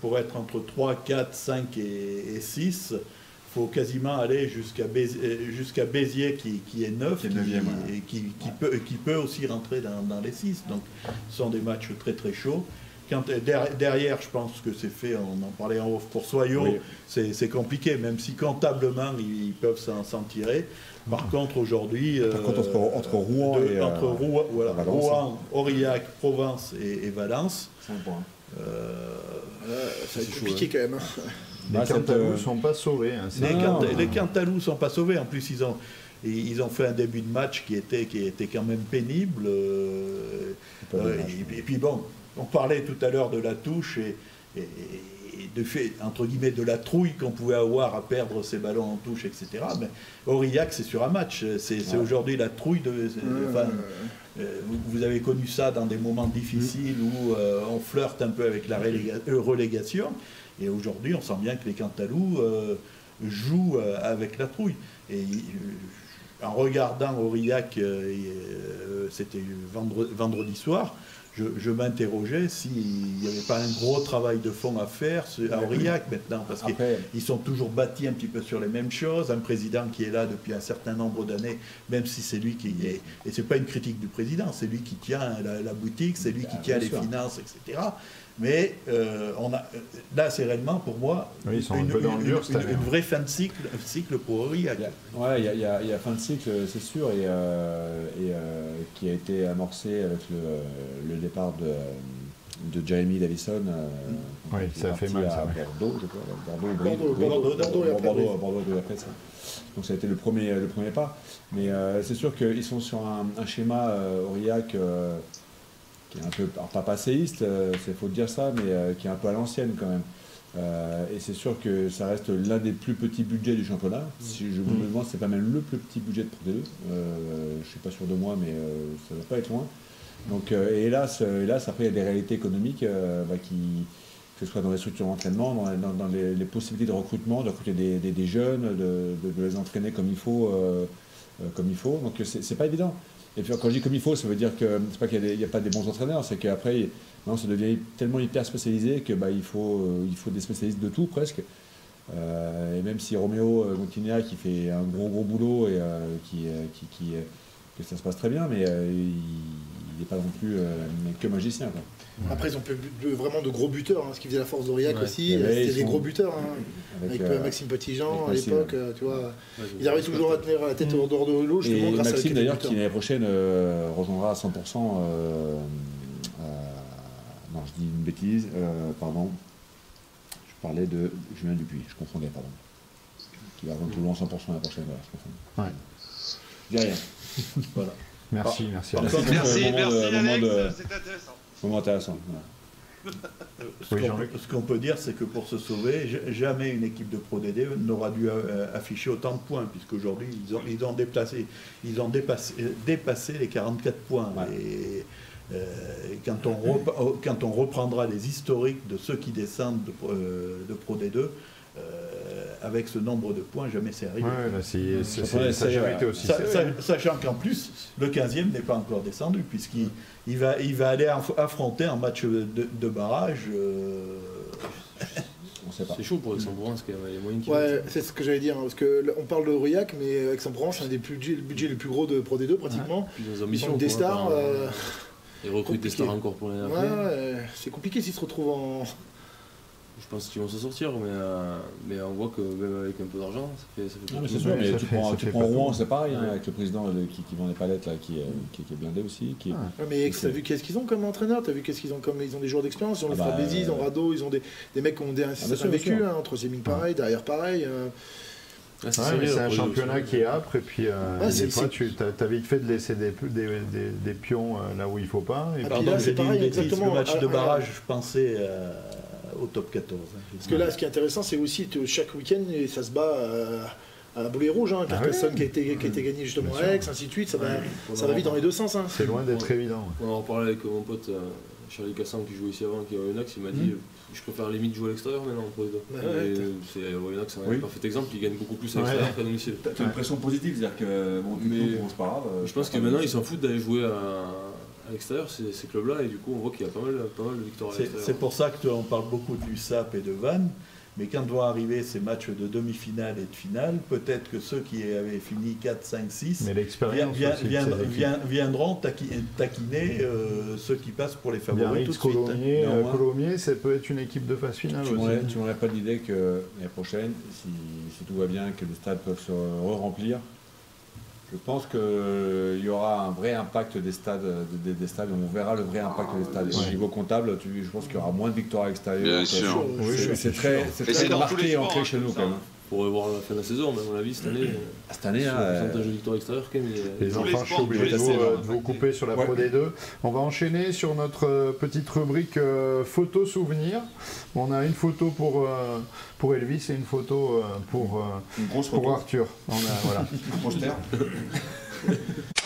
pour être entre 3, 4, 5 et, et 6, il faut quasiment aller jusqu'à Béziers, jusqu'à Béziers qui, qui est 9 Qui est neuvième, ouais. et qui, qui peut, qui peut aussi rentrer dans, dans les 6. Donc, ce sont des matchs très très chauds. Quand, der- derrière, je pense que c'est fait, on en parlait en off pour Soyaux, Oui. c'est compliqué, même si comptablement ils, ils peuvent s'en tirer. Par contre, aujourd'hui. Par contre, entre- entre Rouen de- et, euh, entre Rouen, voilà, Valence. Rouen, Aurillac, Provence et, et Valence. C'est un point. euh, Ça va être compliqué quand même. Les Ah, cette, Cantalous euh, sont pas sauvés. hein, les, Cant- les Cantalous sont pas sauvés. En plus, ils ont, ils ont fait un début de match qui était, qui était quand même pénible. euh, euh, et, puis- et puis bon, on parlait tout à l'heure de la touche et de fait, entre guillemets, de la trouille qu'on pouvait avoir à perdre ses ballons en touche, etc. Mais Aurillac, c'est sur un match. C'est aujourd'hui la trouille de. enfin, euh, vous, avez connu ça dans des moments difficiles où euh, on flirte un peu avec la euh, relégation. Et aujourd'hui, on sent bien que les Cantalous euh, jouent avec la trouille. Et en regardant Aurillac, c'était vendre- vendredi soir, je, je m'interrogeais s'il n'y avait pas un gros travail de fond à faire ce- à Aurillac maintenant. Parce que Après, ils sont toujours bâtis un petit peu sur les mêmes choses. Un président qui est là depuis un certain nombre d'années, même si c'est lui qui est. Et c'est pas une critique du président, c'est lui qui tient la, la boutique, c'est lui qui Bah, tient les sûr. finances, etc. Mais euh, on a, là, c'est réellement pour moi Oui, ils sont un une, peu dans le une- dur cette une- année, une hein. vraie fin de cycle, cycle pour Aurillac. Il y a- Ouais, il y a, il y a- il y a fin de cycle, c'est sûr, et, euh, et, euh, qui a été amorcé avec le, le départ de, de Jeremy Davison. euh, Oui, ça a fait mal, à ça. Bordeaux, je crois. Bordeaux, Bordeaux, après ça. Donc ça a été le premier, le premier pas. Mais euh, c'est sûr qu'ils sont sur un, un schéma euh, Aurillac euh, qui est un peu, alors pas passéiste, c'est faut dire ça, mais euh, qui est un peu à l'ancienne quand même. Euh, et c'est sûr que ça reste l'un des plus petits budgets du championnat. Si je me demande, c'est pas même le plus petit budget de Pro D2. Euh, je suis pas sûr de moi, mais euh, ça va pas être loin. Donc, euh, et hélas, euh, hélas, après il y a des réalités économiques euh, bah, qui, que ce soit dans les structures d'entraînement, dans, dans- dans les, les possibilités de recrutement, de recruter des, des- des jeunes, de, de- de les entraîner comme il faut, euh, euh, comme il faut. Donc c'est pas évident. Et puis quand je dis comme il faut, ça veut dire que c'est pas qu'il n'y a, pas des bons entraîneurs, c'est qu'après, maintenant ça devient tellement hyper spécialisé que bah, faut, euh, faut des spécialistes de tout presque. Euh, et même si Roméo euh, Montignac qui fait un gros gros boulot et qui, qui, que ça se passe très bien, mais il n'est pas non plus euh, que magicien. Quoi. Après, ils ont vraiment de gros buteurs, hein, ce qui faisait la force d'Aurillac Ouais. aussi. C'était ils des sont- gros buteurs. hein, Avec, avec euh, Maxime Petitjean à avec l'époque, ouais. euh, tu vois. Ouais, Il arrivait toujours à tenir la tête Mm. au dehors de l'eau, justement, Et grâce Maxime d'ailleurs qui l'année prochaine euh, rejoindra à 100%. euh, euh, non, je dis une bêtise, euh, pardon. Je parlais de Julien Dupuis, je confondais, pardon. Qui va rejoindre Toulon 100% l'année prochaine, voilà, je confonds. Ouais. Je dis rien. Voilà. Merci, merci. Alex. Merci, merci Alex, de- c'est intéressant. Moment intéressant. voilà. Ce Oui, qu'on Jean-Luc. ce qu'on peut dire, c'est que pour se sauver, jamais une équipe de Pro DD n'aura dû euh, afficher autant de points, puisqu'aujourd'hui, ils ont, ils ont, déplacé, ils ont dépassé, dépassé les 44 points. Ouais. Et euh, quand, on rep- quand on reprendra les historiques de ceux qui descendent de, Pro- euh, de Pro D2, euh, avec ce nombre de points, jamais c'est arrivé. Ouais, c'est- ouais. aussi Sa- sa- sachant qu'en plus, le 15e n'est pas encore descendu, puisqu'il il va, il va aller aff- affronter un match de, de barrage. euh. C'est chaud pour Aix-en-Provence, quand même. Il y a moyen qu'il Ouais, c'est ce que j'allais dire, hein, parce que là, on parle de Aurillac, mais Aix-en-Provence, c'est un des budgets, le budget les plus gros de Pro D2 pratiquement. Des Ils ont des stars. euh, Ils recrutent des stars encore pour l'année ouais, ouais, c'est compliqué s'ils se retrouvent en. Je pense qu'ils vont s'en sortir, mais, euh, mais on voit que même avec un peu d'argent, ça fait, ça fait Non, mais tout. c'est sûr, mais ça tu fait- prends, ça tu fait prends pas Rouen, c'est pareil, hein, avec le président de- qui, qui vend des palettes, là, qui, est- qui, qui est blindé aussi. Qui, Ah. Ouais, mais t'as vu qu'est-ce qu'ils ont comme entraîneur? T'as vu qu'est-ce qu'ils ont comme ils ont des joueurs d'expérience, ils ont Ah le bah, ils ont Rado, ils ont des, des mecs qui ont des, un sûr, bien vécu, hein, troisième ligne pareil, derrière pareil. euh, Ah, c'est Ouais, un les- championnat qui est âpre et puis euh, Ouais, des c'est- fois c'est- tu as, vite fait de laisser des, des, des, des pions euh, là où il faut pas. Et Ah, puis- Pardon, j'ai c'est dit une pareil, bêtise, exactement. Le match Ah, de ah, barrage, je pensais euh, au top 14. hein. Parce que là, ce qui est intéressant, c'est aussi que chaque week-end, et ça se bat euh, à la boulet rouge. Hein, Carcassonne oui. qui, a été, qui a été gagné justement Bien à Aix, ainsi de suite. Ça va, Ouais. ça va vite dans les deux sens. Hein. c'est loin d'être évident. On en reparlé avec mon pote euh, Charlie Cassan qui jouait ici avant, qui est à Oyonnax, il m'a dit euh, je préfère limite jouer à l'extérieur maintenant pour les deux. C'est Oyonnax, c'est un Oui. parfait exemple, il gagne beaucoup plus à Ouais. l'extérieur qu'à domicile. T'as t'as une pression positive, c'est-à-dire que bon, Mais- coup, bon, c'est pas grave. euh, Je pense que maintenant ils s'en foutent d'aller jouer à, à l'extérieur, ces, ces clubs-là, et du coup on voit qu'il y a pas mal, pas mal de victoires à C'est l'extérieur. c'est pour ça que on parle beaucoup de l'USAP et de Vannes, mais quand vont arriver ces matchs de demi-finale et de finale, peut-être que ceux qui avaient fini 4, 5, 6 Mais vien- l'expérience vien- aussi de vien- ces équipes. vien- viendront taqui- taquiner euh, ceux qui passent pour les favoris Biarritz, tout de suite. Colomiers, euh, ça peut être une équipe de phase finale Tu aussi. tu m'enlèves pas l'idée que l'année prochaine, si, si tout va bien, que les stades peuvent se re-remplir, je pense qu'il y aura un vrai impact des stades, des, des stades, on verra le vrai impact des stades. Au Ouais. niveau comptable, tu- je pense qu'il y aura moins de victoires à l'extérieur. Bien sûr. Oui, C'est- très, marqué et ancré hein, chez nous comme quand même. Pourrait voir la fin de la saison, mais à mon avis, cette année, euh, Cette année, sur hein, le euh, pourcentage de victoire extérieure, quand même, Les les enfants, je suis obligé de vous, euh, vous couper sur la Ouais. Pro D2. On va enchaîner sur notre euh, petite rubrique euh, photo souvenir. On a une photo pour, euh, pour Elvis et une photo euh, pour, euh, Une pour photo, Arthur. On a, voilà.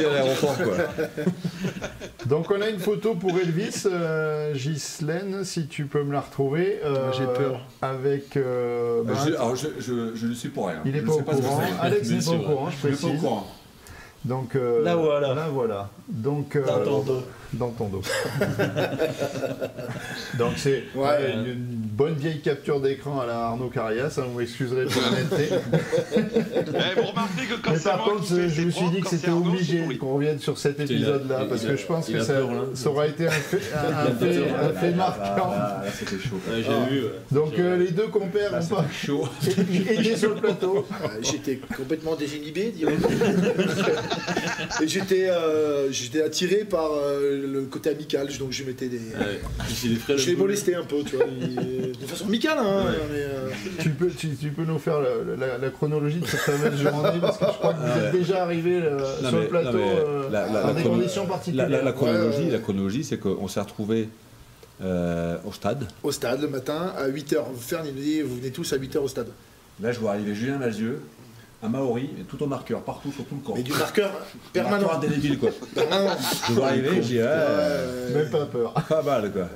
à l'aéroport, quoi. Donc on a une photo pour Elvis, euh, Ghislaine, si tu peux me la retrouver. euh, J'ai peur. Avec... euh, ben, Je- alors, je, je, je ne suis pour rien. il n'est Je pas au courant. Alex n'est pas au courant, je Je ne suis pas au précise. courant. Donc, euh, Là, voilà. Là voilà. Donc, euh, Dans ton dos. Donc c'est Ouais. ouais, une, une bonne vieille capture d'écran à la Arnaud Carias, hein, vous m'excuserez pour l'honnêteté. Eh, vous remarquez que quand Mais par contre, je me suis dit que c'était obligé qu'on revienne sur cet épisode-là, parce que je pense que ça, ça aura été un fait, un, un Il a fait, peur. un fait Là, marquant. là, c'était chaud. Ouais, vu. ouais. Donc euh, les deux compères Là, n'ont pas c'était chaud. été sur le plateau. Euh, J'étais complètement désinhibé, dirons Et j'étais euh, j'étais attiré par euh, le côté amical, donc je mettais des. Ouais. J'ai les frères Je l'ai un peu. molesté un peu, tu vois, de façon amicale, hein, Ouais. mais, euh, Tu peux, tu, tu peux nous faire la, la- la chronologie de cette fameuse journée parce que je crois que vous Ah ouais. êtes déjà arrivé euh, sur mais- le plateau euh, la- la- dans la des chrono- conditions particulières. la- la chronologie, Ouais, ouais. la chronologie, c'est qu'on s'est retrouvés euh, au stade. au stade le matin à 8h. Fern, il nous dit vous venez tous à 8h au stade. Là, je vois arriver Julien Lazieux, un Maori, tout au marqueur, partout sur tout le camp. Mais du marqueur permanent. Marqueur indélébile, quoi. Permanent. Je vois arriver, j'ai ah, Euh, Même pas peur. pas mal, quoi.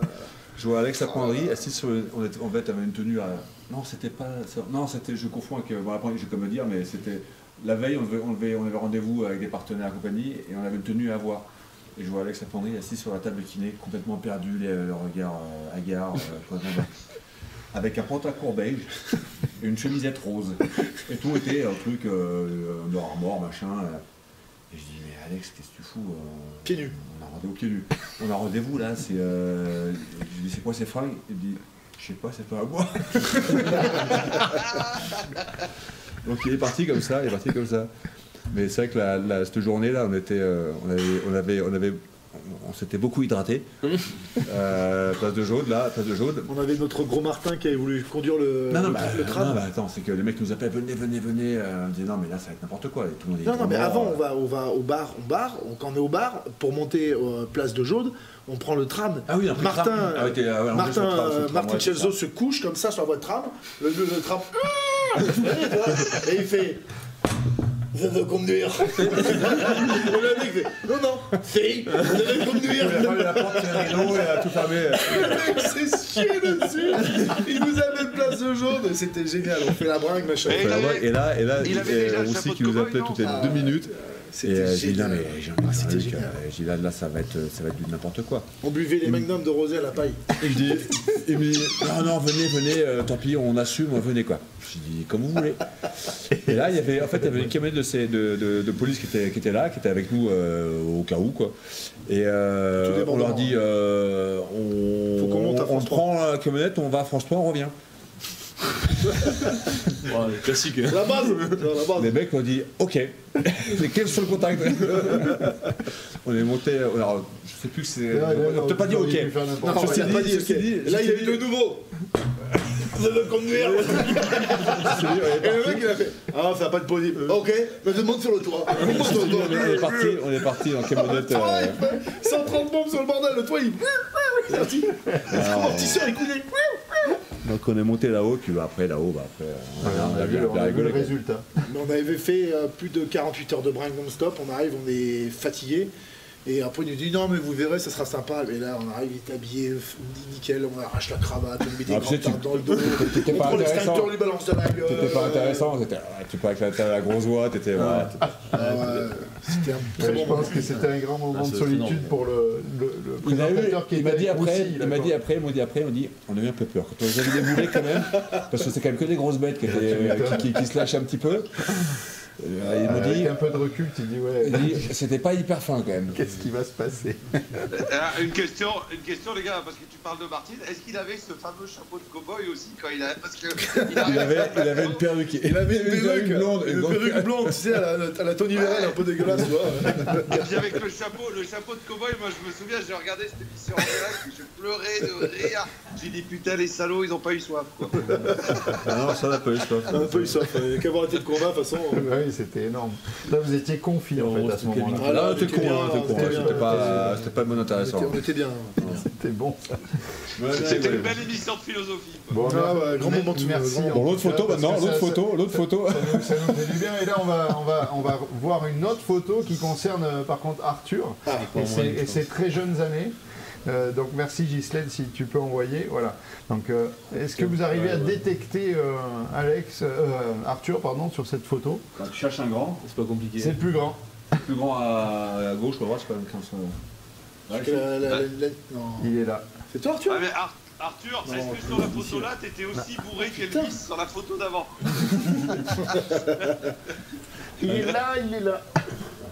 Je vois Alex Apprendry assis sur le- on était, en fait, avait une tenue à. Non, c'était pas. Non, c'était. Je confonds avec. Bon, après, je vais comme me dire, mais c'était. La veille, on, devait- on, devait- on avait rendez-vous avec des partenaires et compagnie, et on avait une tenue à voir. Et je vois Alex Apprendry assis sur la table de kiné, complètement perdu, les- le regard euh, hagard, euh, avec un pantalon beige et une chemisette rose. Et tout était un truc euh, de armor, machin. euh. Et je dis, mais Alex, qu'est-ce que tu fous euh, Pieds nus. On a rendez-vous pieds nus. On a rendez-vous là, c'est. Euh... Je lui dis, c'est quoi ces fringues? Il me dit, je sais pas, c'est pas à moi. Donc il est parti comme ça, il est parti comme ça. Mais c'est vrai que la, la- cette journée-là, on était, euh, on avait, on avait, on avait, on, on s'était beaucoup hydraté. Euh, place de Jaude, là, place de Jaude. On avait notre gros Martin qui avait voulu conduire le, Non, non, le, bah, le tram. non, bah, attends, c'est que les mecs nous appellent, venez, venez, venez. Euh, on disait, non, mais là, ça va être n'importe quoi. Et tout le monde est Non, non, mais avant, euh, on va, on va au bar, on bar, on- quand on est au bar, pour monter euh, place de Jaude, on prend le tram. Ah oui, Martin, tram. Ah, ouais, t'es, ah ouais, on est Martin, tram, tram, Martin ouais, se couche comme ça sur la voie de tram, le, le- le tram, et il fait Je veux conduire. et le mec fait Non, non, si, je veux conduire. Il a fallu la porte, un rideau, et a tout fermé. Le mec s'est chié dessus. Il nous amène place de jaune, c'était génial. On fait la bringue, machin. Et Et là, et là, et là il avait déjà nous appelait toutes les Ah, deux minutes. Et C'était euh, j'ai dit, non, génial. mais j'ai Ah, c'était génial. euh, j'ai dit, là, là, ça va être, ça va être du n'importe quoi. On buvait les magnums de rosé à la paille. Et je dis, il me dit, non, non, venez, venez, euh, tant pis, on assume, venez quoi. Je dis, comme vous voulez. Et là, il y avait, en fait, il y avait une camionnette de, ces- de, de- de police qui était, qui était là, qui était avec nous euh, au cas où, quoi. Et euh, on leur dit, euh, on, Faut qu'on monte à on prend la camionnette, on va à France 3, on revient. Classique. hein. La base, la base. Les mecs ont dit OK. Mais quel sont le contact On est monté. Alors, je sais plus que c'est. On peut-être pas dit vous OK. Non, il a pas dit, Là, il y a eu le nouveau. Je veux conduire. Et le mec, il a fait Ah, ça va pas de possible. Ok, mais je monte sur le toit. On monte sur le toit. On est parti, on est parti camionnette. Ah, euh, il fait 130 bombes sur le bordel, le toit il. Il est parti. L'amortisseur il coulait. Donc on est monté là-haut, puis après là-haut, bah, après on a, Voilà, on a vu, bien- on bien a vu le résultat. Mais on avait fait euh, plus de 48 heures de bringue non-stop. On arrive, on est fatigué. Et après, il nous dit non, mais vous verrez, ça sera sympa. Mais là, on arrive, il est habillé, nickel, on arrache la cravate, on lui met des Ah, grandes tartes dans le dos. t'étais On pas prend l'extincteur, intéressant. on lui balance de la gueule. T'étais pas intéressant, t'étais ah, tu pas avec la, la grosse voix, t'étais. Ah ouais, C'était un très bon je pense que c'était un grand moment Ah, de solitude pour le, présentateur qui il m'a dit après, il m'a dit après, il m'a dit après, on dit, on a eu un peu peur. Quand on les avait déboulés quand même, parce que c'est quand même que des grosses bêtes qui, qui se lâchent un petit peu. Euh, il me Avec dit, un peu de recul, tu dis ouais, il dit, c'était pas hyper fin quand même. qu'est-ce qui va se passer? Euh, une question, une question les gars, parce que tu parles de Martin. Est-ce qu'il avait ce fameux chapeau de cow-boy aussi quand il a parce que il Il avait, il avait une perruque. Il avait une perruque blonde. une perruque blonde, tu sais, à la, à la Tony Vérel, un peu dégueulasse, tu vois. Et puis avec le chapeau, le chapeau de cow-boy, moi je me souviens, j'ai regardé cette émission en direct, je pleurais de rire. J'ai dit putain les salauds, ils ont pas eu soif. Quoi. Ah non, ça n'a pas eu soif. Un peu, il s'offre. Il n'y a qu'à avoir été de combat, de toute façon. Oui, c'était énorme. Là, vous étiez confit en fait à ce moment-là. Ah, là, t'es con, hein, t'es con. bien, C'était pas, c'était pas bon On intéressant. était- on était bien. C'était bon. C'était une belle émission de philosophie. Bon, Ah, grand moment de merci. Bon, l'autre photo maintenant, l'autre photo, l'autre photo. Ça nous, fait du bien. Et là, on va, on va, on va voir une autre photo qui concerne euh, par contre Arthur Ah, et ses très jeunes années. Euh, donc merci Ghislaine si tu peux envoyer. Voilà. Donc euh, est-ce que vous arrivez à détecter euh, Alex, euh, Arthur pardon sur cette photo? Quand tu cherches un grand, C'est pas compliqué. C'est le plus grand. plus grand à, à gauche ou à droite, pas ça. La- la- la- la- non. Il est là. C'est toi, Arthur? Ah, mais Ar- Arthur, est-ce que sur la photo là, t'étais aussi bourré qu'Elvis sur la photo d'avant Il est là, il est là.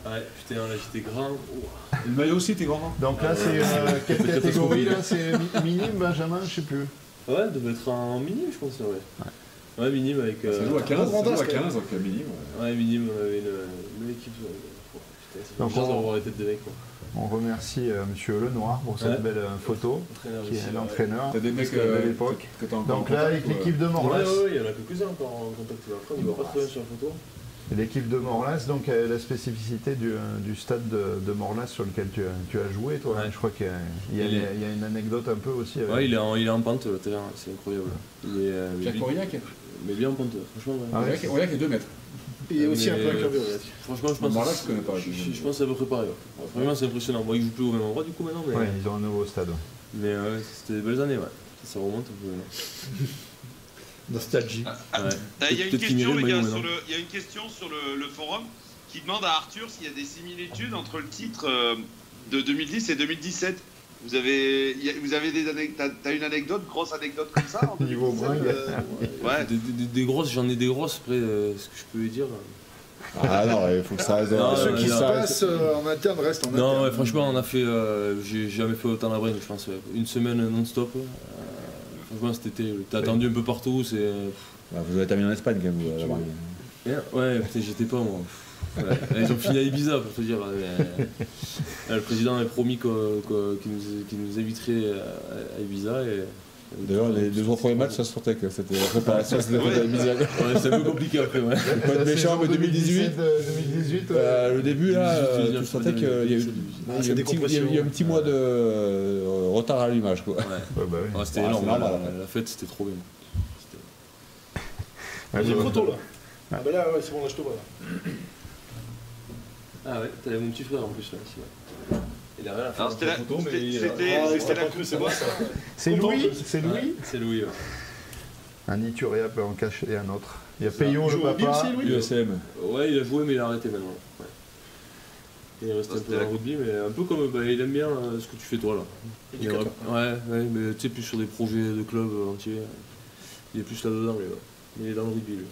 Ouais, putain, là j'étais grand. Ouah. Le maillot aussi, t'es grand, Donc là c'est euh, quelle catégorie là C'est mi- minime, Benjamin, je sais plus. Ouais, elle devait être en minime, je pense, ouais. Ouais, minime avec. Ça euh, joue à 15, gros ça joue à bandage, quand 15, donc minime. ouais. Ouais, minime, on avait une, une équipe. euh, putain, c'est d'avoir de mecs, quoi. On remercie euh, Monsieur Lenoir pour cette Ouais. belle euh, photo, qui aussi, est ouais. l'entraîneur T'as des mecs de l'époque. Donc là, avec l'équipe de Ouais, Morlas, ouais, ouais, il y en a quelques-uns encore en contact. Après, on ne voit pas très bien sur la photo. L'équipe de Morlas, donc euh, la spécificité du, euh, du stade de, de Morlas sur lequel tu as, tu as joué, toi. Ouais. Je crois qu'il y a, il y a- Il est- il y a une anecdote un peu aussi. Avec... Ouais, il est en, il est en pente, le terrain, c'est incroyable. Il est, euh, mais, Jacques Aurillac mais bien en pente, franchement. ouais. Ah ouais. Aurillac Aurillac est 2 mètres. Il est aussi un peu Mais- incurvé, Aurillac. Franchement, je pense, là, je pas, je, je- je- je pense que c'est à peu près pareil. ouais. Vraiment, c'est impressionnant. Bon, il joue plus au même endroit du coup maintenant, mais, Ouais, ils ont un nouveau stade. mais c'était des belles années. Ouais. Ça remonte un peu. maintenant. Nostalgie. Ouais. Euh, Il y a une question, les gars, sur le, il y a une question sur le, le forum qui demande à Arthur s'il y a des similitudes entre le titre euh, de 2010 et 2017. Vous avez, vous avez des anecdotes, t'as, une anecdote, grosse anecdote comme ça en Niveau 2017, bringue. euh, Ouais. Des, des- des grosses, j'en ai des grosses, après, euh, ce que je peux dire. Ah non, il faut que ça reste. Non, Ceux non, qui non, se non. passent euh, en interne restent en interne. Non, ouais, franchement, on a fait. euh, j'ai jamais fait autant la bringue, je pense. ouais. Une semaine non-stop. Euh, franchement, terrible. T'as attendu un peu partout, c'est. Bah, vous avez terminé en Espagne quand même, vous. là-bas. Bien, Ouais, putain, j'étais pas moi. Ouais. Ils ont fini à Ibiza pour te dire. euh, Le président avait promis qu'il nous, nous inviterait à à Ibiza. Et... D'ailleurs, les deux trois premiers matchs, ça se sentait que c'était la préparation, c'était Ouais. la misère. Ouais, c'est un peu compliqué après, ouais. Pas de méchant, mais 2018. 2017, 2018 ouais. euh, le début là, 18, euh, 19, tu sentais qu'il y a eu, Ah, il y a eu un petit, il y a eu un petit décompression. mois de euh, retard à l'allumage quoi. Ouais. Ouais, bah oui. Ouais, c'était Ouais, énorme, normal, la, fête c'était trop bien. Ouais, J'ai une bah, photo là. Ah bah là, ouais, c'est bon, là je te vois. là. Ah ouais, t'avais mon petit frère en plus là. ici, ouais. Il a rien à faire. Alors, c'était la, photo, mais c'était- coupe cru, c'est ça. C'est Louis C'est Louis C'est Louis. ouais. Un Ituria peut en cacher un autre. Il y a. Payon, le papa. USM. Ouais, il a joué, mais il a arrêté maintenant. Ouais. Il est resté Ça, un peu dans le rugby, mais un peu comme il aime bien euh, ce que tu fais toi là. Il ouais, ouais, mais tu sais, plus sur des projets de club euh, entiers. Il est plus là-dedans, lui. Il est dans le rugby, lui.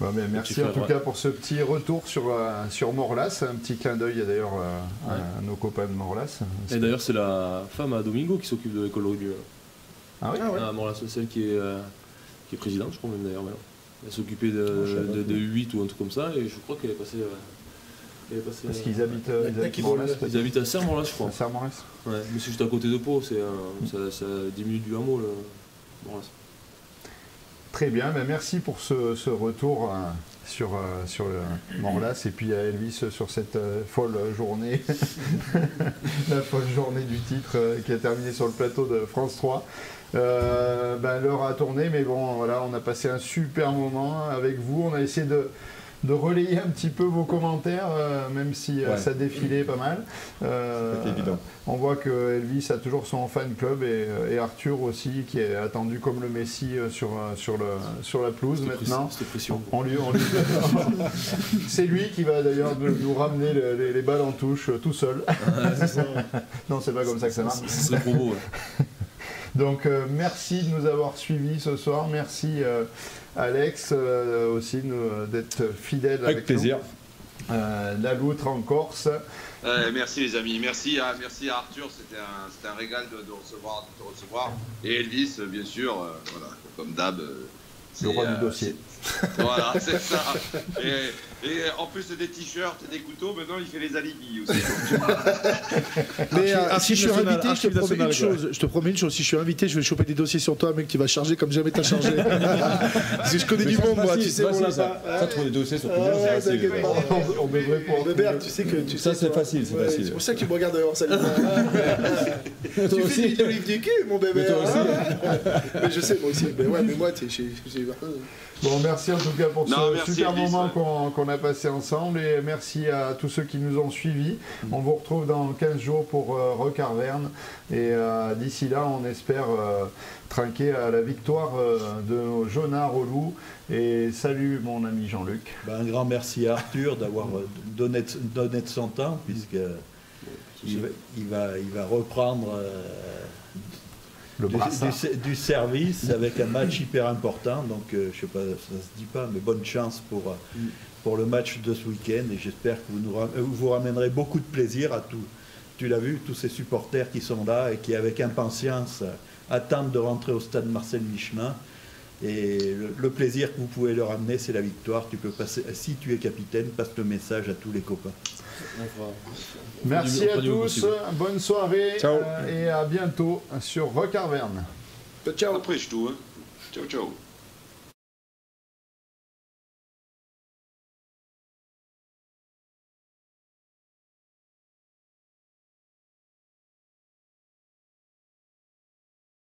Bon, mais merci en tout cas pour ce petit retour sur, euh, sur Morlas. Un petit clin d'œil d'ailleurs euh, à nos copains de Morlas. Et d'ailleurs, c'est la femme à Domingo qui s'occupe de l'école rugby. là. Ah oui Ah ouais. Ah, là, c'est celle qui est, euh, qui est présidente, je crois même d'ailleurs. Elle s'occupait de, Oh, pas. de, de 8 ou un truc comme ça, et je crois qu'elle est passée. euh, elle est passée Parce qu'ils habitent, euh, ils habitent Morlas. Ils habitent à Serre-Morlas, je crois. À Serre-Morlas Ouais, mais c'est juste à côté de Pau, c'est un- ça, ça a 10 minutes du hameau. Le... Morlas. Très bien, merci pour ce, retour euh, sur, euh, sur Morlas et puis à Elvis sur cette euh, folle journée, la folle journée du titre euh, qui a terminé sur le plateau de France 3. Euh, ben, L'heure a tourné, mais bon, voilà, on a passé un super moment avec vous. On a essayé de, de relayer un petit peu vos commentaires, euh, même si euh, Ouais. ça défilait pas mal. Euh, C'était évident. on voit que Elvis a toujours son fan club et, et Arthur aussi, qui est attendu comme le Messi sur, sur, le, sur la pelouse maintenant. pression-. On lui, on lui- c'est lui qui va d'ailleurs nous, ramener le- les, les balles en touche tout seul. non, c'est pas comme ça que ça marche. Ce serait trop beau. ouais. Donc euh, merci de nous avoir suivis ce soir. Merci euh, Alex euh, aussi nous- d'être fidèle avec, Avec plaisir. nous. Euh, la loutre en Corse. Euh, merci les amis, merci à, merci à Arthur, c'était un, c'était un régal de, de recevoir, de te recevoir. Et Elvis, euh, bien sûr, euh, voilà, comme d'hab. euh, Le roi du dossier. c'est- Voilà, c'est ça. Et, et en plus des t-shirts et des couteaux, maintenant il fait les alibis aussi. Mais euh, si je suis invité, je te promets une chose. Je te promets une chose. Si je suis invité, je vais choper des dossiers sur toi, mec. Tu vas charger comme jamais t'as chargé. Parce que je connais Mais du monde, moi. Tu sais, c'est mon facile, ça. trouver des dossiers sur pas. On, on devrait pouvoir. Bébert, tu sais que tu Ça, c'est facile, c'est Ouais, facile. C'est pour ça que tu me regardes d'ailleurs, ça. Toi Tu fais des olives du cul, mon bébé. Mais toi aussi. hein. Mais je sais, moi aussi. Mais ouais, mais moi, tu sais, j'ai- j'ai- Bon, merci en tout cas pour Non, ce super Elvis, moment ouais. qu'on a passé ensemble et merci à tous ceux qui nous ont suivis. On vous retrouve dans 15 jours pour euh, Rock Arverne et euh, d'ici là, on espère euh, trinquer à la victoire euh, de nos Jonah Relou. Et salut mon ami Jean-Luc. Ben, un grand merci à Arthur d'avoir donné, de- donné de son temps, puisque il va, il va, il va reprendre euh, Le du, brassard. du- du service avec un match hyper important. Donc, euh, je sais pas, ça se dit pas, mais bonne chance pour, euh, pour le match de ce week-end. Et j'espère que vous, nous euh, vous ramènerez beaucoup de plaisir à tous. Tu l'as vu, tous ces supporters qui sont là et qui, avec impatience, euh, attendent de rentrer au stade Marcel Michelin. Et le, le plaisir que vous pouvez leur amener, c'est la victoire. Tu peux passer, si tu es capitaine, passe le message à tous les copains. Merci à tous, bonne soirée Ciao. euh, et à bientôt sur Rock Arverne. Ciao. Après je tout. Hein. Ciao ciao.